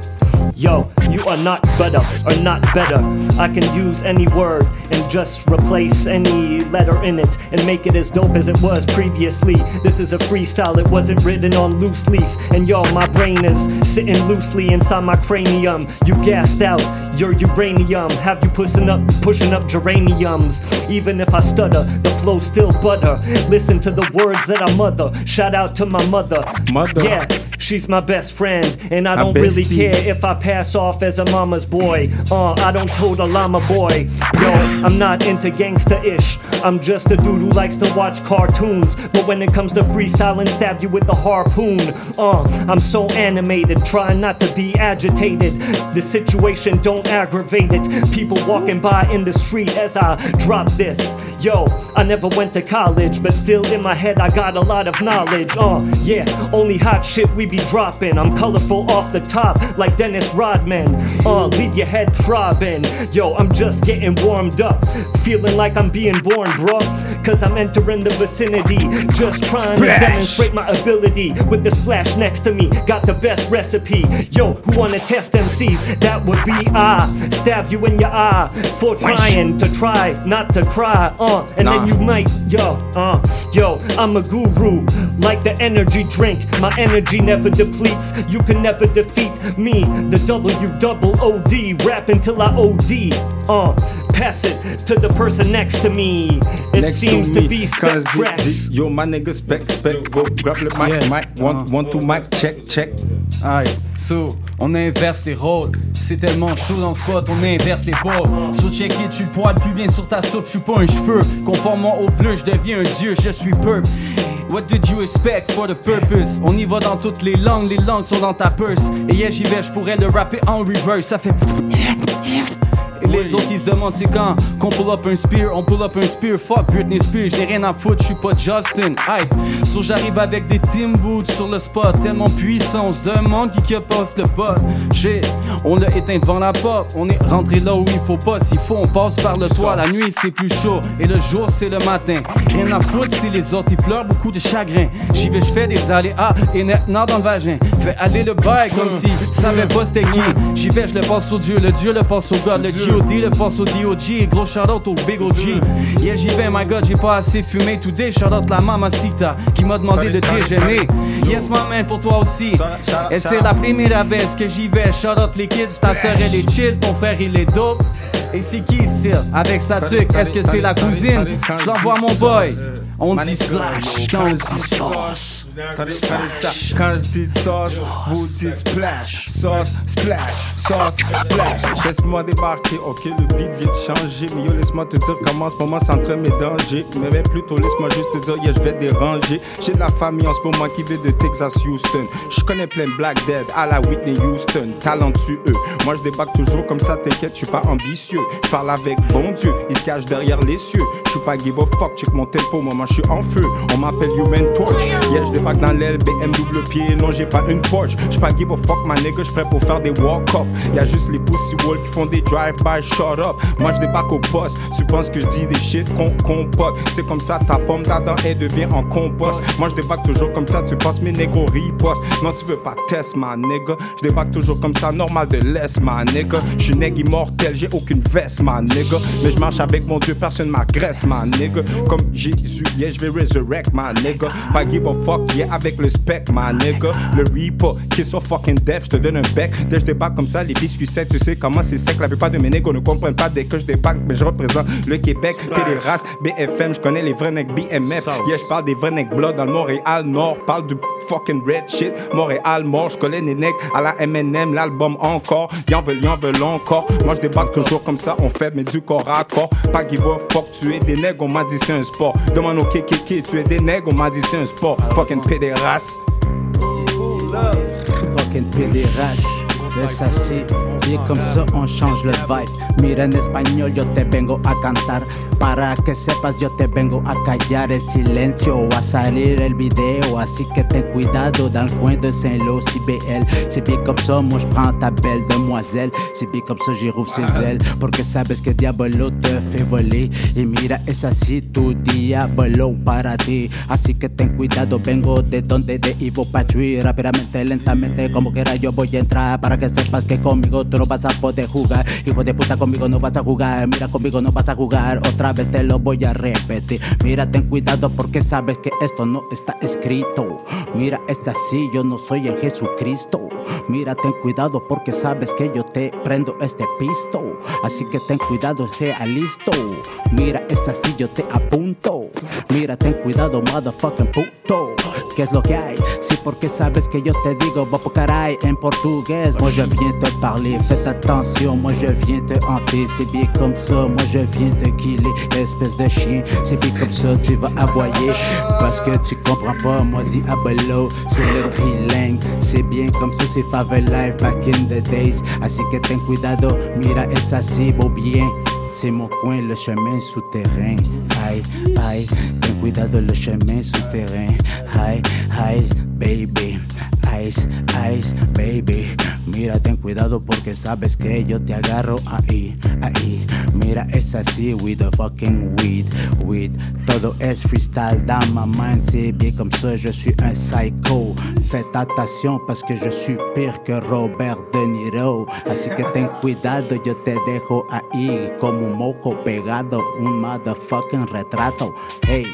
Yo, you are not better or not better. I can use any word and just replace any letter in it and make it as dope as it was previously. This is a freestyle, it wasn't written on loose leaf. And yo, my brain is sitting loosely inside my cranium. You gassed out your uranium. Have you pushing up, pushing up geraniums? Even if I stutter, the flow still butter. Listen to the words that I mother. Shout out to my mother. Mother. Yeah, she's my best friend, and I don't really care if I pass off as a mama's boy. Uh, I don't tote a llama boy. Yo, I'm not into gangsta ish. I'm just a dude who likes to watch cartoons. But when it comes to freestyling, stab you with a harpoon. Uh, I'm so animated, trying not to be agitated. The situation don't aggravate it. People walking by in the street as I drop this. Yo, I never went to college, but still in my head I got a lot of knowledge. Uh, yeah, only hot shit we be dropping. I'm colorful off the top, like Dennis Rodman. Uh, leave your head throbbing. Yo, I'm just getting warmed up, feeling like I'm being born, bruh. Cause I'm entering the vicinity, just trying Splash. to demonstrate my ability. With the splash next to me, got the best recipe. Yo, who wanna test MCs? That would be I. Stab you in your eye for trying to try not to cry. Uh, and Nah. then you might, yo, uh, yo, I'm a guru, like the energy drink. My energy never depletes. You can never defeat me. The W double O D, rap until I OD. Uh, pass it to the person next to me. It Next seems to to, me, be je Rex. dis, dis, yo, my nigga, spec, spec, go, grab le mic, Yeah. mic, one, one, two, mic, check, check. Aïe, so, on inverse les rôles. C'est tellement chaud dans le spot, on inverse les pôles. So check it, tu le poil plus bien sur ta soupe, je suis pas un cheveu. Compare-moi au bleu, je deviens un dieu, je suis purple. What did you expect for the purpose? On y va dans toutes les langues, les langues sont dans ta purse. Et yeah, j'y vais, je pourrais le rapper en reverse, ça fait. Les autres ils se demandent c'est quand qu'on pull up un spear, on pull up un spear, fuck Britney Spears, j'ai rien à foutre, je suis pas Justin. Aïe, so j'arrive avec des team boots sur le spot, tellement puissant, on se demande qui qui passe le pot. J'ai, on l'a éteint devant la porte, on est rentré là où il faut pas, s'il faut on passe par le toit, la nuit c'est plus chaud et le jour c'est le matin. Rien à foutre si les autres ils pleurent beaucoup de chagrin. J'y vais, je fais des aléas et maintenant dans le vagin. Fais aller le bail comme si savait pas c'était qui. J'y vais, je le passe au Dieu, le Dieu le passe au God, le GOD le passe au DOG et gros shout out au Big OG. Yeah, j'y vais, my God, j'ai pas assez fumé today. Shout out la mamacita qui m'a demandé de déjeuner. Yes, ma main pour toi aussi. Et c'est la première vez que j'y vais. Shout out les kids, ta soeur elle est chill, ton frère il est dope. Et c'est qui ici avec sa tuque? Est-ce que c'est la cousine? Je l'envoie mon boy. On dit splash quand on dit sauce. Quand je dis sauce, vous dites splash. Sauce, splash, sauce, splash. Laisse-moi débarquer, ok, le beat vient de changer. Mais yo, laisse-moi te dire comment en ce moment c'est en train de médanger. Mais même plutôt, laisse-moi juste te dire, yeah, je vais déranger. J'ai de la famille en ce moment qui vient de Texas, Houston. Je connais plein de Black Dead à la Whitney Houston. Talentueux. Moi, je débarque toujours comme ça, t'inquiète, je suis pas ambitieux. Je parle avec bon Dieu, il se cache derrière les cieux. Je suis pas give a fuck, check mon tempo, maman, je suis en feu. On m'appelle Human Torch. Yeah, je débarque dans l'aile, BM double pied. Non, j'ai pas une Porsche. J'suis pas give a fuck, ma nigga, j'prêt pour faire des walk-up. Y'a juste les pussy walls qui font des drive-by, shut up. Moi, j'débarque au poste. Tu penses que j'dis des shit qu'on compote. C'est comme ça, ta pomme d'Adam, elle devient en compost. Moi, j'débarque toujours comme ça, tu penses mes négos ripostent. Non, tu veux pas test, ma nigga. J'débarque toujours comme ça, normal de laisse, ma nigga. J'suis nègre immortel, j'ai aucune veste, ma nigga. Mais j'marche avec mon Dieu, personne m'agresse, ma nigga. Comme Jésus, yeah, j'vais resurrect, ma nigga. Pas give a fuck, yeah, avec le spec, ma nigga. Le reaper, qui so fucking deaf, j'te donne un bec. Dès que je débarque comme ça, les biscuits secs, tu sais comment c'est sec. La plupart de mes négos ne comprennent pas dès que je débarque, mais je représente le Québec. T'es des races, BFM, je connais les vrais necks BMF. Yeah, je parle des vrais necks blood dans le Montréal Nord. Parle du fucking red shit. Montréal mort, je connais les necks à la MNM, l'album encore. Y'en veulent, y'en veulent encore. Moi, je débarque toujours comme ça, on fait, mais du corps à corps. Pas give a fuck, tu es des nègres, on m'a dit c'est un sport. Demande au KKK, tu es des nègres, on m'a dit c'est un sport. Fucking pédérasse. Fucking pédérasse. Es así, y comme ça on change le vibe. Mira en español, yo te vengo a cantar. Para que sepas, yo te vengo a callar el silencio. Va a salir el video, así que ten cuidado dans le coin de Saint-Lô, CBL. C'est bien comme ça, moi je prends ta belle demoiselle. C'est bien comme ça, j'y rouvre ses ailes. Porque sabes que Diablo te fait voler. Y mira, es así, tu Diablo para ti. Así que ten cuidado, vengo de donde de Ivo Patri. Rápidamente, lentamente, como quiera yo voy a entrar. Para que sepas que conmigo no vas a poder jugar. Hijo de puta, conmigo no vas a jugar. Mira, conmigo no vas a jugar. Otra vez te lo voy a repetir. Mira, ten cuidado porque sabes que esto no está escrito. Mira, es así, yo no soy el Jesucristo. Mira, ten cuidado porque sabes que yo te prendo este pisto. Así que ten cuidado, sea listo. Mira, es así, yo te apunto. Mira, ten cuidado, motherfucking puto. ¿Qué es lo que hay? Sí, porque sabes que yo te digo, Bopo caray, en portugués. Moi, je viens te parler, faites attention. Moi, je viens te hanter. C'est bien comme ça, moi, je viens te killer. Espèce de chien, c'est bien comme ça, tu vas aboyer. Parce que tu comprends pas, moi, Diablo, c'est le trilingue. C'est bien comme ça, c'est favela back in the days. Así que ten cuidado, mira, es así, beau bien. C'est mon coin, le chemin souterrain. Aïe, aïe, ten cuidado, le chemin souterrain. Aïe, aïe, baby. Ice, ice, baby. Mira, ten cuidado porque sabes que yo te agarro ahí, ahí. Mira, es así, with the fucking weed, weed. Todo es freestyle dans ma mind, c'est bien comme ça, je suis un psycho. Faites attention parce que je suis pire que Robert De Niro. Así que ten cuidado, yo te dejo ahí como un moco pegado, un motherfucking retrato. Hey.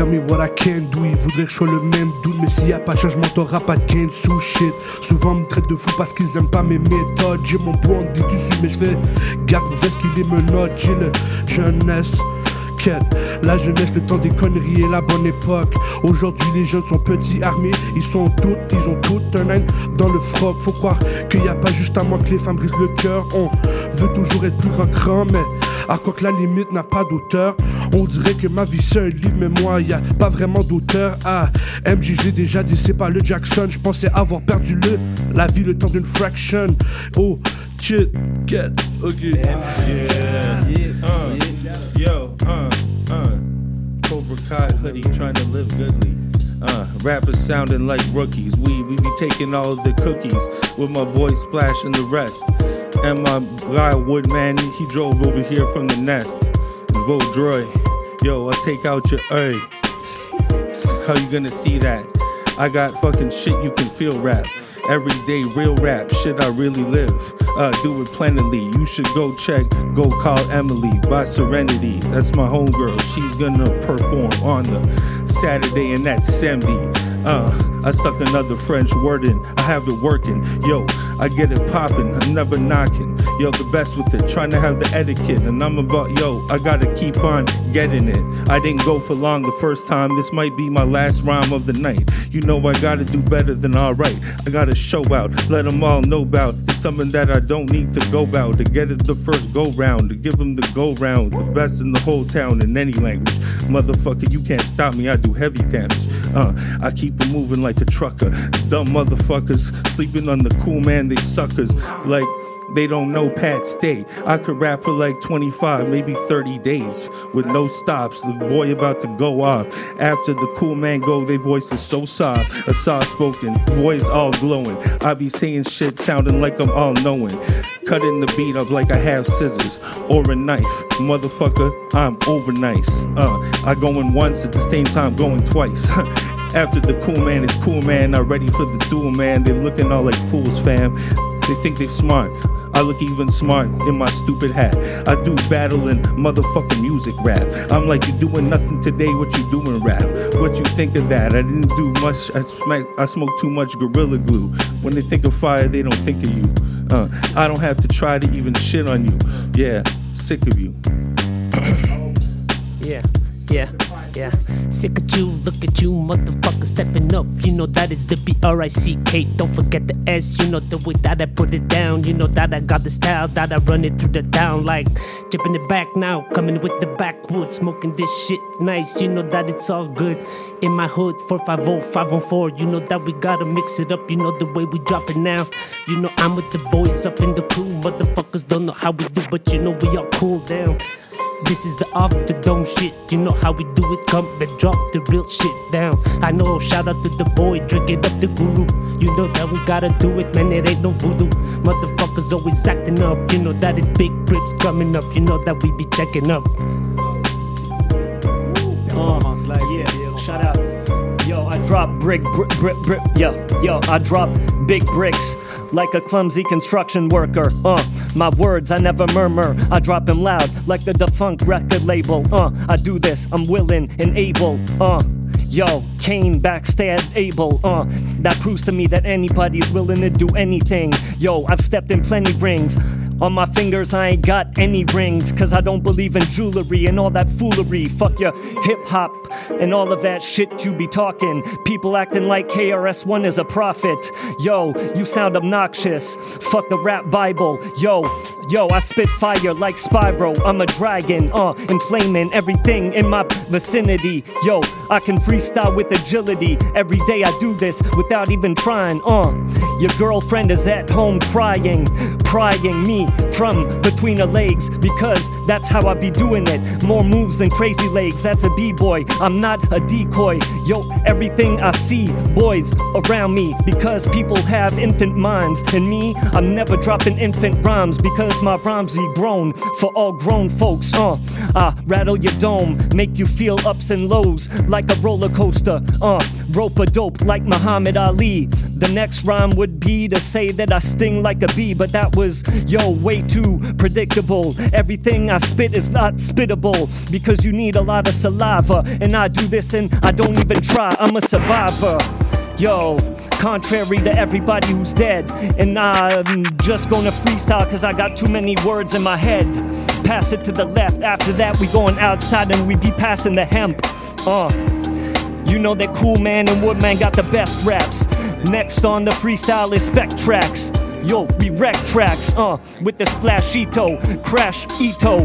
Tell me what I ils voudraient que je sois le même doute Mais s'il y a pas de changement, t'auras pas de gain sous shit Souvent me traitent de fou parce qu'ils aiment pas mes méthodes J'ai mon point dit dessus mais je fais gaffe parce qu'il est menottes J'ai le jeunesse. La jeunesse, le temps des conneries et la bonne époque. Aujourd'hui, les jeunes sont petits, armés, ils sont toutes, ils ont tout un âne dans le froc. Faut croire qu'il n'y a pas juste à moi que les femmes brisent le cœur. On veut toujours être plus grand cran, mais à quoi que la limite n'a pas d'auteur. On dirait que ma vie c'est un livre, mais moi, y a pas vraiment d'auteur. Ah, MJ, je l'ai déjà dit, c'est pas le Jackson. Je pensais avoir perdu le, la vie, le temps d'une fraction. Oh, shit, get, ok. Yeah, uh, yo, uh, uh. Cobra Kai hoodie trying to live goodly. Uh, rappers sounding like rookies. We we be taking all of the cookies with my boy Splash and the rest. And my guy Woodman, he drove over here from the nest. Vodroy, yo, I take out your A. How you gonna see that? I got fucking shit you can feel rap. Everyday real rap, shit I really live. Uh, do it plentifully. You should go check, go call Emily by Serenity. That's my homegirl. She's gonna perform on the Saturday, and that's Semdi. Uh, I stuck another French word in. I have it working. Yo, I get it popping. I'm never knocking. Yo, the best with it. Trying to have the etiquette. And I'm about, yo, I gotta keep on getting it. I didn't go for long the first time. This might be my last rhyme of the night. You know I gotta do better than alright. I gotta show out. Let them all know about. It's something that I don't need to go about. To get it the first go round. To give them the go round. The best in the whole town in any language. Motherfucker, you can't stop me. I do heavy damage. Uh, I keep it moving like a trucker. Dumb motherfuckers sleeping on the cool man, they suckers. Like, they don't know Pat Stay. I could rap for like 25, maybe 30 days with no stops. The boy about to go off. After the cool man go, they voice is so soft, a soft spoken. Boys all glowing. I be saying shit sounding like I'm all knowing. Cutting the beat up like I have scissors or a knife. Motherfucker, I'm over nice. Uh, I going once at the same time going twice. [laughs] After the cool man is cool man, not ready for the duel man. They looking all like fools, fam. They think they smart. I look even smart in my stupid hat. I do battle battling motherfucking music rap. I'm like, you doing nothing today, what you doing rap? What you think of that? I didn't do much, I, smack, I smoke too much Gorilla Glue. When they think of fire, they don't think of you. Uh, I don't have to try to even shit on you. Yeah, sick of you. Yeah, yeah, yeah. Sick of you, look at you, motherfucker stepping up. You know that it's the B R I C K. Don't forget the S. You know the way that I put it down. You know that I got the style that I run it through the town like chipping it back now. Coming with the backwoods, smoking this shit nice. You know that it's all good in my hood. 450, 514. You know that we gotta mix it up. You know the way we drop it now. You know I'm with the boys up in the crew. Motherfuckers don't know how we do, but you know we all cool down. This is the off the dome shit. You know how we do it. Come and drop the real shit down. I know. Shout out to the boy drinking up the guru. You know that we gotta do it, man. It ain't no voodoo. Motherfuckers always acting up. You know that it's big grips coming up. You know that we be checking up. Uh, yeah, shout out. Drop brick, brick, brick, brick. Yo, yo, I drop big bricks like a clumsy construction worker. Uh, my words I never murmur. I drop them loud like the defunct record label. Uh, I do this. I'm willing and able. Uh. Yo, Kane backstab Abel, uh, that proves to me that anybody's willing to do anything. Yo, I've stepped in plenty rings. On my fingers, I ain't got any rings, cause I don't believe in jewelry and all that foolery. Fuck your hip hop and all of that shit you be talking. People acting like KRS1 is a prophet. Yo, you sound obnoxious. Fuck the rap Bible. Yo, yo, I spit fire like Spyro. I'm a dragon, uh, inflaming everything in my vicinity. Yo, I can freestyle with agility. Every day I do this without even trying, uh. Your girlfriend is at home crying, prying me from between her legs because that's how I be doing it. More moves than crazy legs, that's a b-boy. I'm not a decoy. Yo, everything I see, boys around me because people have infant minds. And me, I'm never dropping infant rhymes because my rhymes be grown for all grown folks. Uh, I rattle your dome, make you feel ups and lows like a roller coaster. Uh, rope a dope like Muhammad Ali. The next rhyme would be to say that I sting like a bee, but that was, yo, way too predictable. Everything I spit is not spittable because you need a lot of saliva. And I do this and I don't even try, I'm a survivor. Yo, contrary to everybody who's dead. And I'm just gonna freestyle cause I got too many words in my head. Pass it to the left, after that we going outside and we be passing the hemp. Uh. You know that Cool Man and Woodman got the best raps. Next on the freestyle is Spec Tracks. Yo, we wreck tracks, uh, with the splashito, crash ito.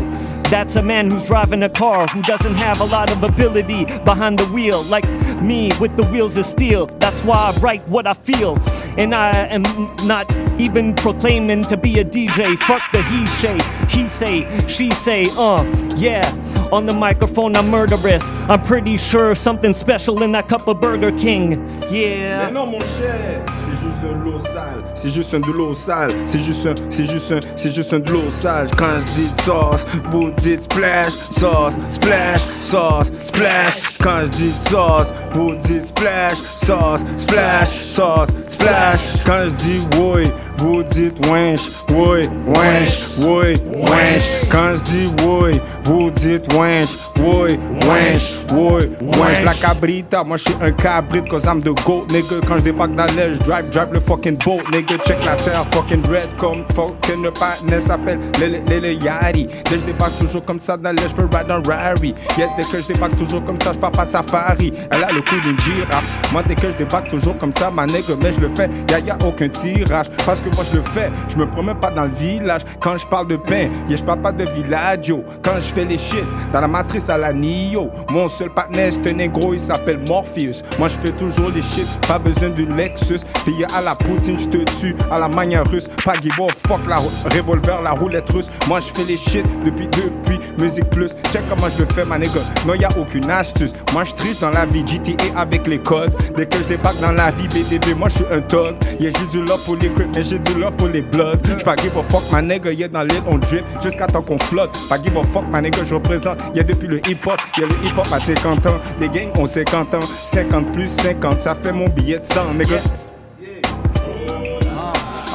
That's a man who's driving a car who doesn't have a lot of ability behind the wheel, like me with the wheels of steel. That's why I write what I feel, and I am not even proclaiming to be a DJ. Fuck the he say, he say, she say, uh, yeah. On the microphone, I'm murderous. I'm pretty sure something special in that cup of Burger King. Yeah. Mais non, mon cher, c'est juste de l'eau sale. C'est juste un de l'eau sale. C'est juste un, c'est juste un, c'est juste un de l'eau sale. Quand je dis sauce, vous dites splash, sauce, splash, sauce, splash. Quand je dis sauce, vous dites splash, sauce, splash, sauce, splash. Quand je dis oui, vous dites winch, oui, winch, oui, winch. Quand je dis oui, vous dites winch, oui, winch, oui, winch. La cabrita, moi je suis un cabrit cause I'm the goat, nigga. Quand je débarque dans l'air, je drive, drive le fucking boat, nigga. Check la terre, fucking red comme fucking le partner s'appelle Lele Yari. Dès je débarque toujours comme ça dans l'air, je peux ride un Rari. Yeah, dès que je débarque toujours comme ça, je pars pas de safari. Elle a le coup d'une girafe. Moi, dès que je débarque toujours comme ça, ma nigga, mais je le fais, y'a y a aucun tirage. Moi je le fais. Je me promène pas dans le village quand je parle de pain. Yeah, je parle pas de village. Quand je fais les shit dans la matrice à la Nio. Mon seul partenaire, c'est un négro, il s'appelle Morpheus. Moi je fais toujours les shit, pas besoin d'une Lexus. Payé à la poutine, je te tue à la manière russe. Pas Gibo, fuck la revolver, la roulette russe. Moi je fais les shit depuis, depuis, musique plus. Check comment je le fais, ma nigga. Non, y a aucune astuce. Moi je triche dans la vie GTA avec les codes. Dès que je débarque dans la vie BDB, moi je suis un thug. Yeah, j'ai du love pour les crips, mais j'ai du love pour les bloods. J'pas give a fuck, ma nigga, yeah, dans l'île on drip jusqu'à temps qu'on flotte. Pas give a fuck, ma nigga, je représente. Yeah, depuis le hip hop, yeah, le hip hop à 50 ans. Les gangs ont 50 ans, 50 plus 50, ça fait mon billet de 100, nigga.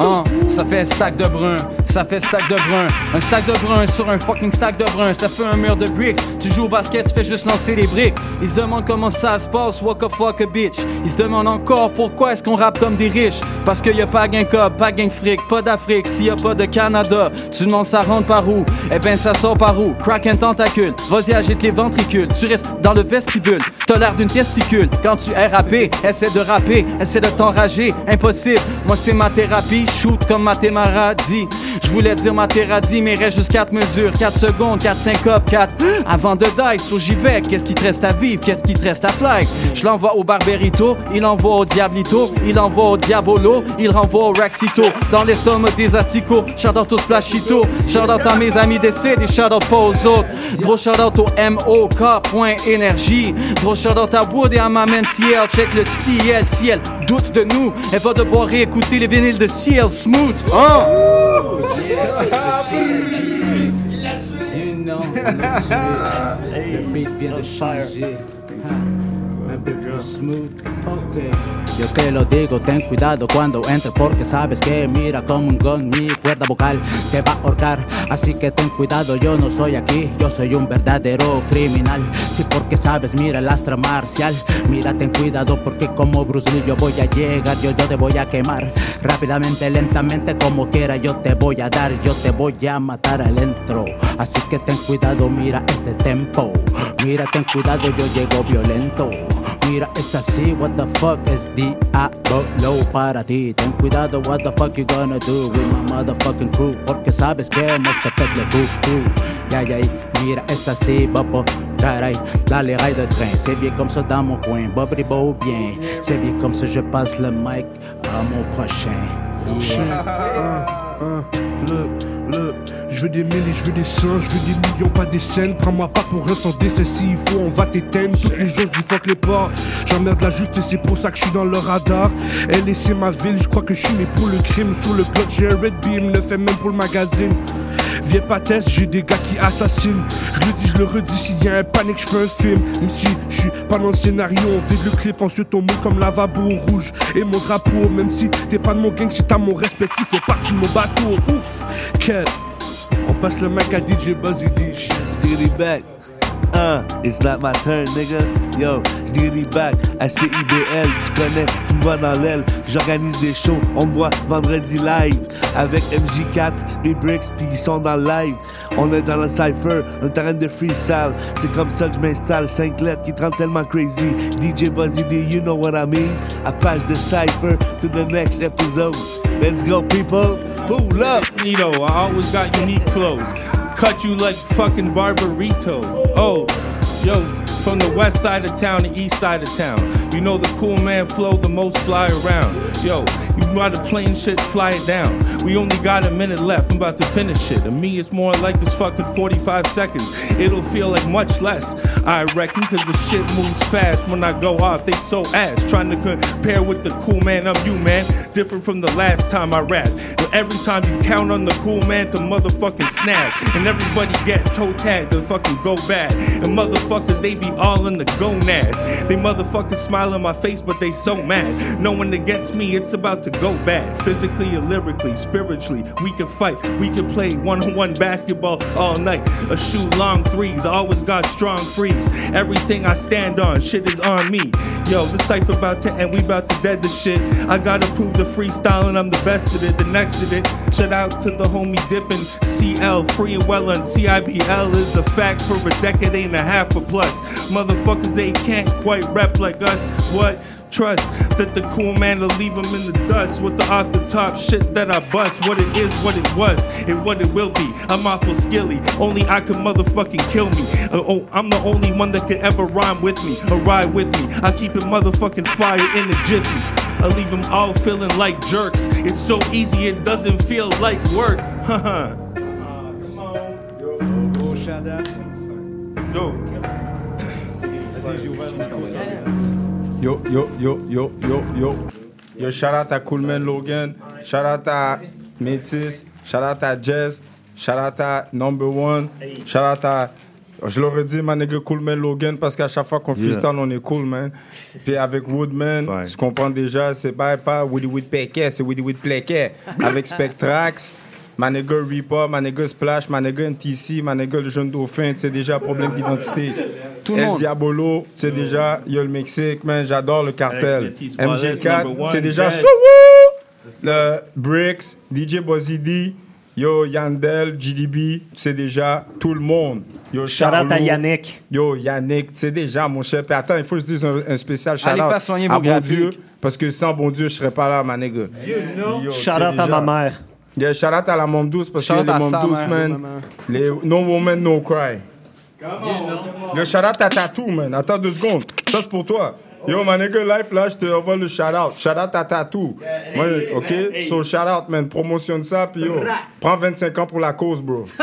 Hein, ça fait un stack de brun, ça fait stack de brun. Un stack de brun sur un fucking stack de brun, ça fait un mur de bricks. Tu joues au basket, tu fais juste lancer les briques. Ils se demandent comment ça se passe, walk a fuck a bitch. Ils se demandent encore pourquoi est-ce qu'on rappe comme des riches. Parce qu'il y a pas gain cob, pas gain fric, pas d'Afrique, s'il y a pas de Canada. Tu demandes ça rentre par où? Eh ben ça sort par où? Crack un tentacule, vas-y agite les ventricules. Tu restes dans le vestibule, t'as l'air d'une testicule. Quand tu es rappé, essaie de rapper, essaie de t'enrager. Impossible, moi c'est ma thérapie shoot comme ma dit. Je voulais dire ma dit, mais reste juste 4 mesures, 4 secondes, 4 syncopes, 4 avant de die. So j'y vais, qu'est-ce qui te reste à vivre, qu'est-ce qui te reste à fly? Je l'envoie au Barberito, il envoie au Diablito, il envoie au Diabolo, il renvoie au Raxito. Dans l'estomac des asticots, shout out au Splashito, shout out à mes amis décédés, shout out pas aux autres. Gros shout out au MOK.énergie, gros shout out à Wood et à ma man CL, check le ciel, si elle doute de nous, elle va devoir réécouter les vinyles de CL Smooth. Hein? You know, le [laughs] beat vient de changer. Yo te lo digo, ten cuidado cuando entres porque sabes que mira como un gun mi cuerda vocal te va a ahorcar. Así que ten cuidado, yo no soy aquí, yo soy un verdadero criminal. Sí, porque sabes, mira el astra marcial. Mira, ten cuidado porque como Bruce Lee yo voy a llegar, yo, yo te voy a quemar. Rápidamente, lentamente, como quiera, yo te voy a dar, yo te voy a matar al entro. Así que ten cuidado, mira este tempo. Mira, ten cuidado, yo llego violento. Mira, es así, what the fuck es diablo? Para ti. Ten cuidado, what the fuck you gonna do with my motherfucking crew? Porque sabes que hemos te le coucou. Ya, ya, mira, es así, bobo. Caray, là les rails de train, c'est bien comme ça dans mon coin. Bobri beau bien, c'est bien comme ça je passe le mic à mon prochain. Yeah. [laughs] Uh, uh, look. Je veux des milliers, je veux des cents, je veux des millions, pas des scènes. Prends-moi pas pour rien sans décès, faut, on va t'éteindre. Tous les jours, je dis fuck les porcs. J'emmerde la juste, c'est pour ça que je suis dans le radar. Elle et c'est ma ville, je crois que je suis né pour le crime. Sous le bloc, j'ai un red beam, le fait même pour le magazine. Viens pas test, j'ai des gars qui assassinent. Je le dis, je le redis, s'il y a un panique, je fais un film. Même si je suis pas dans le scénario, on vide le clip, ensuite on monte comme lavabo rouge. Et mon drapeau, même si t'es pas de mon gang, si t'as mon respect, tu fais partie de mon bateau. Ouf, quel. On passe le mic à DJ Buzz, il dit it back. Uh, it's not my turn, nigga. Yo, j'dirai back à CIBL. Tu connais, tu me vois dans l'aile. J'organise des shows, on me voit vendredi live. Avec MJ4, Speed Bricks, puis ils sont dans le live. On est dans le cypher, un terrain de freestyle. C'est comme ça que je m'installe. 5 lettres qui te rendent tellement crazy. DJ Buzzy D, you know what I mean? I pass the cypher to the next episode. Let's go, people. Pull up. Nito, I always got unique clothes. Cut you like fucking Barbarito. Oh, yo, from the west side of town to east side of town. You know the cool man flow the most fly around. Yo, you ride a plane shit, fly it down. We only got a minute left, I'm about to finish it. To me, it's more like it's fucking 45 seconds. It'll feel like much less, I reckon, cause the shit moves fast when I go off. They so ass, trying to compare with the cool man of you, man. Different from the last time I rapped. Every time you count on the cool man to motherfucking snap. And everybody get toe tagged to fucking go bad. And motherfuckers, they be all in the gonads. They motherfuckers smile in my face, but they so mad. Knowing against me, it's about to go bad. Physically or lyrically, spiritually, we can fight. We can play one on one basketball all night. A shoot long threes, always got strong freeze. Everything I stand on, shit is on me. Yo, the cipher about to end, we about to dead this shit. I gotta prove the freestyling, I'm the best at it, the next of it. Shout out to the homie dipping CL, free and well on CIBL is a fact for a decade and a half or plus. Motherfuckers, they can't quite rap like us. What? Trust that the cool man will leave him in the dust with the off the top shit that I bust. What it is, what it was, and what it will be. I'm awful skilly, only I can motherfucking kill me. Uh, oh, I'm the only one that could ever rhyme with me or ride with me. I keep it motherfucking fire in the jiffy. I leave them all feeling like jerks. It's so easy, it doesn't feel like work. [laughs] Haha. Gros shout out. Yo. Vas-y, j'ai ouvert le micro. ça. Yo, yo, yo, yo, yo, yo. Yo, shout out à Coolman Logan. Shout out à Métis. Shout out à Jazz. Shout out à Number One. Shout out à. Je l'aurais dit, ma nigga Coolman Logan, parce qu'à chaque fois qu'on Yeah. freestyle, on est cool, man. Puis avec Woodman, tu comprends déjà, c'est pas, pas Woody Wood c'est Woody Wood. [laughs] Avec Spectrax, ma nigga Reaper, ma nigga Splash, ma nigga NTC, ma nigga le jeune dauphin, c'est déjà problème d'identité. Tout le El monde. Diabolo, c'est déjà, yo le Mexique, man, j'adore le cartel. Avec Petit Suarez, number MG4, one, c'est déjà Jazz. Souvou! Le Bricks, DJ Bozidi, yo Yandel, GDB, c'est déjà tout le monde. Yo Shout out à Yannick. Yo Yannick, c'est déjà mon cher. Puis attends, il faut que je dise un, un spécial shout Allez out faire soigner à vos bon graphiques. Dieu, parce que sans bon Dieu, je serais pas là, ma nigga. Yo, Shout c'est out à ma mère. Yeah, shout out à la môme douce parce que les mère. man. Les no woman, no cry. Yo, shout out à Tatou, man. Attends deux secondes. Ça, c'est pour toi. Yo, ma nigga, life, là, je te envoie le shout out. Shout out à Tatou. Moi, OK? So, shout out, man. Promotionne ça, puis yo, prends 25 ans pour la cause, bro. [laughs]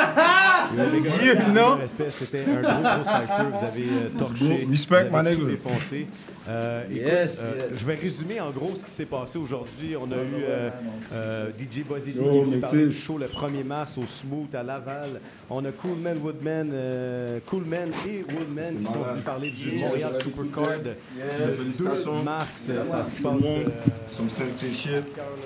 Avec know? respect, c'était un gros, gros cypher. Vous avez euh, torché. Respect, my nigga. Euh, Yes, euh, yes. Je vais résumer en gros ce qui s'est passé aujourd'hui. On a eu euh, euh, DJ Buzzy D Yo, qui est venu mais parler tu du show le 1er mars au Smooth à Laval. On a Coolman, Woodman, euh, Coolman et Woodman qui sont venus parler du Montréal Supercard le 2 félicitations. mars. Ça se passe euh, Some sensei shit.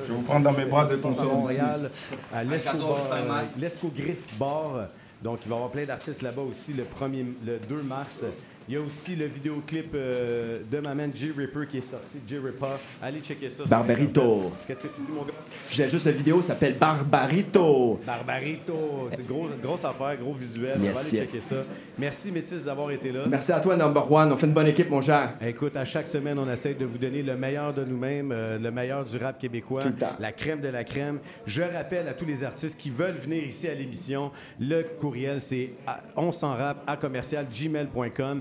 Je vais vous prendre dans mes bras de ton Montréal, à l'Esco 14 Bar, mars. l'Esco Griff Bar. Donc, il va y avoir plein d'artistes là-bas aussi le, 1er, le 2 mars. Il y a aussi le vidéoclip euh, de ma man J Ripper qui est sorti, J Ripper. Allez checker ça. Barbarito. Qu'est-ce que tu dis, mon gars? J'ai juste la vidéo, ça s'appelle Barbarito. Barbarito. C'est gros, grosse affaire, gros visuel. Aller yes. checker ça. Merci, Métis, d'avoir été là. Merci à toi, number one. On fait une bonne équipe, mon cher. Écoute, à chaque semaine, on essaie de vous donner le meilleur de nous-mêmes, euh, le meilleur du rap québécois, Tout le temps. la crème de la crème. Je rappelle à tous les artistes qui veulent venir ici à l'émission, le courriel, c'est on s'en rap à commercial gmail.com.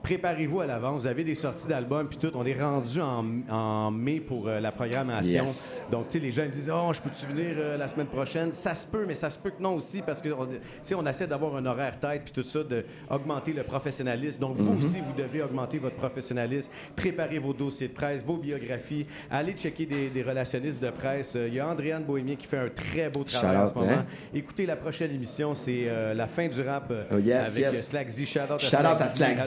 Préparez-vous à l'avance. Vous avez des sorties d'albums puis tout. On est rendu en, en mai pour euh, la programmation. Yes. Donc, tu sais, les gens ils disent Oh, je peux-tu venir euh, la semaine prochaine? Ça se peut, mais ça se peut que non aussi parce que tu sais, on essaie d'avoir un horaire tête puis tout ça, d'augmenter le professionnalisme. Donc, vous Mhm. aussi, vous devez augmenter votre professionnalisme. Préparez vos dossiers de presse, vos biographies. Allez checker des, des relationnistes de presse. Euh, Il y a Andréane Bohémien qui fait un très beau travail en ce moment. hein? Écoutez la prochaine émission, c'est euh, la fin du rap Oh, yes, avec yes. Shout out à Shout out à Slack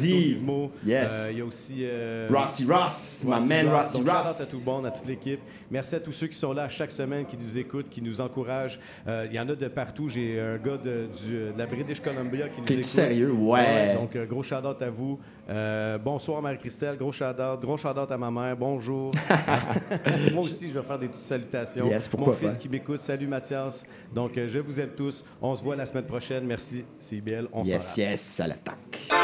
Yes. Euh, Il y a aussi euh, Rossy Ross, my man shout Ross. out à tout le monde, à toute l'équipe. Merci à tous ceux qui sont là chaque semaine, qui nous écoutent, qui nous encouragent. Euh, Il y en a de partout. J'ai un gars de, du- de la British Columbia qui nous écoute. sérieux? Ouais. donc, gros shout-out à vous. Euh, bonsoir, Marie-Christelle. Gros shout-out. Gros shout-out à ma mère. Bonjour. [laughs] [laughs] Moi aussi, je vais faire des petites salutations. Yes, pourquoi Mon fils qui m'écoute. Salut, Mathias. Donc, je vous aime tous. On se voit la semaine prochaine. Merci, CBL. On Yes, s'en yes, à l'attaque.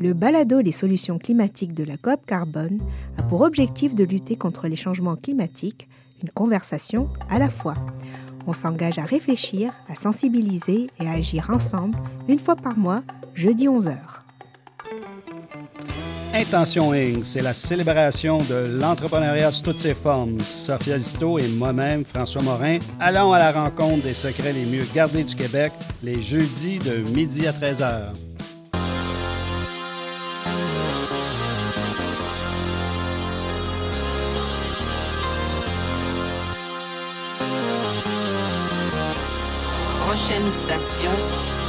Le balado Les solutions climatiques de la COP Carbone a pour objectif de lutter contre les changements climatiques, une conversation à la fois. On s'engage à réfléchir, à sensibiliser et à agir ensemble une fois par mois, jeudi 11h. Intention Inc., c'est la célébration de l'entrepreneuriat sous toutes ses formes. Sophia Zito et moi-même, François Morin, allons à la rencontre des secrets les mieux gardés du Québec les jeudis de midi à 13h. Station,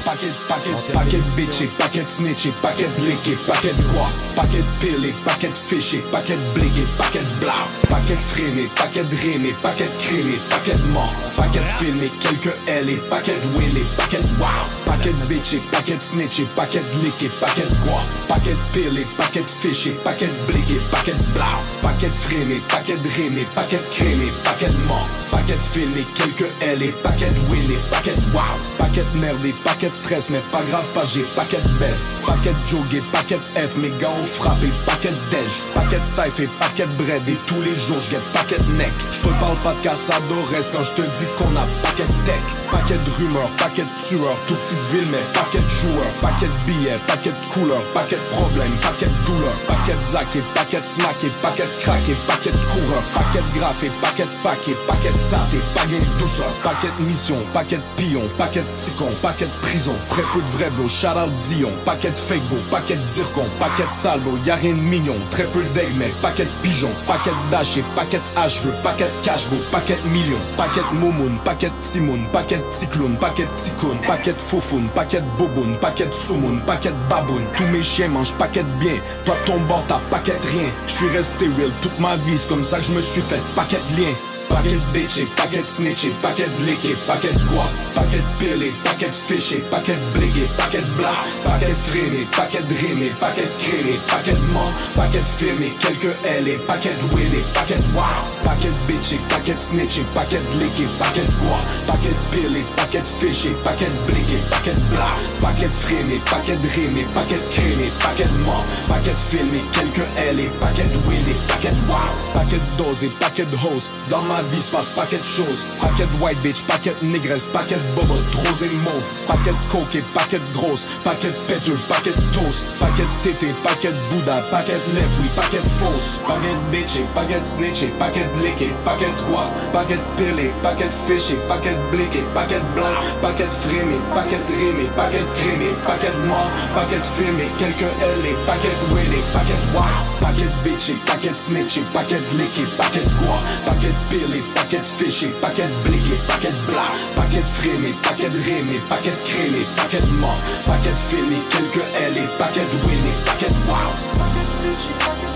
paquet, paquet, paquet bitché, paquet snitché, paquet liqué, paquet quoi, paquet pilé, paquet fiché, paquet bligué, paquet blanc, paquet freiné, paquet drainé, paquet crémé, paquet mort, paquet filmé, quelques L et paquet willé, paquet wow, paquet bitché, paquet snitché, paquet liqué, paquet quoi, paquet pilé, paquet fiché, paquet bligué, paquet blanc, paquet freiné, paquet drainé, paquet crémé, paquet mort, paquet filmé, quelques L et paquet willé, paquet wow, paquet merdé, paquet stress, mais pas grave, pas j'ai paquet bef, paquet jogué, paquet F, mes gars ont frappé, paquet dej, paquet stife et paquet bread, et tous les jours je paquet neck. Je te parle pas de Casadores quand je te dis qu'on a paquet tech, paquet de rumeurs, paquet de tueurs, tout petite ville, mais paquet de joueurs, paquet de billets, paquet de couleurs, paquet de problèmes, paquet de douleurs, paquet de zack et paquet de smack et paquet de crack et paquet de coureurs, paquet de graphe et paquet de paquet, paquet et paquet de douceur, paquet de mission, paquet de pion, paquet de ticon, paquet de prison, très peu de vrais bro, shout out Zion, paquet de fake beau, paquet de zircon, paquet de salbo, y'a rien de mignon, très peu d'aigle, mais paquet de pigeon, paquet dash et paquet de hache, veux paquet de cash, beau, paquet de millions, paquet momoun, paquet de timoun, paquet de cyclone, paquet de ticoun, paquet faufoun, paquet de boboun, paquet de soumoun, paquet de baboun, tous mes chiens mangent paquet de bien, toi ton bord t'as paquet rien, je suis resté real toute ma vie, c'est comme ça que je me suis fait paquet de liens. Paquet de bitch et paquet de snitch et paquet de et paquet de quoi Paquet de pill et paquet de fish et paquet de et paquet de blanc Paquet de freiné, paquet de rime et paquet de créné Paquet de mort, paquet de et quelques L et paquet de will et paquet de wow Paquet de bitch et paquet de snitch et paquet de et paquet de quoi Paquet de pill et paquet de fish et paquet de et paquet de blanc Paquet de freiné, paquet de rime et paquet de créné Paquet de mort, paquet de film et quelques L et paquet de will et paquet de wow Paquet de dose et paquet de hose Dans ma vie se passe paquet de choses Paquet de white bitch, paquet de négresse, paquet de bobo, rose et mauve Paquet de coke et paquet de grosse Paquet de péteux, paquet de toast Paquet de tété, paquet de bouddha, paquet de lèvres, oui, paquet de fausse Paquet de bitch et paquet de snitch et paquet de lick et paquet de quoi Paquet de pill et paquet de fish et paquet de blick et paquet de blanc Paquet de frime et paquet de rime et paquet de crème et paquet de mort Paquet de film et quelques L et paquet de will et paquet de wow Paquet de bitch et paquet de snitch et paquet de lick et paquet de quoi Paquet de pill les paquets de fiches et paquets de bliques et paquets de blas Paquets de frémés, paquets quelques L et paquets de win wow